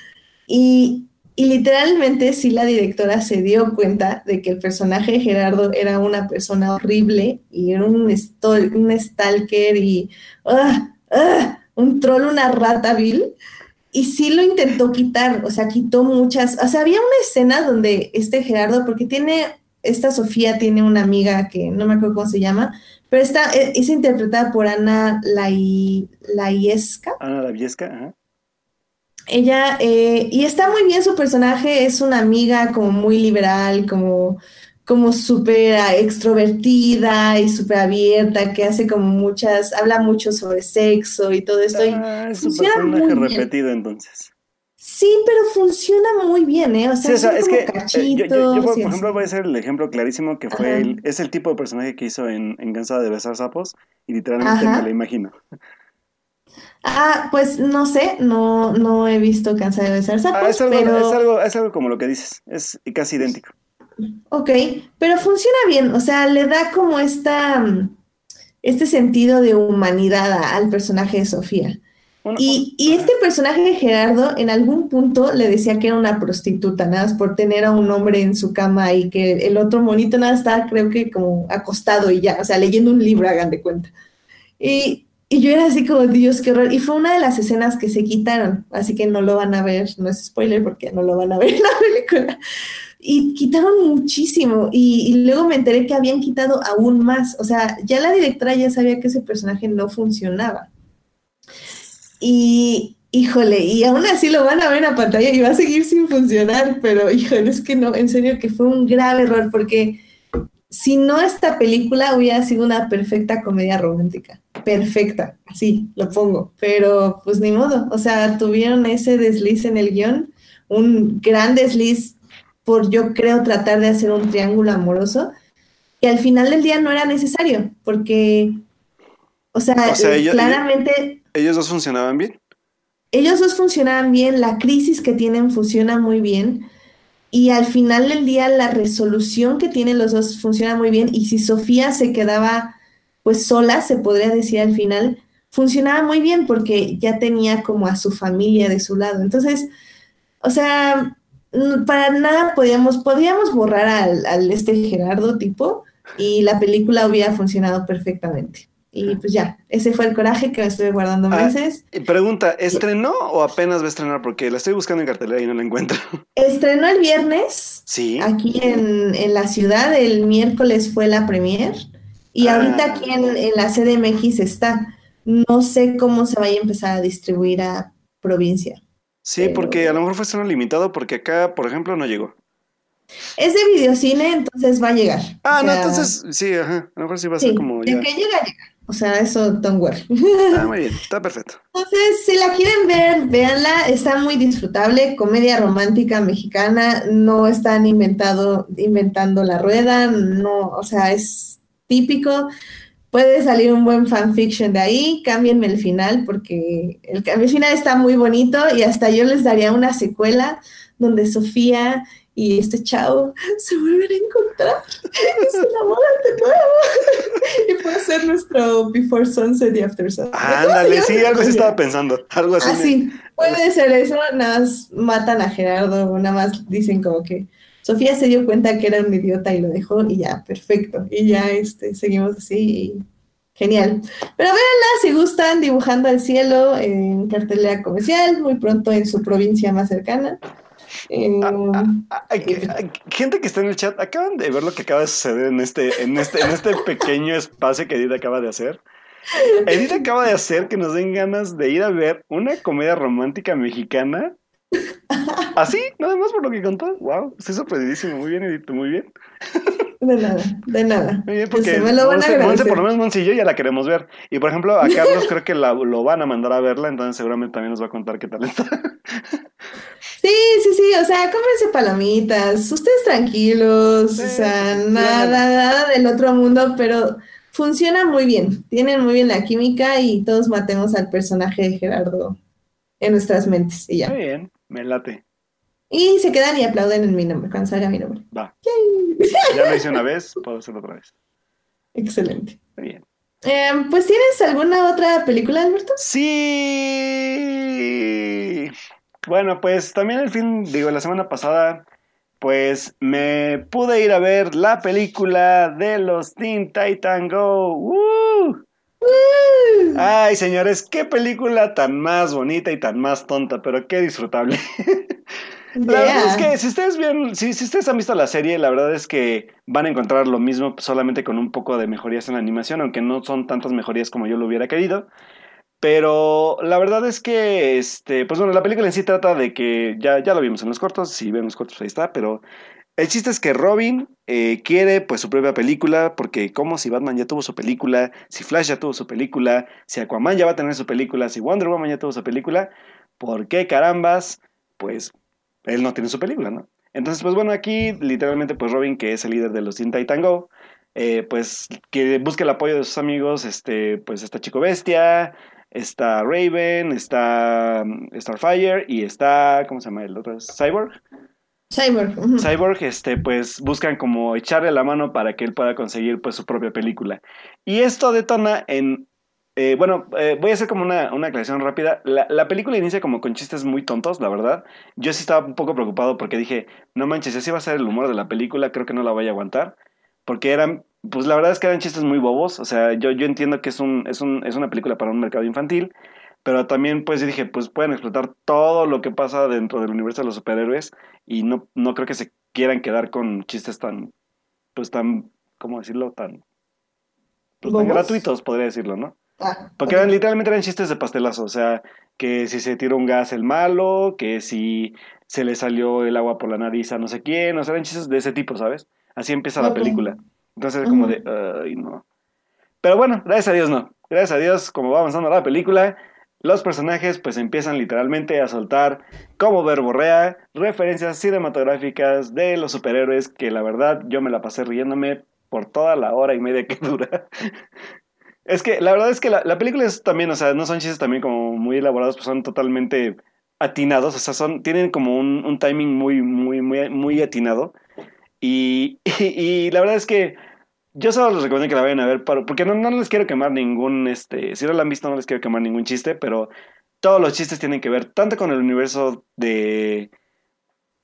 Y, literalmente sí la directora se dio cuenta de que el personaje de Gerardo era una persona horrible y era un, un stalker y ah, ah, un troll, una rata vil. Y sí lo intentó quitar, o sea, quitó muchas, o sea, había una escena donde este Gerardo, porque tiene esta Sofía tiene una amiga que no me acuerdo cómo se llama, pero está, e, es, interpretada por Ana Laiesca. Ana Laiesca, ajá. Ella, eh, y está muy bien su personaje, es una amiga como muy liberal, como, como súper extrovertida y súper abierta, que hace como muchas, habla mucho sobre sexo y todo esto. Ah, es un personaje repetido entonces. Sí, pero funciona muy bien, ¿eh? O sea, es que eh, yo, por, ejemplo, voy a hacer el ejemplo clarísimo que fue, el, es el tipo de personaje que hizo en, en Cansada de besar sapos y literalmente me lo imagino. Ah, pues no sé, no, no he visto Cansada de besar ah, sapos, es, algo, pero... es, algo, es algo como lo que dices, es casi idéntico. Ok, pero funciona bien, o sea, le da como esta, este sentido de humanidad al personaje de Sofía y, este personaje de Gerardo en algún punto le decía que era una prostituta, nada más por tener a un hombre en su cama y que el otro monito nada estaba, creo que como acostado y ya, o sea, leyendo un libro, hagan de cuenta. Y, y yo era así como, Dios, qué horror. Y fue una de las escenas que se quitaron, así que no lo van a ver, no es spoiler porque no lo van a ver en la película. Y quitaron muchísimo. Y, y, luego me enteré que habían quitado aún más. O sea, ya la directora ya sabía que ese personaje no funcionaba. Y híjole, y aún así lo van a ver a pantalla y va a seguir sin funcionar, pero híjole, es que no, en serio que fue un grave error porque si no esta película hubiera sido una perfecta comedia romántica, perfecta, así lo pongo, pero pues ni modo, o sea, tuvieron ese desliz en el guion, un gran desliz por yo creo tratar de hacer un triángulo amoroso, y al final del día no era necesario, porque, o sea, claramente... ¿Ellos dos funcionaban bien? Ellos dos funcionaban bien, la crisis que tienen funciona muy bien y al final del día la resolución que tienen los dos funciona muy bien y si Sofía se quedaba pues sola, se podría decir al final, funcionaba muy bien porque ya tenía como a su familia de su lado. Entonces, o sea, para nada podíamos, podíamos borrar al, al este Gerardo tipo y la película hubiera funcionado perfectamente. Y pues ya, ese fue el coraje que me estuve guardando Ah, meses. pregunta, ¿estrenó o apenas va a estrenar? Porque la estoy buscando en cartelera y no la encuentro. Estrenó el viernes Sí. aquí en, en la ciudad, el miércoles fue la premier y Ah. ahorita aquí en, en la CDMX está. No sé cómo se vaya a empezar a distribuir a provincia. Sí, pero- porque a lo mejor fue estreno limitado porque acá, por ejemplo, no llegó. Es de videocine, entonces va a llegar. Ah, O no, entonces sí, ajá. A lo mejor sí va a sí, ser como de ya. que llega, llega. O sea, eso, don't worry. Ah, muy bien, está perfecto. Entonces, si la quieren ver, véanla, está muy disfrutable, comedia romántica mexicana, no están inventado, inventando la rueda, no, o sea, es típico. Puede salir un buen fanfiction de ahí, cámbienme el final porque el, el final está muy bonito y hasta yo les daría una secuela donde Sofía y este chavo se vuelven a encontrar y se enamoran de nuevo. y puede ser nuestro Before Sunset y After Sunset. Ándale, sí, algo sí así estaba pensando. Algo así. Ah, me- sí, puede ser eso, nada más matan a Gerardo, nada más dicen como que Sofía se dio cuenta que era un idiota y lo dejó y ya, perfecto. Y ya este, seguimos así y genial. Pero véanla si gustan, dibujando al cielo en cartelera comercial, muy pronto en su provincia más cercana. Eh, que- hay gente que está en el chat, acaban de ver lo que acaba de suceder en este, en este, en este pequeño espacio que Edith acaba de hacer. Edith acaba de hacer que nos den ganas de ir a ver una comedia romántica mexicana. Así, nada más por lo que contó. Wow, estoy sorprendidísimo. Muy bien, Edith, muy bien. de nada, de nada. Muy bien, porque Se me lo van a Monse- Monse, agradecer. por lo menos Monse y yo ya la queremos ver. Y por ejemplo, a Carlos creo que la- lo van a mandar a verla, entonces seguramente también nos va a contar qué tal está. Sí, sí, sí, o sea, cómense palomitas, ustedes tranquilos, Sí, o sea, nada, nada del otro mundo, pero funciona muy bien, tienen muy bien la química y todos matemos al personaje de Gerardo en nuestras mentes y ya. Muy bien, me late. Y se quedan y aplauden en mi nombre, cuando salga mi nombre. Va. Ya lo hice una vez, puedo hacerlo otra vez. Excelente. Muy bien. Eh, pues, ¿tienes alguna otra película, Alberto? Sí. Bueno, pues también el fin, digo, la semana pasada, pues me pude ir a ver la película de los Teen Titan Go. ¡Woo! Ay, señores, qué película tan más bonita y tan más tonta, pero qué disfrutable. La verdad es que si ustedes vieron, si, si ustedes han visto la serie, la verdad es que van a encontrar lo mismo solamente con un poco de mejorías en la animación, aunque no son tantas mejorías como yo lo hubiera querido. Pero la verdad es que, este, pues bueno, la película en sí trata de que, ya, ya lo vimos en los cortos, si ven los cortos ahí está, pero el chiste es que Robin eh, quiere pues su propia película, porque como si Batman ya tuvo su película, si Flash ya tuvo su película, si Aquaman ya va a tener su película, si Wonder Woman ya tuvo su película, ¿por qué carambas? Pues él no tiene su película, ¿no? Entonces, pues bueno, aquí literalmente pues Robin, que es el líder de los Teen Titan Go, eh, pues que busque el apoyo de sus amigos, este, pues está Chico Bestia, está Raven, está mm, Starfire y está, ¿cómo se llama el otro? Cyborg. Cyborg. este, pues buscan como echarle la mano para que él pueda conseguir pues su propia película. Y esto detona en, eh, bueno, eh, voy a hacer como una, una aclaración rápida. La, la película inicia como con chistes muy tontos, la verdad. Yo sí estaba un poco preocupado porque dije, no manches, así va a ser el humor de la película, creo que no la voy a aguantar. Porque eran, pues la verdad es que eran chistes muy bobos. O sea, yo, yo entiendo que es, un, es, un, es una película para un mercado infantil. Pero también, pues, dije, pues pueden explotar todo lo que pasa dentro del universo de los superhéroes y no, no creo que se quieran quedar con chistes tan, pues tan, ¿cómo decirlo? Tan, pues, tan gratuitos, podría decirlo, ¿no? Ah, Porque eran, literalmente eran chistes de pastelazo, o sea, que si se tira un gas el malo, que si se le salió el agua por la nariz a no sé quién, o sea, eran chistes de ese tipo, ¿sabes? Así empieza la película. Entonces es como de, ay, no. Pero bueno, gracias a Dios no. Gracias a Dios, como va avanzando la película, los personajes pues empiezan literalmente a soltar como verborrea referencias cinematográficas de los superhéroes que la verdad yo me la pasé riéndome por toda la hora y media que dura. Es que la verdad es que la, la película es también, o sea, no son chistes también como muy elaborados, pues son totalmente atinados, o sea, son, tienen como un, timing muy, muy, muy, atinado. Y la verdad es que yo solo les recomiendo que la vayan a ver, para- porque no, no les quiero quemar ningún, este, si no la han visto no les quiero quemar ningún chiste, pero todos los chistes tienen que ver tanto con el universo de,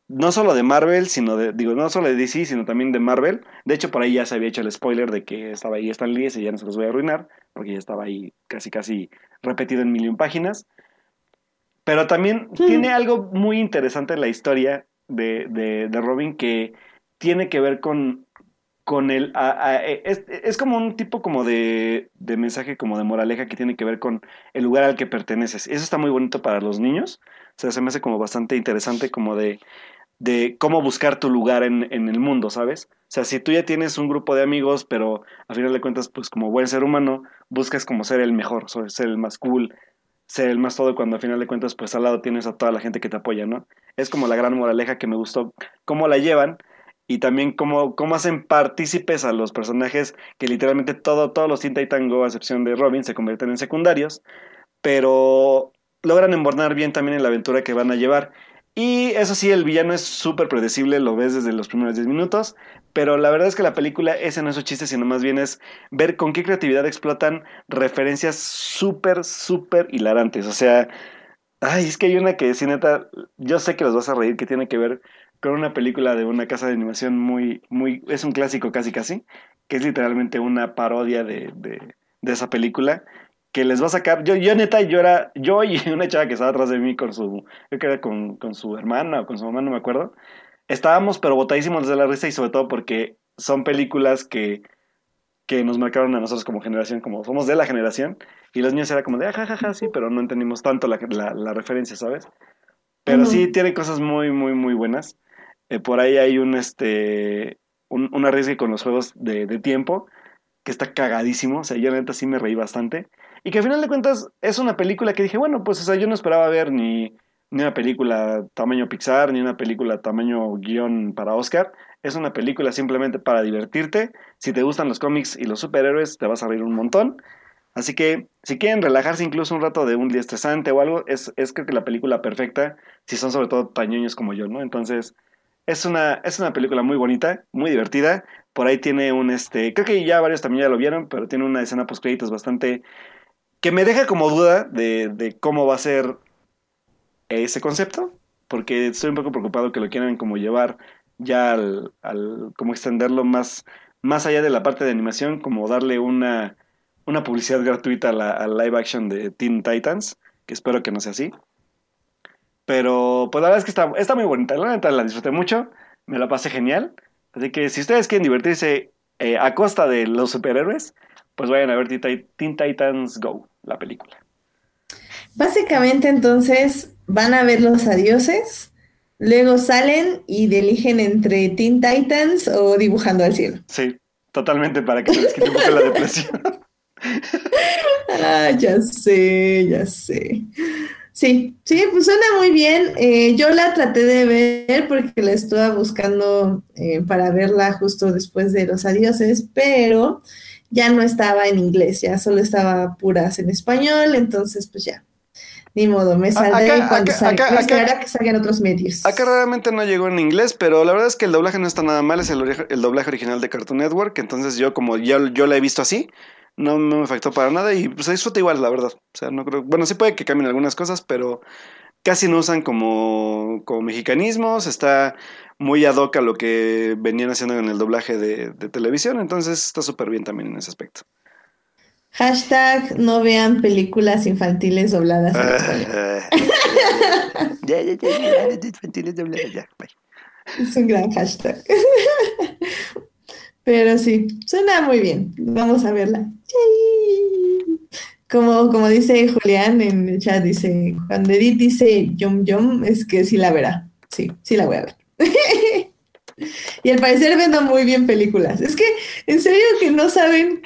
no solo de Marvel, sino de, digo, no solo de DC, sino también de Marvel. De hecho, por ahí ya se había hecho el spoiler de que estaba ahí Stan Lee, y ya no se los voy a arruinar, porque ya estaba ahí casi, casi repetido en mil páginas. Pero también tiene algo muy interesante en la historia de, de, de Robin que tiene que ver con, con el... a- es, es como un tipo como de, de mensaje, como de moraleja que tiene que ver con el lugar al que perteneces. Eso está muy bonito para los niños. O sea, se me hace como bastante interesante como de, de cómo buscar tu lugar en, en el mundo, ¿sabes? O sea, si tú ya tienes un grupo de amigos, pero a final de cuentas, pues como buen ser humano, buscas como ser el mejor, ser el más cool, ser el más todo, cuando a final de cuentas, pues al lado tienes a toda la gente que te apoya, ¿no? Es como la gran moraleja que me gustó, cómo la llevan y también cómo, cómo hacen partícipes a los personajes que literalmente todo, todos los Teen Titan Go, a excepción de Robin, se convierten en secundarios, pero logran embornar bien también en la aventura que van a llevar. Y eso sí, el villano es súper predecible, lo ves desde los primeros 10 minutos, pero la verdad es que la película ese no es su chiste, sino más bien es ver con qué creatividad explotan referencias súper, súper hilarantes. O sea, ay, es que hay una que, sí, neta, yo sé que los vas a reír, que tiene que ver con una película de una casa de animación muy, muy, es un clásico casi casi, que es literalmente una parodia de, de, de esa película que les va a sacar. Yo, yo neta, yo era, yo y una chava que estaba atrás de mí con su, creo que era con, con su hermana o con su mamá, no me acuerdo. Estábamos pero botadísimos de la risa y sobre todo porque son películas que, que nos marcaron a nosotros como generación, como somos de la generación, y los niños era como de, jajaja, ja, ja, sí, pero no entendimos tanto la, la, la referencia, ¿sabes? Pero sí tiene cosas muy, muy, muy buenas. Eh, por ahí hay un, este, arriesgue con los juegos de, tiempo que está cagadísimo. O sea, yo neta sí me reí bastante. Y que al final de cuentas es una película que dije, bueno, pues o yo no esperaba ver ni, ni una película tamaño Pixar, ni una película tamaño guion para Oscar. Es una película simplemente para divertirte. Si te gustan los cómics y los superhéroes, te vas a reír un montón. Así que si quieren relajarse incluso un rato de un día estresante o algo, es, es creo que la película perfecta, si son sobre todo tañoños como yo, ¿no? Entonces, es una, es una película muy bonita, muy divertida. Por ahí tiene un, este, creo que ya varios también ya lo vieron, pero tiene una escena post créditos bastante, que me deja como duda de, de cómo va a ser ese concepto, porque estoy un poco preocupado que lo quieran como llevar ya al, al como extenderlo más, más allá de la parte de animación, como darle una, una publicidad gratuita a la, a live action de Teen Titans, que espero que no sea así. Pero pues la verdad es que está, está muy bonita, la neta la disfruté mucho, me la pasé genial. Así que si ustedes quieren divertirse eh, a costa de los superhéroes, pues vayan a ver Teen Tit- Teen Titans Go, la película. Básicamente entonces van a ver los adioses, luego salen y eligen entre Teen Titans o Dibujando al Cielo. Sí, totalmente para que se les quite un poco la depresión. Ah, ya sé, ya sé. Sí, sí, pues suena muy bien. Eh, yo la traté de ver porque la estuve buscando eh, para verla justo después de Los Adioses, pero ya no estaba en inglés, ya solo estaba puras en español, entonces pues ya, ni modo, me saldré acá- cuando acá- salga. acá- que salgan otros medios. Acá raramente no llegó en inglés, pero la verdad es que el doblaje no está nada mal, es el, el doblaje original de Cartoon Network, entonces yo como ya yo la he visto así, no me afectó para nada y pues se disfruta igual, la verdad. O sea, no creo, bueno, sí puede que cambien algunas cosas, pero casi no usan como, como mexicanismos, está muy ad hoc a lo que venían haciendo en el doblaje de, de televisión, entonces está súper bien también en ese aspecto. Hashtag no vean películas infantiles dobladas ya, ya, ya, ya, ya, infantiles dobladas, ya, bye. Es un gran hashtag. Pero sí, suena muy bien. Vamos a verla. Yay. Como, como dice Julián en el chat, dice, cuando Edith dice yum yum, es que sí la verá. Sí, sí la voy a ver. Y al parecer vendo muy bien películas. Es que, en serio, que no saben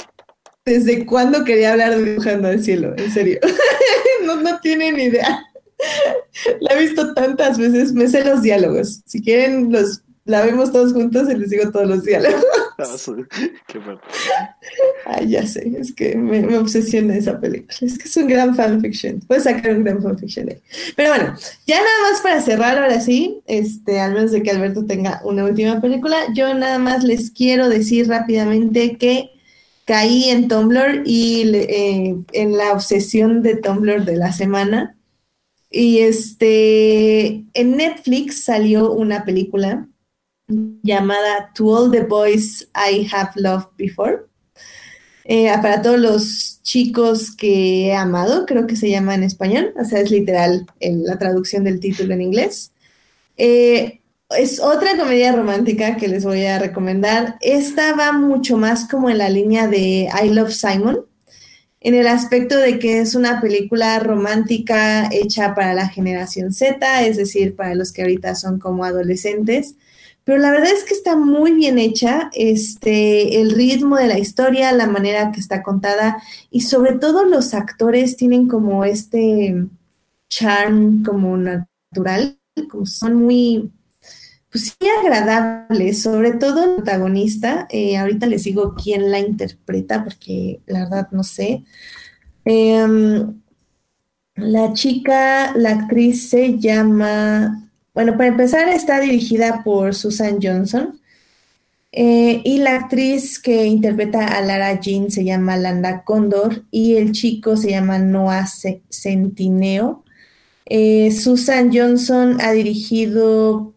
desde cuándo quería hablar de Dibujando al Cielo. En serio. No, no tienen idea. La he visto tantas veces, me sé los diálogos. Si quieren, los la vemos todos juntos y les digo todos los diálogos. Ah, Qué. Ay, ya sé, es que me, obsesiona esa película. Es que es un gran fanfiction. Puedes sacar un gran fanfiction ahí. Pero bueno, ya nada más para cerrar ahora sí, este, al menos de que Alberto tenga una última película, yo nada más les quiero decir rápidamente que caí en Tumblr y eh, en la obsesión de Tumblr de la semana Y este, en Netflix salió una película llamada To All the Boys I Have Loved Before. Eh, para todos los chicos que he amado, creo que se llama en español, o sea, es literal la traducción del título en inglés. Eh, es otra comedia romántica que les voy a recomendar. Esta va mucho más como en la línea de I Love Simon, en el aspecto de que es una película romántica hecha para la generación Z, es decir, para los que ahorita son como adolescentes pero la verdad es que está muy bien hecha, este, el ritmo de la historia, la manera que está contada y sobre todo los actores tienen como este charm como natural, como son muy, pues sí, agradables, sobre todo el protagonista, eh, ahorita les digo quién la interpreta porque la verdad no sé. Em, la chica, la actriz se llama bueno, para empezar, está dirigida por Susan Johnson. Eh, y la actriz que interpreta a Lara Jean se llama Landa Condor y el chico se llama Noah Centineo. Eh, Susan Johnson ha dirigido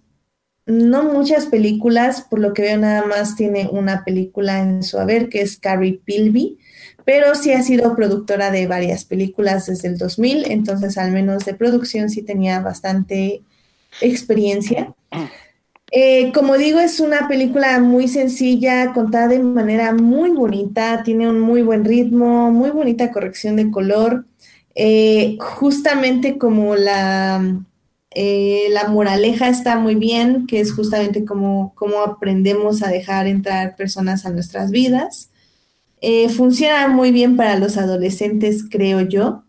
no muchas películas, por lo que veo nada más tiene una película en su haber que es Carrie Pilby, pero sí ha sido productora de varias películas desde el 2000, entonces al menos de producción sí tenía bastante experiencia. Eh, como digo, es una película muy sencilla, contada de manera muy bonita, tiene un muy buen ritmo, muy bonita corrección de color. Eh, justamente como la, eh, la moraleja está muy bien, que es justamente como, como aprendemos a dejar entrar personas a nuestras vidas. funciona muy bien para los adolescentes, creo yo.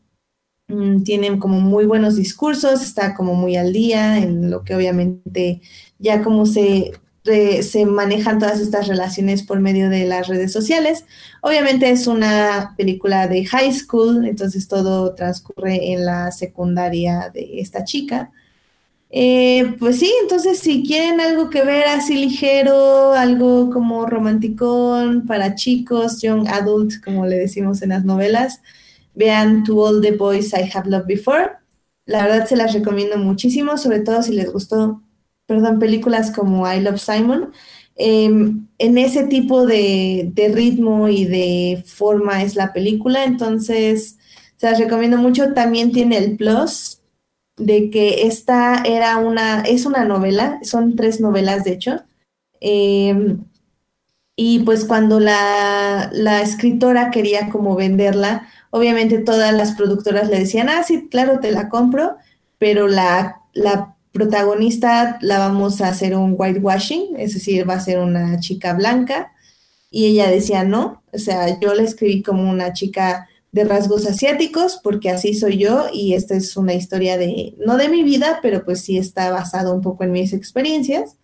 Mm, tienen como muy buenos discursos, está como muy al día en lo que obviamente ya como se, se manejan todas estas relaciones por medio de las redes sociales. Obviamente es una película de high school, entonces todo transcurre en la secundaria de esta chica. Eh, pues sí, entonces si quieren algo que ver así ligero, algo como romanticón para chicos, young adult, como le decimos en las novelas, Vean To All the Boys I Have Loved Before. La verdad se las recomiendo muchísimo, sobre todo si les gustó, perdón, películas como I Love Simon. Em, en ese tipo de, ritmo y de forma es la película, entonces se las recomiendo mucho. También tiene el plus de que esta era una, es una novela, son tres novelas de hecho. Em, y pues cuando la, la escritora quería como venderla, Obviamente todas las productoras le decían, ah, sí, claro, te la compro, pero la, la protagonista la vamos a hacer un whitewashing, es decir, va a ser una chica blanca. Y ella decía, no, o sea, yo la escribí como una chica de rasgos asiáticos, porque así soy yo y esta es una historia de, no de mi vida, pero pues sí está basado un poco en mis experiencias.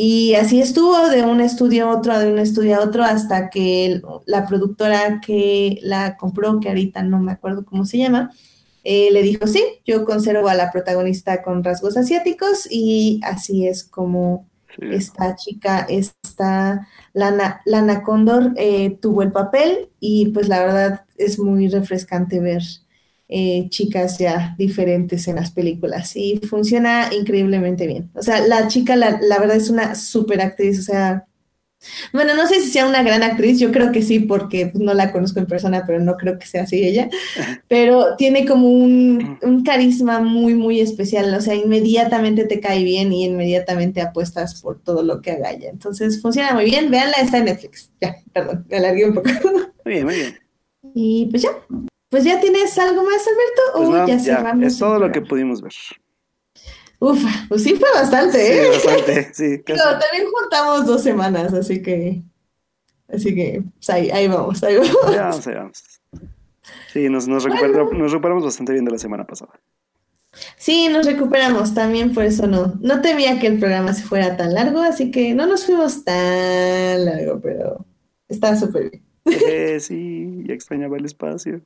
Y así estuvo de un estudio a otro, de un estudio a otro, hasta que la productora que la compró, que ahorita no me acuerdo cómo se llama, eh, le dijo, sí, yo conservo a la protagonista con rasgos asiáticos y así es como esta chica, esta Lana, Lana Condor, eh, tuvo el papel y pues la verdad es muy refrescante ver eh, chicas ya diferentes en las películas y funciona increíblemente bien. O sea, la chica, la, verdad es una súper actriz, o sea, bueno, no sé si sea una gran actriz, yo creo que sí, porque no la conozco en persona, pero no creo que sea así ella, pero tiene como un, un carisma muy, muy especial, o sea, inmediatamente te cae bien y inmediatamente apuestas por todo lo que haga ella. Entonces, funciona muy bien, véanla, está en Netflix. Ya, perdón, me alargué un poco. Muy bien, muy bien. Y pues ya, pues ya tienes algo más, Alberto, pues o ya, cerramos. Es todo lo que pudimos ver. Ufa, pues sí fue bastante, ¿eh? Sí, bastante, sí. Pero también juntamos dos semanas, así que, así que, pues ahí, vamos, ahí vamos. Ya vamos, ahí vamos. Sí, nos, nos, nos recuperamos bastante bien de la semana pasada. Sí, nos recuperamos también, por eso no, no temía que el programa se fuera tan largo, así que no nos fuimos tan largo, pero está súper bien. Eh, sí, ya extrañaba el espacio.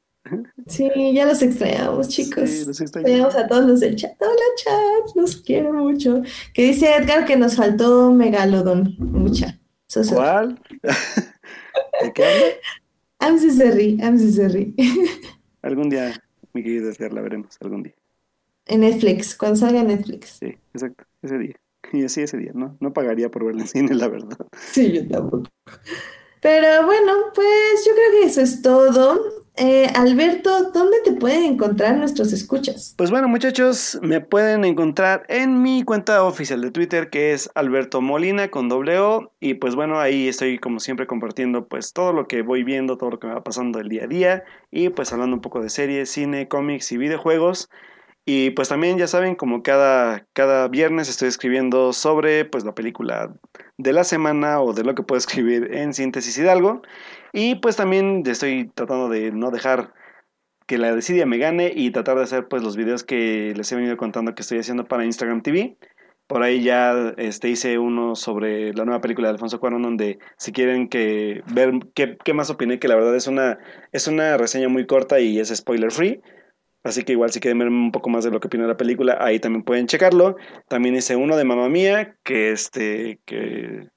Sí, ya los extrañamos, chicos. Sí, los extrañamos. a todos los del chat. Hola, chat, nos quiero mucho. Que dice Edgar que nos faltó Megalodon. Mucha. ¿Cuál? ¿De qué habla? I'm so sorry, I'm so sorry. Algún día, mi querido Edgar, la veremos, algún día. En Netflix, cuando salga Netflix. Sí, exacto, ese día. Y así ese día, ¿no? No pagaría por verla en cine, la verdad. Sí, yo tampoco. Pero bueno, pues yo creo que eso es todo. Eh, Alberto, ¿dónde te pueden encontrar nuestros escuchas? Pues bueno, muchachos, me pueden encontrar en mi cuenta oficial de Twitter, que es Alberto Molina con doble O. Y pues bueno, ahí estoy como siempre compartiendo pues todo lo que voy viendo, todo lo que me va pasando el día a día. Y pues hablando un poco de series, cine, cómics y videojuegos. Y pues también ya saben, como cada, cada viernes estoy escribiendo sobre pues la película de la semana o de lo que puedo escribir en Síntesis Hidalgo. Y pues también estoy tratando de no dejar que la desidia me gane y tratar de hacer pues los videos que les he venido contando que estoy haciendo para Instagram TV. Por ahí ya este, hice uno sobre la nueva película de Alfonso Cuarón, donde si quieren que ver qué, qué más opiné, que la verdad es una, es una reseña muy corta y es spoiler free. Así que igual si quieren ver un poco más de lo que opina la película, ahí también pueden checarlo. También hice uno de Mamá Mía, que este, que,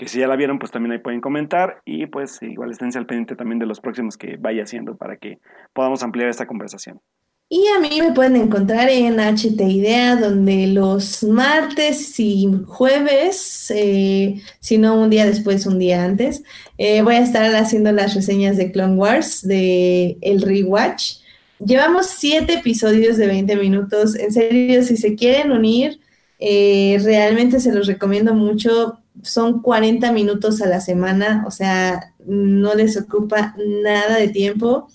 que si ya la vieron, pues también ahí pueden comentar. Y pues igual estén al pendiente también de los próximos que vaya haciendo para que podamos ampliar esta conversación. Y a mí me pueden encontrar en HT Idea, donde los martes y jueves, eh, si no un día después, un día antes, eh, voy a estar haciendo las reseñas de Clone Wars, de El Rewatch. Llevamos siete episodios de 20 minutos. En serio, si se quieren unir, eh, realmente se los recomiendo mucho. Son 40 minutos a la semana, o sea, no les ocupa nada de tiempo.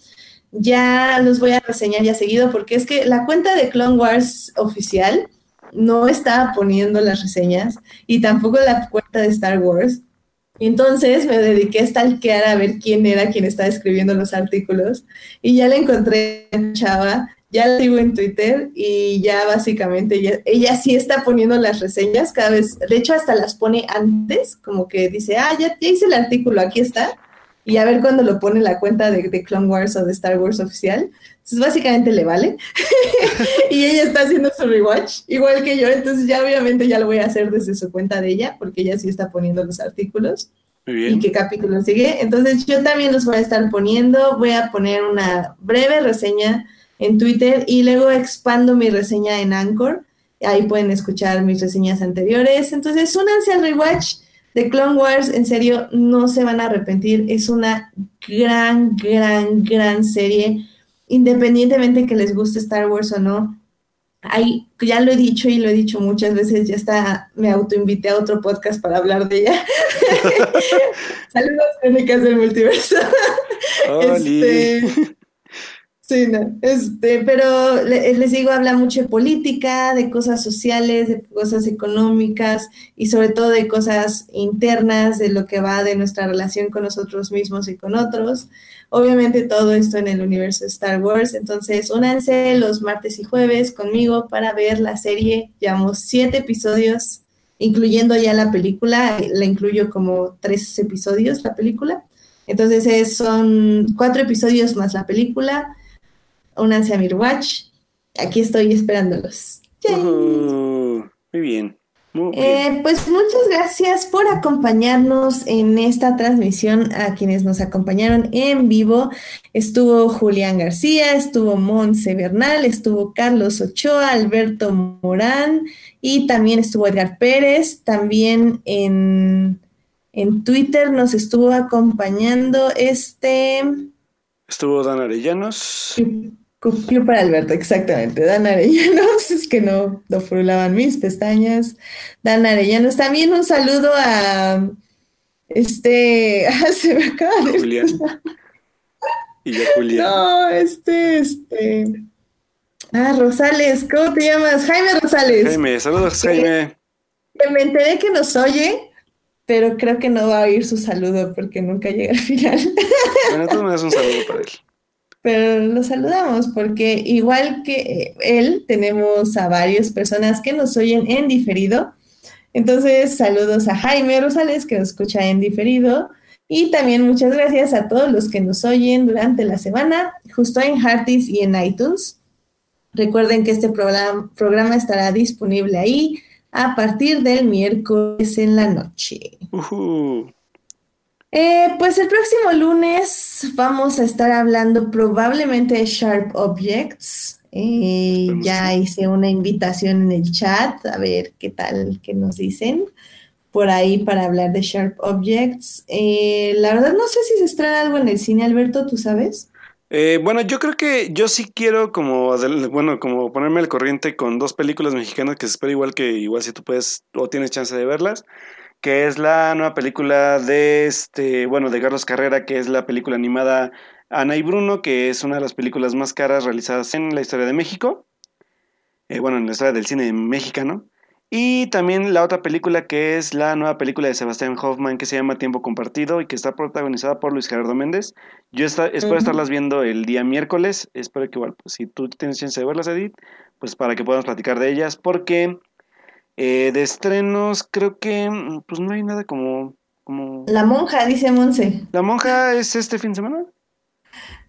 Ya los voy a reseñar ya seguido porque es que la cuenta de Clone Wars oficial no está poniendo las reseñas y tampoco la cuenta de Star Wars. Entonces me dediqué a stalkear a ver quién era quien estaba escribiendo los artículos y ya la encontré en Chava, ya la sigo en Twitter y ya básicamente ella, sí está poniendo las reseñas cada vez, de hecho hasta las pone antes, como que dice, ah, ya, hice el artículo, aquí está, y a ver cuándo lo pone la cuenta de, de Clone Wars o de Star Wars oficial. Entonces básicamente le vale. y ella está haciendo su rewatch, igual que yo. Entonces ya obviamente ya lo voy a hacer desde su cuenta de ella, porque ella sí está poniendo los artículos. Muy bien. Y qué capítulo sigue. Entonces yo también los voy a estar poniendo. Voy a poner una breve reseña en Twitter y luego expando mi reseña en Anchor. Ahí pueden escuchar mis reseñas anteriores. Entonces únanse al rewatch de Clone Wars, en serio, no se van a arrepentir. Es una gran, gran, gran serie independientemente que les guste Star Wars o no, hay, ya lo he dicho y lo he dicho muchas veces, ya está, me autoinvité a otro podcast para hablar de ella. Saludos, crónicas del multiverso. este, sí, no, este, pero les digo, habla mucho de política, de cosas sociales, de cosas económicas y sobre todo de cosas internas, de lo que va de nuestra relación con nosotros mismos y con otros. Obviamente todo esto en el universo de Star Wars. Entonces, únanse los martes y jueves conmigo para ver la serie. Llevamos siete episodios, incluyendo ya la película. La incluyo como tres episodios, la película. Entonces, son cuatro episodios más la película. Únanse a Mirwatch. Aquí estoy esperándolos. muy bien. Eh, pues muchas gracias por acompañarnos en esta transmisión a quienes nos acompañaron en vivo. Estuvo Julián García, estuvo Monse Bernal, estuvo Carlos Ochoa, Alberto Morán y también estuvo Edgar Pérez. También en, en Twitter nos estuvo acompañando este... Estuvo Dan Arellanos. Club para Alberto, exactamente. Dan Arellanos, es que no, no frulaban mis pestañas. Dan Arellanos, también un saludo a este, se me acaba de Julián. Y Julián. No, este, este. Ah, Rosales, ¿cómo te llamas? Jaime Rosales. Jaime, saludos, Jaime. me enteré que nos oye, pero creo que no va a oír su saludo porque nunca llega al final. Bueno, tú me das un saludo para él pero lo saludamos porque igual que él, tenemos a varias personas que nos oyen en diferido. Entonces, saludos a Jaime Rosales que nos escucha en diferido. Y también muchas gracias a todos los que nos oyen durante la semana, justo en Heartis y en iTunes. Recuerden que este programa, programa estará disponible ahí a partir del miércoles en la noche. Eh, pues el próximo lunes vamos a estar hablando probablemente de Sharp Objects. Eh, ya hice una invitación en el chat, a ver qué tal, qué nos dicen por ahí para hablar de Sharp Objects. Eh, la verdad no sé si se estrena algo en el cine, Alberto, ¿tú sabes? Eh, bueno, yo creo que yo sí quiero como, bueno, como ponerme al corriente con dos películas mexicanas que se espera igual que igual si tú puedes o tienes chance de verlas, que es la nueva película de este, bueno, de Carlos Carrera, que es la película animada Ana y Bruno, que es una de las películas más caras realizadas en la historia de México. Eh, bueno, en la historia del cine mexicano. Y también la otra película que es la nueva película de Sebastián Hoffman que se llama Tiempo Compartido y que está protagonizada por Luis Gerardo Méndez. Yo espero estarlas viendo el día miércoles. Espero que igual, pues, si tú tienes chance de verlas, Edith, pues para que podamos platicar de ellas. Porque eh, de estrenos creo que mm, pues no hay nada como, como... La monja, dice Monse. ¿La monja es este fin de semana?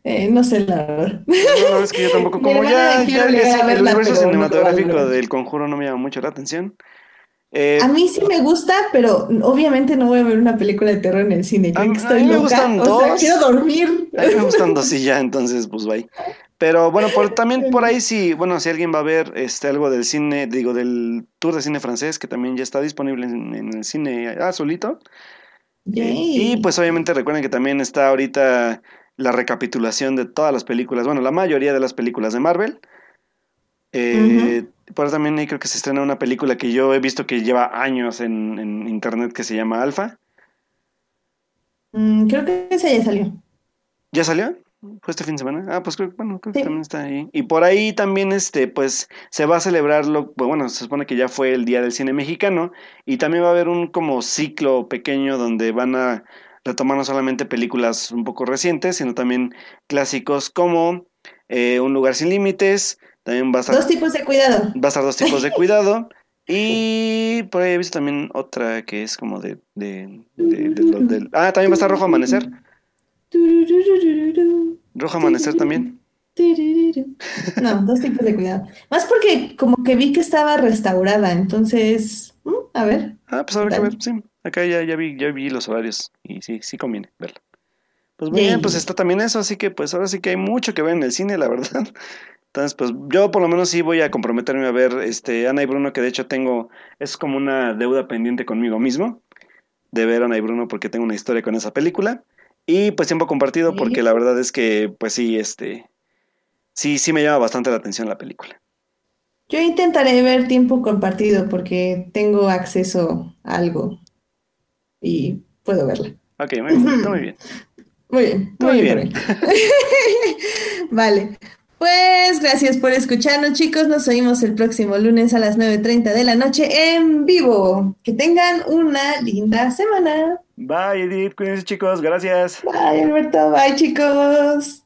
Eh, no sé la verdad. No, es que yo tampoco, como ya, ya el universo cinematográfico del conjuro no me llama mucho la atención. Eh, a mí sí me gusta, pero obviamente no voy a ver una película de terror en el cine. A, estoy mí me gustan dos. Sea, quiero dormir. A mí me gustan dos y ya, entonces pues bye. Pero bueno, por, también por ahí sí, bueno, si alguien va a ver este algo del cine, digo, del tour de cine francés, que también ya está disponible en, el cine ah, solito. y pues obviamente recuerden que también está ahorita la recapitulación de todas las películas, bueno, la mayoría de las películas de Marvel. Eh, Por eso también creo que se estrena una película que yo he visto que lleva años en, internet que se llama Alpha. Mm, creo que esa ya salió. ¿Ya salió? ¿Fue este fin de semana? Ah, pues creo, bueno, creo que también está ahí. Y por ahí también, este, pues, se va a celebrar lo, bueno, se supone que ya fue el Día del Cine Mexicano, y también va a haber un como ciclo pequeño donde van a retomar no solamente películas un poco recientes, sino también clásicos como eh, Un lugar sin límites, también va a estar... Dos tipos de cuidado. Va a estar dos tipos de cuidado. y por ahí he visto también otra que es como de... de, de, ah, también va a estar Rojo Amanecer. Rojo Amanecer también. No, dos tipos de cuidado. Más porque como que vi que estaba restaurada, entonces, mm, a ver. Ah, pues habrá que ver, sí. Acá ya, ya, vi, ya vi los horarios y sí, sí conviene verla. Pues muy bien, pues está también eso, así que pues ahora sí que hay mucho que ver en el cine, la verdad. Entonces, pues yo por lo menos sí voy a comprometerme a ver este Ana y Bruno, que de hecho tengo, es como una deuda pendiente conmigo mismo, de ver Ana y Bruno porque tengo una historia con esa película. Y pues tiempo compartido porque la verdad es que, pues sí, este, sí, sí me llama bastante la atención la película. Yo intentaré ver tiempo compartido porque tengo acceso a algo y puedo verla. Ok, muy bien. Muy bien. Muy bien, muy, bien. vale. Pues gracias por escucharnos, chicos. Nos oímos el próximo lunes a las 9.30 de la noche en vivo. Que tengan una linda semana. Bye, Edith. Cuídense, chicos. Gracias. Bye, Alberto. Bye, chicos.